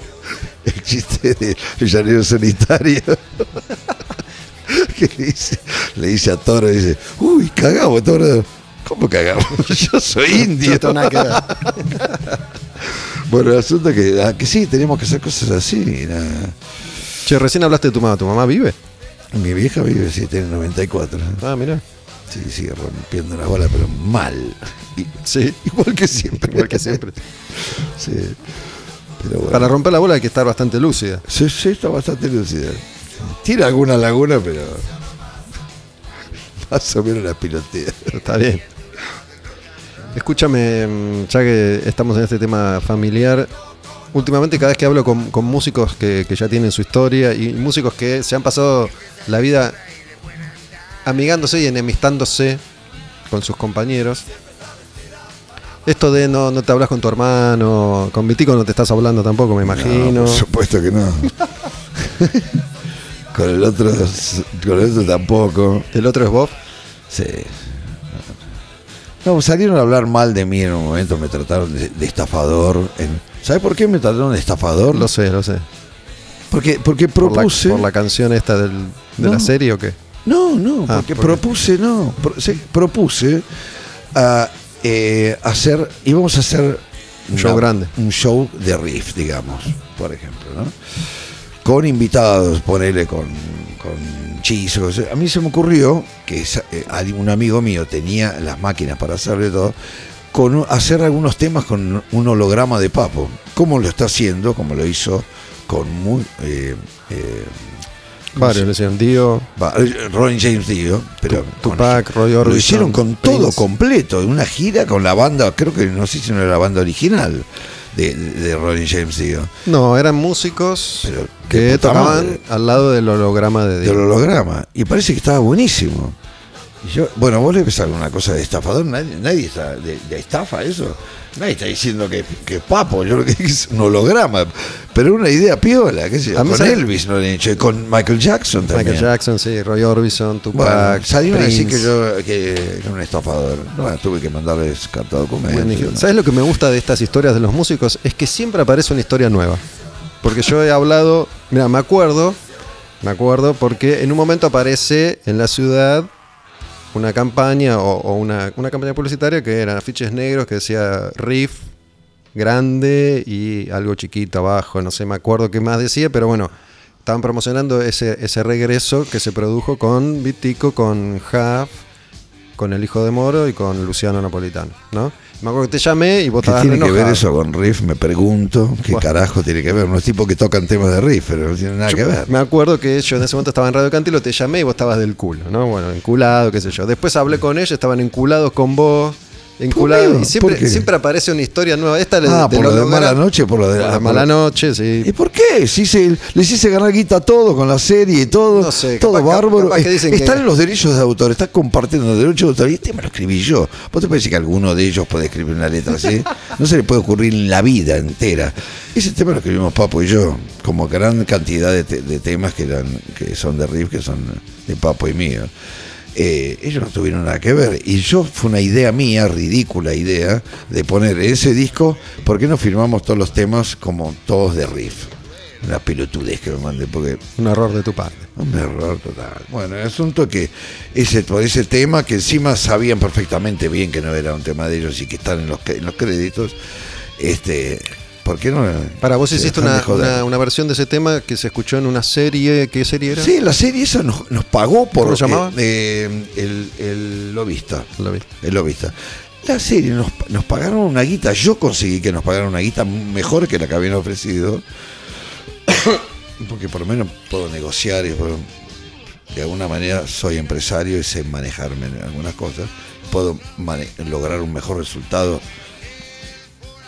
el chiste de llanero solitario. que le dice, le dice a Toro, dice, uy, cagamos, Toro. ¿Cómo cagamos? Yo soy indio. Que. Bueno, el asunto es que, ah, que sí, tenemos que hacer cosas así. nada. Che, recién hablaste de tu mamá. ¿Tu mamá vive? Mi vieja vive, sí, tiene 94. Ah, mira. Sí, sigue rompiendo la bola, pero mal. Y- Sí. igual que siempre. Igual que siempre. Sí. Pero bueno. Para romper la bola hay que estar bastante lúcida. Sí, sí, está bastante lúcida. Tiene alguna laguna, pero más o menos la pilotea. Está bien. Escúchame, mm, ya que estamos en este tema familiar, últimamente cada vez que hablo con, con músicos que, que ya tienen su historia y músicos que se han pasado la vida amigándose y enemistándose con sus compañeros, esto de no, no te hablas con tu hermano, con Vitico no te estás hablando tampoco, me imagino. No, por supuesto que no. con el otro, con el otro tampoco. El otro es Bob. Sí. No, salieron a hablar mal de mí en un momento, me trataron de, de estafador. En, ¿Sabes por qué me trataron de estafador? Lo sé, lo sé. Porque, porque Por la, propuse. por la canción esta del, de No. la serie o qué? No, no, Ah, porque propuse, no, pro- sí, propuse a eh, hacer, íbamos a hacer Un show grande. un show de riff, digamos, por ejemplo, ¿no? Con invitados, ponele con, con chizos. A mí se me ocurrió que esa- eh, un amigo mío tenía las máquinas para hacerle todo, con un- hacer algunos temas con un holograma de Papo. Como lo está haciendo, como lo hizo con muy. eh, eh, Varios le decían Dio. eh, Ronnie James Dio, pero Tupac, Roy lo Orbison, hicieron con todo completo, una gira con la banda, creo que no sé si no era la banda original de, de, Ronnie James Dio, No, eran músicos Pero, que tocaban madre. al lado del holograma de Dio. del holograma, y parece que estaba buenísimo. Y yo, bueno, vos le ves alguna cosa de estafador, nadie, nadie está de, de estafa eso. Nadie está diciendo que, que es papo, yo creo que es un holograma, pero una idea piola, qué sé yo, A mí con sabe- Elvis lo han hecho, y con Michael Jackson también. Michael Jackson, sí, Roy Orbison, Bueno, Tupac. salieron a decir que Prince. yo que era un estafador. Bueno, tuve que mandarles carta de. ¿no? ¿Sabes lo que me gusta de estas historias de los músicos? Es que siempre aparece una historia nueva. Porque yo he hablado, mira, me acuerdo, me acuerdo, porque en un momento aparece en la ciudad una campaña o, una, una campaña publicitaria que eran afiches negros que decía Riff grande y algo chiquito abajo, no sé, me acuerdo qué más decía, pero bueno, estaban promocionando ese, ese regreso que se produjo con Vitico, con Huff, con el hijo de Moro y con Luciano Napolitano, ¿no? Me acuerdo que te llamé y vos ¿Qué tiene que ver eso con Riff? Me pregunto. ¿Qué Bueno. carajo tiene que ver? Unos tipos que tocan temas de Riff, pero no tiene nada que ver. Me acuerdo que yo en ese momento estaba en Radio Cantilo, te llamé y vos estabas del culo, ¿no? Bueno, enculado, qué sé yo. Después hablé con ellos, estaban enculados con vos, enculados. ¿Por qué? Y siempre, aparece una historia nueva. Esta de, Ah, de por lo de mala noche, por lo de la mala noche, sí. ¿Y por qué? Si se, les hice ganar guita a todo con la serie y todo, No sé, todo capaz- bárbaro. capaz que dicen que- Están los derechos de autor, están compartiendo los derechos de autor. Y este me lo escribí yo. ¿Vos te parece que alguno de ellos puede escribir una letra así? No se le puede ocurrir en la vida entera. Ese tema lo escribimos Papo y yo, como gran cantidad de, te- de temas que eran que son de Riff, que son de Papo y mío. Eh, ellos no tuvieron nada que ver. Y yo fue una idea mía, ridícula idea, de poner en ese disco, ¿por qué no firmamos todos los temas como todos de riff? Una pelotudez que me mandé, porque Un error de tu parte. un error total. Bueno, el asunto que ese, por ese tema, que encima sabían perfectamente bien que no era un tema de ellos y que están en los, en los créditos, este, ¿por qué no? Para vos hiciste una, versión de ese tema que se escuchó en una serie. ¿Qué serie era? Sí, la serie esa nos, nos pagó por ¿Cómo se llamaba? eh, el, el lobista. Vi. El lobista. La serie nos, nos pagaron una guita. Yo conseguí que nos pagaran una guita mejor que la que habían ofrecido. Porque por lo menos puedo negociar y puedo- de alguna manera soy empresario y sé manejarme en algunas cosas. Puedo mane- lograr un mejor resultado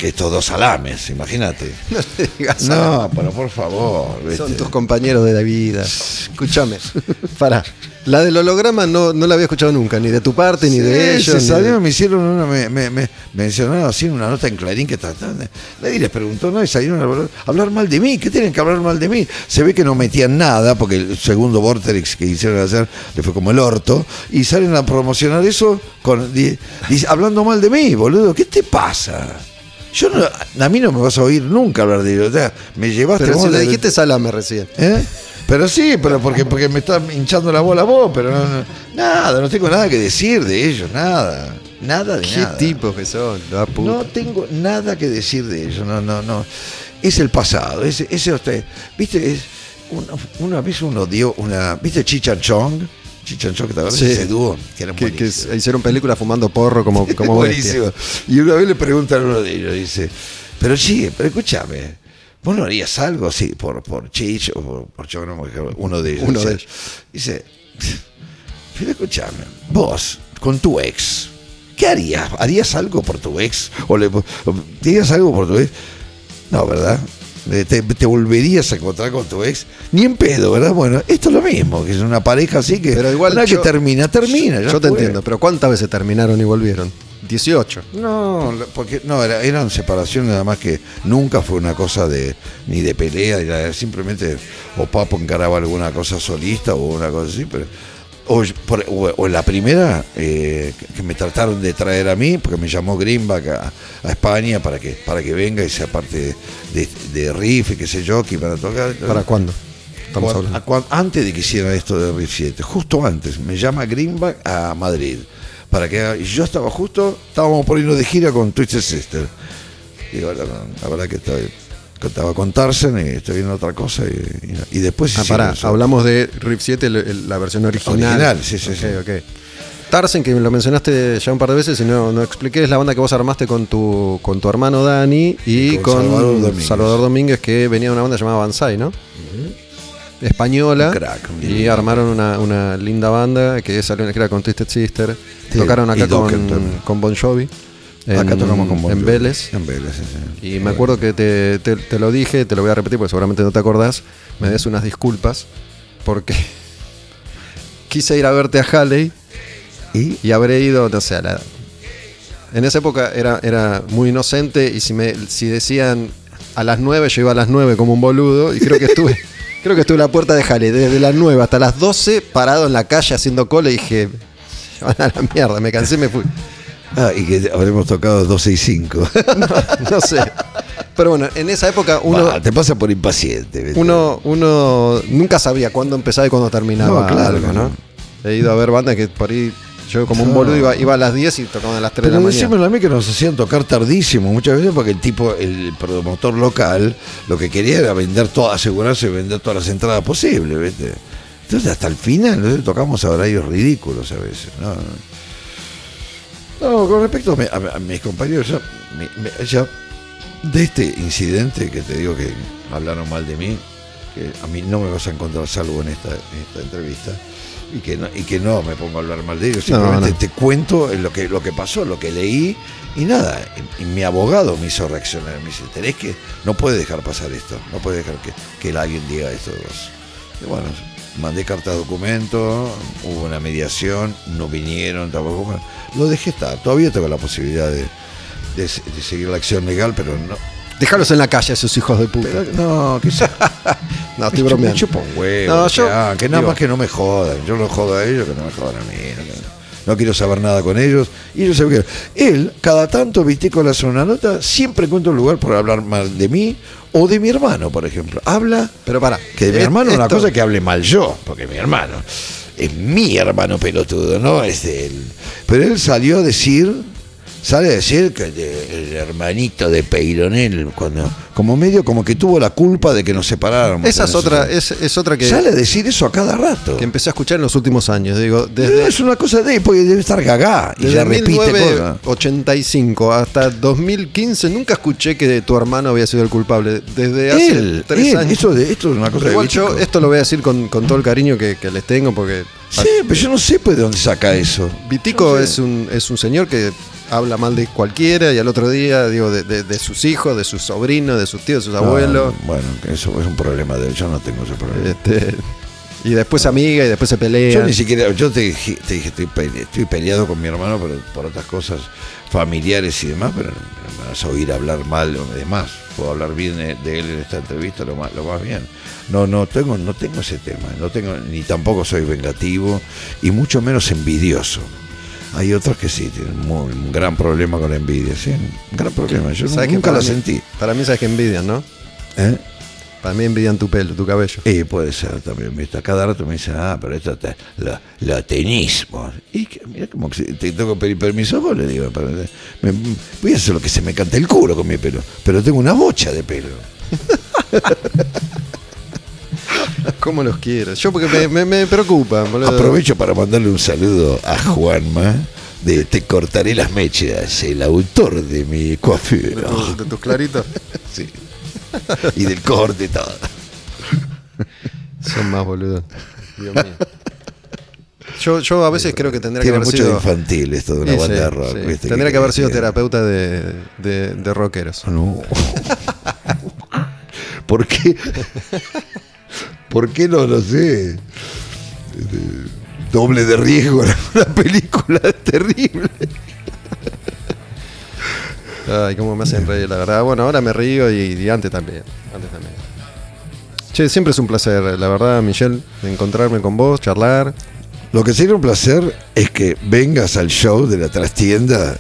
que estos dos salames, imagínate. No le digas No, pero por favor. Son tus compañeros de la vida. Escúchame. Pará. La del holograma no, no la había escuchado nunca, ni de tu parte, ni de ellos. se de- salieron, me hicieron una, me, me, me mencionaron así en una nota en Clarín que trataban nadie les preguntó nada y salieron a hablar, a hablar mal de mí. ¿Qué tienen que hablar mal de mí? Se ve que no metían nada porque el segundo Vortex que hicieron hacer le fue como el orto y salen a promocionar eso con di- di- hablando mal de mí, boludo. ¿Qué te pasa? Yo no, a mí no me vas a oír nunca hablar de ellos. O sea, me llevaste Pero vos si le dijiste salame recién. ¿Eh? Pero sí, pero porque, porque me está hinchando la bola vos, pero no, no- nada, no tengo nada que decir de ellos, nada, nada de ¿Qué nada. tipos que son? La puta. No tengo nada que decir de ellos, no, no, no. Es el pasado, ese, ese usted, viste, es una, una vez uno dio una, viste Chichan ¿te acuerdas? Sí. Ese dúo, que era que, que hicieron películas fumando porro como, como bestia. Buenísimo. Y una vez le preguntan a uno de ellos, dice, pero sí, pero escúchame, ¿vos no harías algo así por, por Chich o por, por no uno de ellos? Uno dice, de ellos. Dice, pero escúchame, vos, con tu ex, ¿qué harías? ¿Harías algo por tu ex? ¿O le o algo por tu ex? No, ¿verdad? Eh, Te, te volverías a encontrar con tu ex? Ni en pedo, ¿verdad? Bueno, esto es lo mismo, que es una pareja así que Pero igual una yo- que termina, termina. Yo, te entiendo, pero ¿cuántas veces terminaron y volvieron? 18. No, porque no, era, eran separaciones nada más que nunca fue una cosa de ni de pelea, simplemente o Papo encaraba alguna cosa solista o una cosa así, pero o, por- o- o la primera eh, que- me trataron de traer a mí, porque me llamó Greenback a, a España para que para que venga y sea parte de, de Riff y qué sé yo, que iban a tocar. ¿Para cuándo? Estamos Cuan- hablando. a cuan- antes de que hicieran esto de Riff 7, justo antes, me llama Greenback a Madrid. Para que y yo estaba justo, estábamos por irnos de gira con Twisted Sister. Y ahora, la verdad que estoy, que estaba con Tarzan y estoy viendo otra cosa. Y, y- y después Ah, pará, eso. hablamos de Riff 7, el- el- la versión original. Original, sí, sí, Ok, sí. ok. Tarsen, que lo mencionaste ya un par de veces y no, no expliqué, es la banda que vos armaste con tu, con tu hermano Dani y, Y con, con Salvador Domínguez. Salvador Domínguez, que venía de una banda llamada Banzai, ¿no? Española. Un crack, un y armaron una, una linda banda que salió en que era con Twisted Sister. Sí, Tocaron acá con, con Bon Jovi. Acá en- tocamos con Bon En. Vélez. En Vélez, sí, sí. Y me acuerdo que te, te- te lo dije, te lo voy a repetir porque seguramente no te acordás. Me des unas disculpas porque quise ir a verte a Halley ¿Y? y habré ido, no sé, a la- en esa época era, era muy inocente y si, me, si decían a las 9, yo iba a las 9 como un boludo y creo que estuve, creo que estuve en la puerta de Halley desde las 9 hasta las 12 parado en la calle haciendo cola y dije, "Se van a la mierda, me cansé y me fui. Ah, y que habremos tocado 12 y 5. No sé. Pero bueno, en esa época uno... Bah, te pasa por impaciente. ¿viste? uno, uno nunca sabía cuándo empezaba y cuándo terminaba No, claro algo, ¿no? no. He ido a ver bandas que por ahí, yo como un No. boludo iba, iba a las 10 y tocaban a las 3 de Pero la mañana. decímelo a mí que nos hacían tocar tardísimo muchas veces porque el tipo, el promotor local, lo que quería era vender todo, asegurarse de vender todas las entradas posibles, ¿viste? Entonces hasta el final ¿no? tocamos a horarios ridículos a veces, ¿no? No, con respecto a, mi- a- a mis compañeros, ya, me- ya de este incidente que te digo que hablaron mal de mí, que a mí no me vas a encontrar salvo en esta, en esta entrevista, y que, no, y que no me pongo a hablar mal de ellos, No, simplemente no. te cuento lo que, lo que pasó, lo que leí, y nada, y, y mi abogado me hizo reaccionar, me dice, tenés que, no puede dejar pasar esto, no puede dejar que, que alguien diga esto de vos. Y bueno, mandé carta de documento, hubo una mediación, no vinieron, tampoco, bueno, lo dejé estar, todavía tengo la posibilidad de, de, se- de seguir la acción legal, pero no, Déjalos en la calle, esos hijos de puta. pero no, sea, no, estoy me bromeando. chupa un huevo, No, que, yo- hagan, que nada digo- más que no me jodan, yo los jodo a ellos, que no me jodan a mí, no, que- no quiero saber nada con ellos, y ellos saben que él, cada tanto, viste, con la una nota, siempre encuentra un lugar por hablar mal de mí o de mi hermano, por ejemplo. Habla Pero para. que de mi Eh, hermano una esto- cosa es que hable mal yo, porque mi hermano es mi hermano pelotudo, no es de él. Pero él salió a decir, sale a decir que el hermanito de Peironel, cuando, como medio como que tuvo la culpa de que nos separáramos. Esa es otra, es, es otra que, Sale a decir eso a cada rato. que empecé a escuchar en los últimos años. Digo, desde, es una cosa de porque debe estar gagá y ya repite cosas. 1985 hasta 2015 nunca escuché que tu hermano había sido el culpable. Desde hace Él, tres él, años. esto, esto es una cosa Pero de igual yo esto lo voy a decir con, con todo el cariño que, que les tengo porque Sí, pero yo no sé pues, de dónde saca eso. Vitico No sé. es un es un señor que habla mal de cualquiera y al otro día digo de, de- de sus hijos, de sus sobrinos, de sus tíos, de sus abuelos. No, bueno, eso es un problema de él. Yo no tengo ese problema. Este, y después amiga y después se Yo pelean. ni siquiera, yo te, dije- te dije, estoy, pele- estoy peleado con mi hermano pero por otras cosas familiares y demás, pero no me vas a oír hablar mal o demás. Puedo hablar bien de, de él en esta entrevista lo más, lo más bien. No, no tengo, no tengo ese tema, no tengo, ni tampoco soy vengativo y mucho menos envidioso. Hay otros que sí tienen muy- un gran problema con la envidia, sí, un gran problema. Yo ¿Sabes que nunca la mí- sentí. Para mí sabes que envidian, ¿no? ¿eh? Para mí envidian tu pelo, tu cabello. Y puede ser también, ¿viste? Cada rato me dicen, ah, pero esto te, lo, lo tenís vos. Y que, mira, como que te tengo que pedir permiso vos, le digo, me- voy a hacer lo que se me cante el culo con mi pelo, pero tengo una bocha de pelo. ¿Cómo los quieres? Yo porque me, me, me preocupan, boludo. Aprovecho para mandarle un saludo a Juanma de Te cortaré las mechas, el autor de mi coiffure. tu- de tus claritos. Sí. Y del corte todo. Son más boludos. Dios mío. Yo, yo a veces creo que tendría que haber mucho sido. infantil esto de una Sí, banda de rock. sí. ¿viste? Tendría que haber sido terapeuta de, de, de rockeros. No. ¿Por qué? ¿Por qué no lo sé? Este, Doble de riesgo, una película terrible. Ay, cómo me hacen reír, la verdad. Bueno, ahora me río y, y antes también. Antes también. Che, siempre es un placer, la verdad, Michelle, encontrarme con vos, charlar. Lo que sería un placer es que vengas al show de la trastienda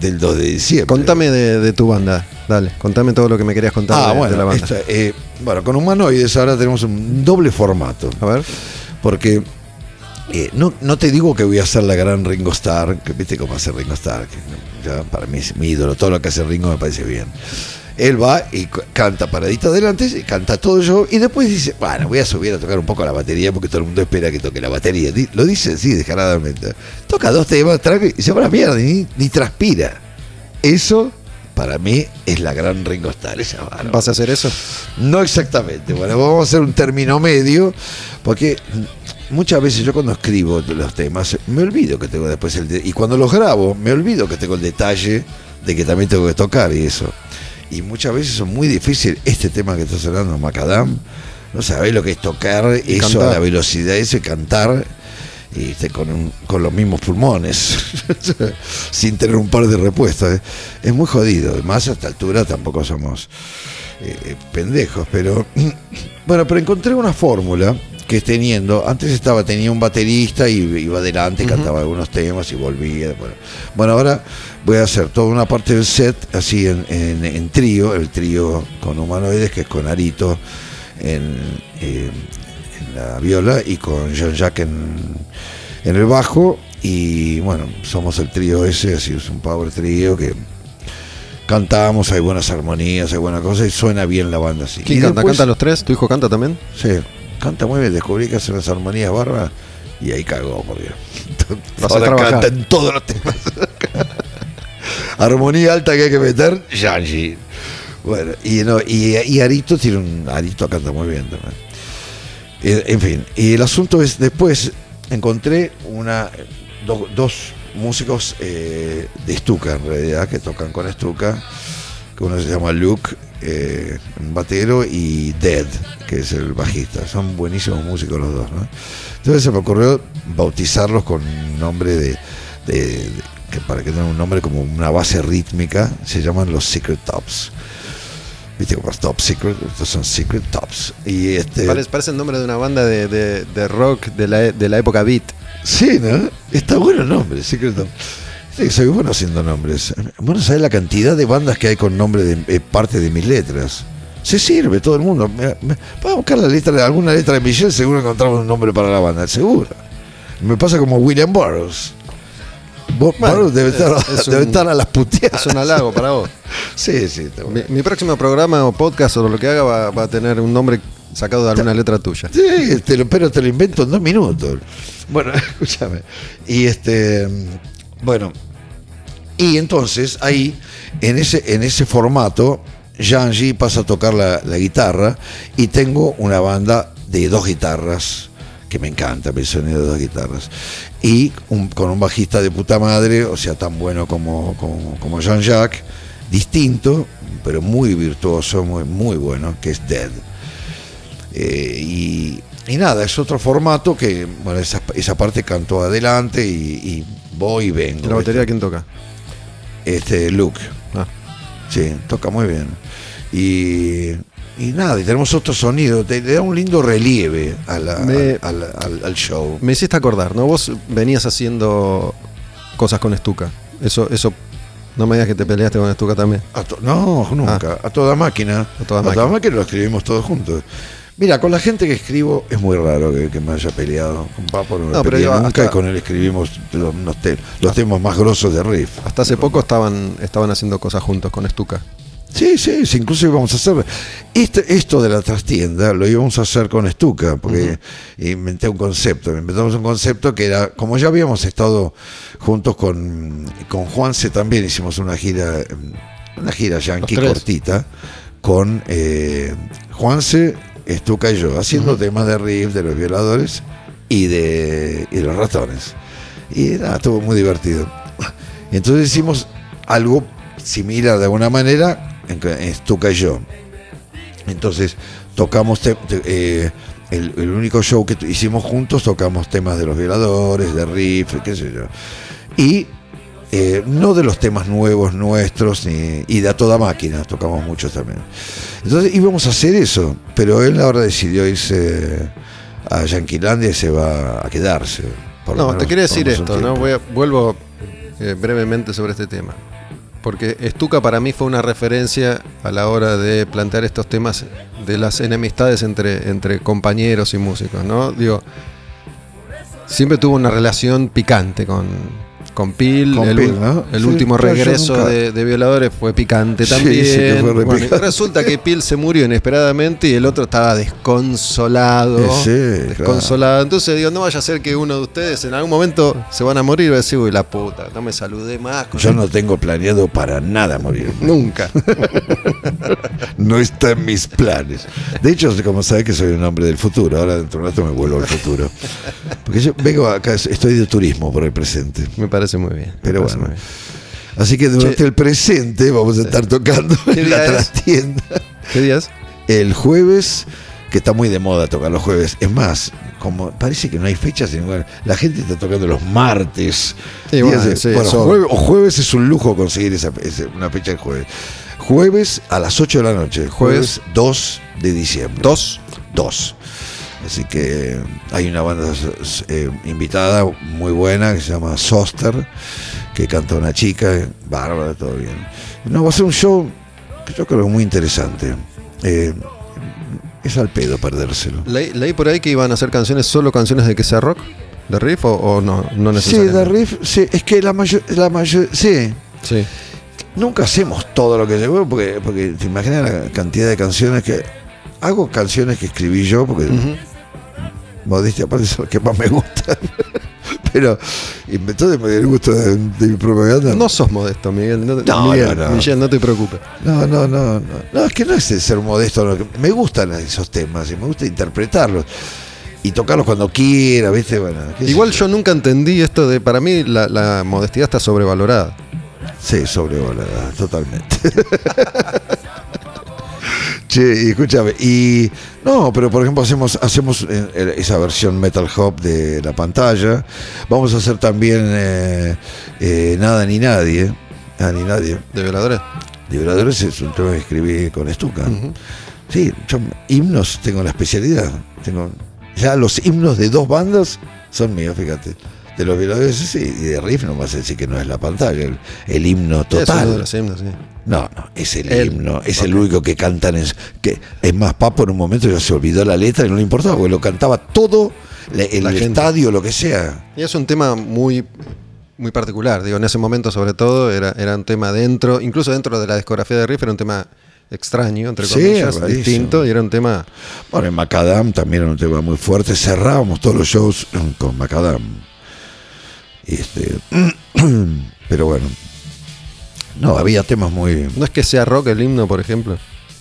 del 2 de diciembre. Contame de, de tu banda, dale, contame todo lo que me querías contar Ah, de, la banda. esta, eh, bueno, con Humanoides ahora tenemos un doble formato. A ver, Porque eh, no, no te digo que voy a hacer la gran Ringo Starr, que viste cómo hace Ringo Starr, que ya para mí es mi ídolo, todo lo que hace Ringo me parece bien. Él va y canta paradito adelante, y canta todo yo, y después dice, bueno, voy a subir a tocar un poco la batería porque todo el mundo espera que toque la batería. Lo dice así, descaradamente. Toca dos temas, y se va a la mierda, y ni, ni transpira. Eso, para mí, es la gran Ringo Starr, esa. ¿Vas a hacer eso? No exactamente. Bueno, vamos a hacer un término medio, porque muchas veces yo cuando escribo los temas me olvido que tengo después el de- y cuando los grabo me olvido que tengo el detalle de que también tengo que tocar y eso. Y muchas veces es muy difícil este tema que estás hablando, Macadam. No sabés lo que es tocar eso cantar. a la velocidad, eso y cantar y con, un- con los mismos pulmones, sin tener un par de repuestos. ¿eh? Es muy jodido. Y más a esta altura tampoco somos eh, pendejos, pero bueno, pero encontré una fórmula que teniendo, antes estaba, tenía un baterista y iba adelante, cantaba algunos temas y volvía. Bueno, bueno, ahora voy a hacer toda una parte del set así en, en- en trío, el trío con humanoides, que es con Arito en, eh, en la viola y con Jean-Jacques en, en el bajo. Y bueno, somos el trío ese, así es un power trío que cantamos, hay buenas armonías, hay buena cosa y suena bien la banda así. ¿Quién Y canta? después- ¿Canta los tres? ¿Tu hijo canta también? Sí, canta muy bien, descubrí que hace unas armonías bárbaras y ahí cagó, Vas a ahora canta en todos los temas. Armonía alta que hay que meter, Yanji. Bueno, y, no, y, y Arito tiene un. Arito canta muy bien también. Eh, En fin, y el asunto es, después encontré una do- dos músicos eh, de Stuka en realidad, que tocan con Stuka, que uno se llama Luke, eh, un batero, y Dead, que es el bajista. Son buenísimos músicos los dos. Entonces se me ocurrió bautizarlos con un nombre de- que para que tengan un nombre como una base rítmica, se llaman los Secret Tops. Viste como Top Secret, estos son Secret Tops. Y este. Parece, parece el nombre de una banda de, de- de rock de la, de la época beat. Sí, ¿no? Está bueno el nombre, Secret Top. Sí, soy bueno haciendo nombres. Bueno, ¿sabes la cantidad de bandas que hay con nombre de eh, parte de mis letras? Se sirve todo el mundo. Me, me- voy a buscar la letra de alguna letra de Michelle, seguro encontramos un nombre para la banda, seguro. Me pasa como William Burroughs. Bo- Bueno, Burroughs debe, estar, es- es debe un- estar a las puteadas. Es un halago para vos. Sí, sí. Mi, mi próximo programa o podcast o lo que haga va, va a tener un nombre sacado de alguna letra tuya. Sí, te lo, pero te lo invento en dos minutos. Bueno, escúchame. Y este, bueno, y entonces ahí, en ese, en ese formato, Janji pasa a tocar la, la guitarra y tengo una banda de dos guitarras que me encanta el sonido de dos guitarras y un- con un bajista de puta madre o sea tan bueno como como, como Jean-Jacques distinto pero muy virtuoso muy muy bueno que es Dead eh, y, y nada, es otro formato que, bueno, esa, esa parte cantó adelante y, y voy y vengo. ¿Y la batería quién toca? Este, Luke, Ah, sí, toca muy bien. Y, y nada, y tenemos otro sonido, te, da un lindo relieve a la- Me- al, al- show. me hiciste acordar, ¿no? Vos venías haciendo cosas con Stuka. Eso, eso, no me digas que te peleaste con Stuka también. A to- no, nunca, a toda máquina. Ah. A toda máquina. lo escribimos todos juntos. Mira, con la gente que escribo es muy raro que, que me haya peleado. Con Papo no me No, peleé nunca hasta- y con él escribimos los, los temas más grosos de riff. Hasta hace poco estaban, estaban haciendo cosas juntos con Stuka. Sí, sí, sí, incluso íbamos a hacer este- esto de la trastienda lo íbamos a hacer con Stuka, porque inventé un concepto, inventamos un concepto que era, como ya habíamos estado juntos con, con Juanse también hicimos una gira, una gira yankee cortita, con eh, Juanse, Stuka y yo, haciendo temas de riff, de los violadores y de, y de los ratones. Y nada, estuvo muy divertido. Entonces hicimos algo similar de alguna manera en, en yo. Entonces tocamos te- te- eh, el, el único show que hicimos juntos, tocamos temas de los violadores, de riff, qué sé yo. Y eh, no de los temas nuevos nuestros ni, y de a toda máquina, tocamos muchos también. Entonces íbamos a hacer eso, pero él ahora decidió irse a Yanquilandia y se va a quedarse. No, menos te quería decir esto, ¿no? Voy a- vuelvo eh, brevemente sobre este tema. Porque Stuka para mí fue una referencia a la hora de plantear estos temas de las enemistades entre, entre compañeros y músicos, ¿no? Digo, siempre tuvo una relación picante con, con Pil. Con el Pil, ul- ¿no? el Sí, último claro, regreso de, de Violadores fue picante Sí, también. sí, que fue Bueno, resulta que Pil se murió inesperadamente y el otro estaba desconsolado. Sí, desconsolado. Entonces digo, no vaya a ser que uno de ustedes en algún momento se van a morir y va a decir, uy, la puta, no me saludé más. con Yo él". no tengo planeado para nada morir. Nunca. No está en mis planes. De hecho, como sabes que soy un hombre del futuro, ahora dentro de un rato me vuelvo al futuro. Porque yo vengo acá, estoy de turismo por el presente. me parece muy bien. Pero bueno. bien. Así que durante Che. el presente vamos a estar tocando ¿Qué en la trastienda. ¿Qué días? El jueves, que está muy de moda tocar los jueves. Es más, como parece que no hay fechas, la gente está tocando los martes. Sí, bueno, de- sí, bueno, jueves, o jueves es un lujo conseguir esa, esa- una fecha de jueves. Jueves a las 8 de la noche, jueves 2 de diciembre. Dos. 2. Así que eh, hay una banda eh, invitada muy buena que se llama Soster, que canta una chica, eh, bárbara, todo bien. No, va a ser un show que yo creo muy interesante. Eh, es al pedo perdérselo. Leí, leí por ahí que iban a hacer canciones, solo canciones de que sea rock, de riff o, o no, no Sí, necesariamente. de riff, sí, es que la mayor, la mayor, sí, Sí. nunca hacemos todo lo que llegó, porque, porque te imaginas la cantidad de canciones que hago canciones que escribí yo, porque. Modestia aparte son las que más me gustan. Pero entonces me dio el gusto de, de mi propaganda. No sos modesto, Miguel. No, No, Miguel, no, no. Miguel, no te preocupes. No, no, no, no. No, es que no es el ser modesto. me gustan esos temas y me gusta interpretarlos. Y tocarlos cuando quiera, ¿viste? Bueno, Igual yo nunca entendí esto de, para mí la, la modestidad está sobrevalorada. Sí, sobrevalorada, totalmente. che, y escúchame, y no, pero por ejemplo hacemos hacemos eh, esa versión Metal Hop de la pantalla. Vamos a hacer también eh, eh, Nada ni Nadie. Nada ni Nadie. ¿De violadores? Liberadores es un tema que escribí con Stuka. Ujú. Sí, yo himnos tengo la especialidad. Tengo ya los himnos de dos bandas son míos, fíjate. De los violadores, sí, y de Riff no vas a decir que no es la pantalla, el, el himno Sí, es de total. los himnos, sí. No, no, es el himno, es el único que cantan. En, que, es más, Papo en un momento ya se olvidó la letra y no le importaba, porque lo cantaba todo el La gente. estadio, lo que sea. Y es un tema muy muy particular, digo, en ese momento sobre todo era, era un tema dentro, incluso dentro de la discografía de Riff era un tema extraño, entre comillas, distinto, y era un tema Bueno, en Macadam también era un tema muy fuerte. Cerrábamos todos los shows con Macadam. Este, pero bueno. No, había temas muy. No es que sea rock el himno, por ejemplo.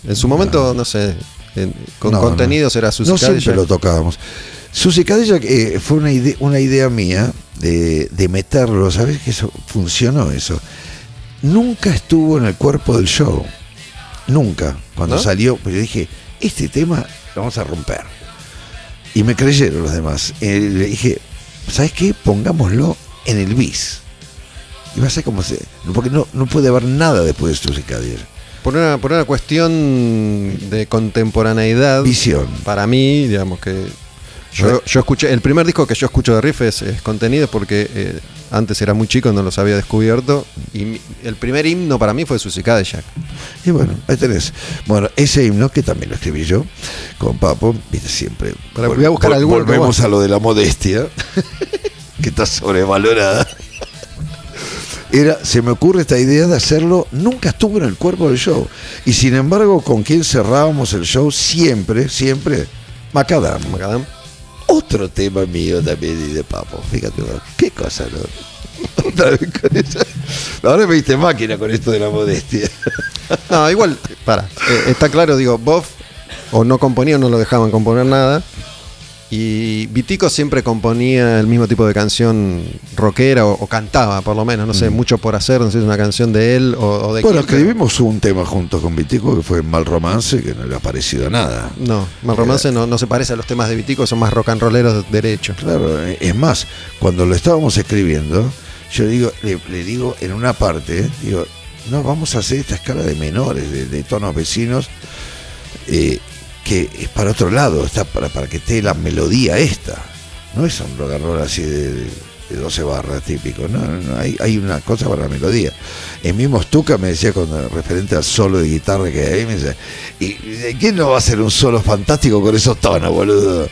En su momento, no sé, en- con No, contenidos era Susie No siempre Cadillac. lo tocábamos. Susie Cadillac eh, fue una, ide- una idea mía de, de meterlo. ¿Sabes que eso funcionó eso? Nunca estuvo en el cuerpo del show. Nunca. Cuando ¿No? salió, pues yo dije, este tema lo vamos a romper. Y me creyeron los demás. Eh, le dije, ¿sabes qué? Pongámoslo en el bis. Y va a ser como se. Porque no, no puede haber nada después de Susie Cadillac. Por una, por una cuestión de contemporaneidad, Visión. para mí, digamos que yo, yo escuché, el primer disco que yo escucho de Riff es, es Contenido porque eh, antes era muy chico, no los había descubierto, y el primer himno para mí fue Susie Cadillac. Y bueno, ahí tenés. Bueno, ese himno que también lo escribí yo con Papo, viste siempre. Para- voy a buscar vol- que Volvemos a lo de la modestia, que está sobrevalorada. Era, se me ocurre esta idea de hacerlo, nunca estuvo en el cuerpo del show. Y sin embargo, con quien cerrábamos el show, siempre, siempre, Macadam. Macadam. Otro tema mío también y de Papo. Fíjate, qué cosa, ¿no? Otra vez con esa. Ahora me diste máquina con esto de la modestia. No, igual, para, eh, está claro, digo, Bob o no componía o no lo dejaban componer nada. Y Vitico siempre componía el mismo tipo de canción rockera o, o cantaba, por lo menos, no sé, mucho por hacer, no sé si es una canción de él o, o de Mm. Bueno, escribimos un tema junto con Vitico que fue Mal Romance, que no le ha parecido nada. No, Mal Romance no, no se parece a los temas de Vitico, son más rock and rolleros de derecho. Claro, es más, cuando lo estábamos escribiendo, yo digo, le, le digo en una parte, digo, no, vamos a hacer esta escala de menores, de, de tonos vecinos, eh, que es para otro lado, está para, para que esté la melodía esta. No es un rock así de, de 12 barras típico, no, hay, hay una cosa para la melodía. El mismo Stuka me decía con referente al solo de guitarra que hay, me dice, ¿y quién no va a hacer un solo fantástico con esos tonos, boludo?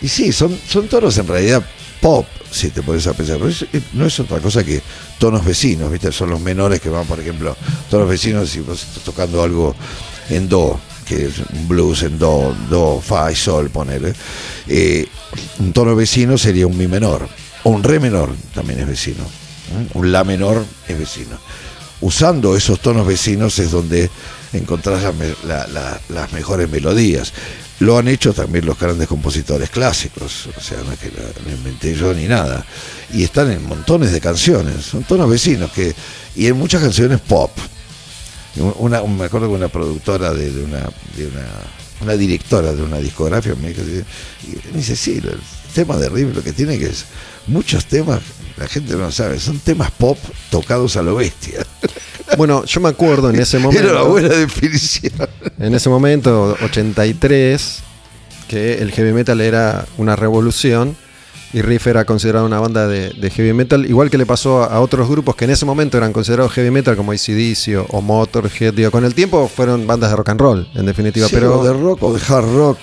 Y sí, son, son tonos en realidad pop, si te pones a pensar. Pero no es otra cosa que tonos vecinos, ¿viste? Son los menores que van, por ejemplo, tonos vecinos, si vos estás tocando algo en do, que es un blues en do, do, fa y sol, ponele. eh, un tono vecino sería un mi menor. O un re menor también es vecino. ¿eh? Un la menor es vecino. Usando esos tonos vecinos es donde encontrás las mejores melodías. Lo han hecho también los grandes compositores clásicos, o sea, no es que lo inventé yo ni nada. Y están en montones de canciones, son tonos vecinos que y en muchas canciones pop. Una, me acuerdo que una productora de, de una, de una, una directora de una discografía me dijo, y me dice, sí, el tema de Riff lo que tiene que es muchos temas, la gente no sabe, son temas pop tocados a lo bestia. Bueno, yo me acuerdo en ese Era una momento, buena definición. en ese momento, 83, que el heavy metal era una revolución y Riff era considerado una banda de, de heavy metal, igual que le pasó a, a otros grupos que en ese momento eran considerados heavy metal como ACDC o, o Motorhead. Digo, con el tiempo fueron bandas de rock and roll, en definitiva, Sí, pero de rock o de hard rock.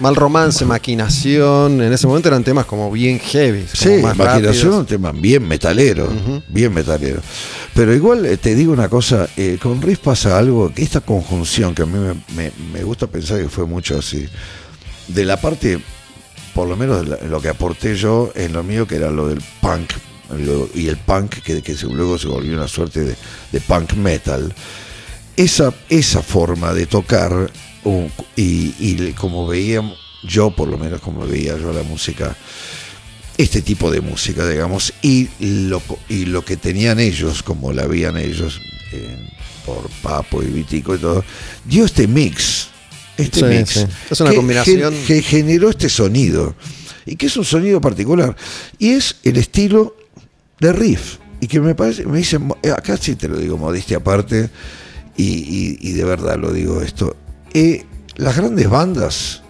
mal romance, maquinación, en ese momento eran temas como bien heavy. como Sí, más imaginación, un tema bien metalero, bien metalero. Pero igual eh, te digo una cosa, eh, con Riff pasa algo, que esta conjunción que a mí me, me- me gusta pensar que fue mucho así, de la parte, por lo menos lo que aporté yo en lo mío, que era lo del punk, y el punk, que, luego se volvió una suerte de, punk metal, esa, esa forma de tocar, y, como veía yo, por lo menos como veía yo la música, este tipo de música, digamos, y lo, y lo que tenían ellos, como la veían ellos, eh, por Papo y Vitico y todo, dio este mix. Este Sí, mix. sí. Es una que combinación- gen- que generó este sonido. Y que es un sonido particular. Y es el estilo de riff. Y que me parece, me dicen, eh, acá sí te lo digo, modestia aparte, y, y- y de verdad lo digo esto. eh, las grandes bandas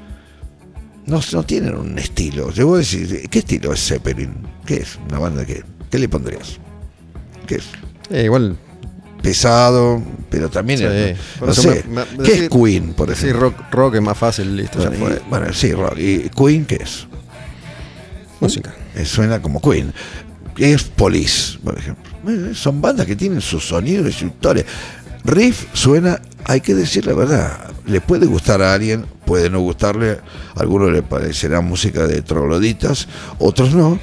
no, no tienen un estilo. Yo voy a decir, ¿qué estilo es Zeppelin? ¿Qué es? ¿Una banda que ¿Qué le pondrías? ¿Qué es? Eh, igual, Pesado, pero también Sí, es, por no eso sé, me- me- ¿qué decir- es Queen, por sí, ejemplo? rock, rock es más fácil, listo, Bueno, y- bueno, sí, rock. ¿Y Queen qué es? Música. Eh, Suena como Queen. ¿Qué es Police, por ejemplo? Eh, Son bandas que tienen sus sonidos y su historia. Riff suena, hay que decir la verdad, le puede gustar a alguien, puede no gustarle, a algunos le parecerá música de trogloditas, otros no,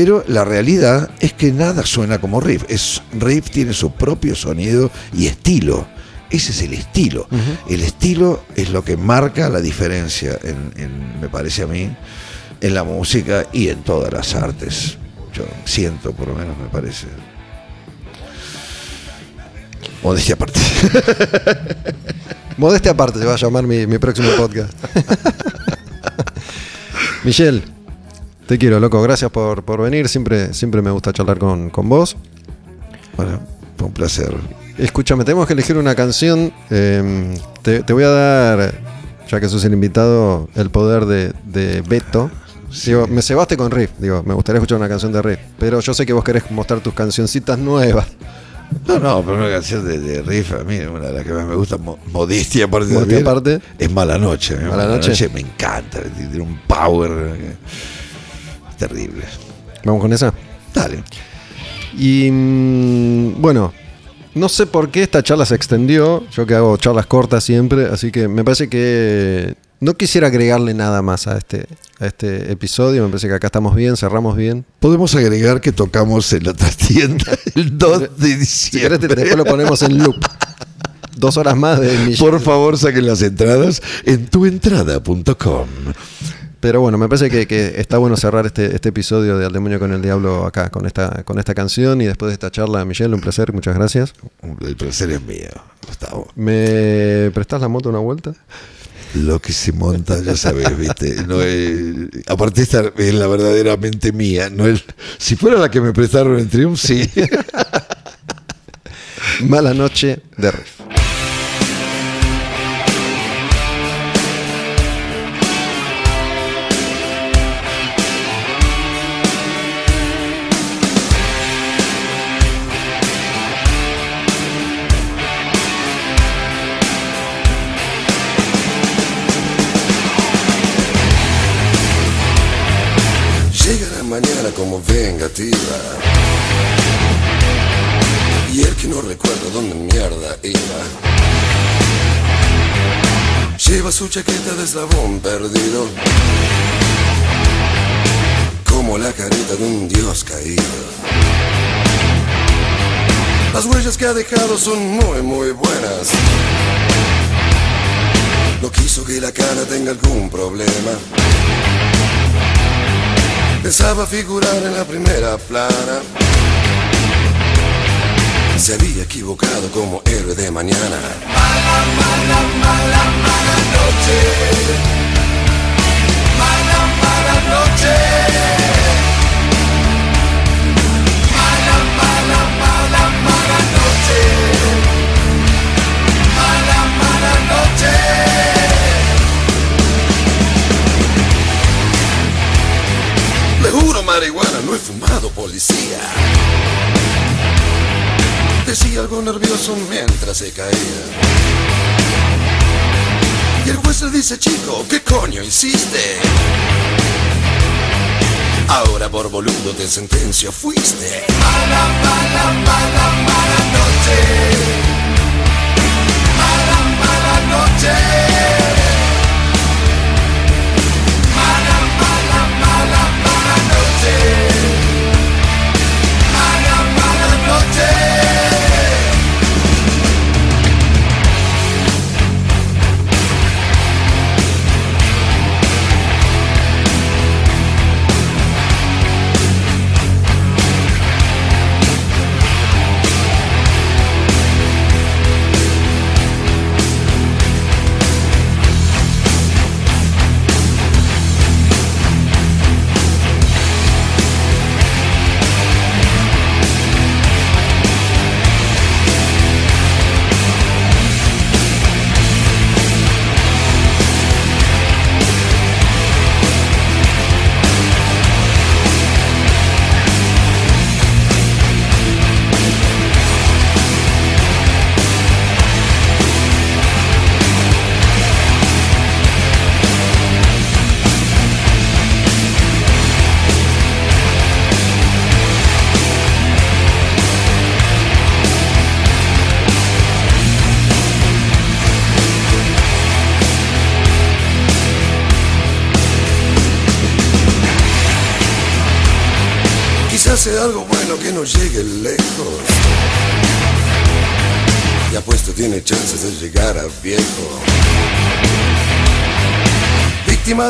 pero la realidad es que nada suena como Riff. Es, Riff tiene su propio sonido y estilo. Ese es el estilo. El estilo es lo que marca la diferencia, en- en- me parece a mí, en la música y en todas las artes. Yo siento, por lo menos me parece. Modestia aparte. Modestia aparte se va a llamar mi, mi próximo podcast. Michelle, te quiero, loco. Gracias por, por venir. Siempre, siempre me gusta charlar con, con vos. Bueno, fue un placer. Escúchame, tenemos que elegir una canción. eh, te, te voy a dar, ya que sos el invitado, el poder de, de Beto. Digo, me cebaste con Riff. Digo, me gustaría escuchar una canción de Riff. Pero yo sé que vos querés mostrar tus cancioncitas nuevas. No, no, pero una canción de, de Riff, a mí una de las que más me gusta, mo- modestia aparte, también, aparte. es Mala Noche. ¿eh? Mala Noche. me encanta, tiene un power eh, terrible. Vamos con esa. Dale. Y mm, bueno, no sé por qué esta charla se extendió. Yo que hago charlas cortas siempre, así que me parece que no quisiera agregarle nada más a este, a este episodio. Me parece que acá estamos bien, cerramos bien. Podemos agregar que tocamos en la trastienda el 2 de Si querés, diciembre. después lo ponemos en loop. Dos horas más de Michelle. Por favor, saquen las entradas en tuentrada.com. Pero bueno, me parece que, que está bueno cerrar este, este episodio de Al Demonio con el Diablo acá, con esta, con esta canción. Y después de esta charla, Michelle, un placer, muchas gracias. El placer es mío, Gustavo. ¿Me prestás la moto una vuelta? Lo que se monta, ya sabes, ¿viste? No es- aparte, esta es la verdaderamente mía. No es, si fuera la que me prestaron en Triumph, sí. Mala noche de Riff. Y el que no recuerda dónde mierda iba. Lleva su chaqueta de eslabón perdido. Como la carita de un dios caído. Las huellas que ha dejado son muy, muy buenas. No quiso que la cara tenga algún problema. Pensaba figurar en la primera plana. Se había equivocado como héroe de mañana. Mala, mala, mala, mala noche. Mala, mala noche. Mala, mala, mala, mala noche. Le juro marihuana, no he fumado policía. Decía algo nervioso mientras se caía. Y el juez le dice, chico, ¿qué coño hiciste? Ahora por boludo te sentencio fuiste. Mala, mala, mala, mala noche. Mala, mala noche.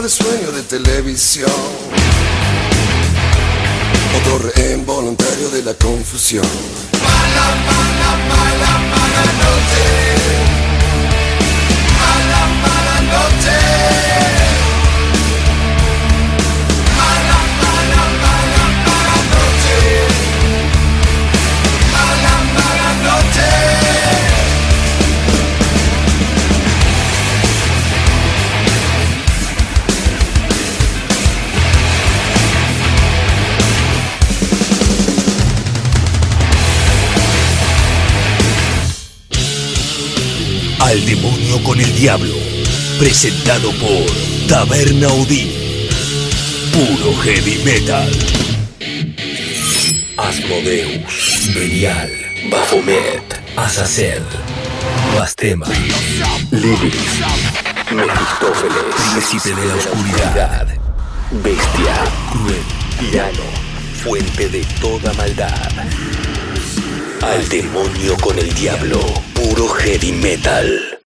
De sueño de televisión. Otro rehén voluntario de la confusión. Al demonio con el diablo. Presentado por Taberna Odín. Puro heavy metal. Asmodeus. Belial. Baphomet. Azazel. Bastema. Lilith. Mefistófeles. Príncipe de la oscuridad. Bestia. Cruel. Tirano. Fuente de toda maldad. Al demonio con el diablo. Puro heavy metal.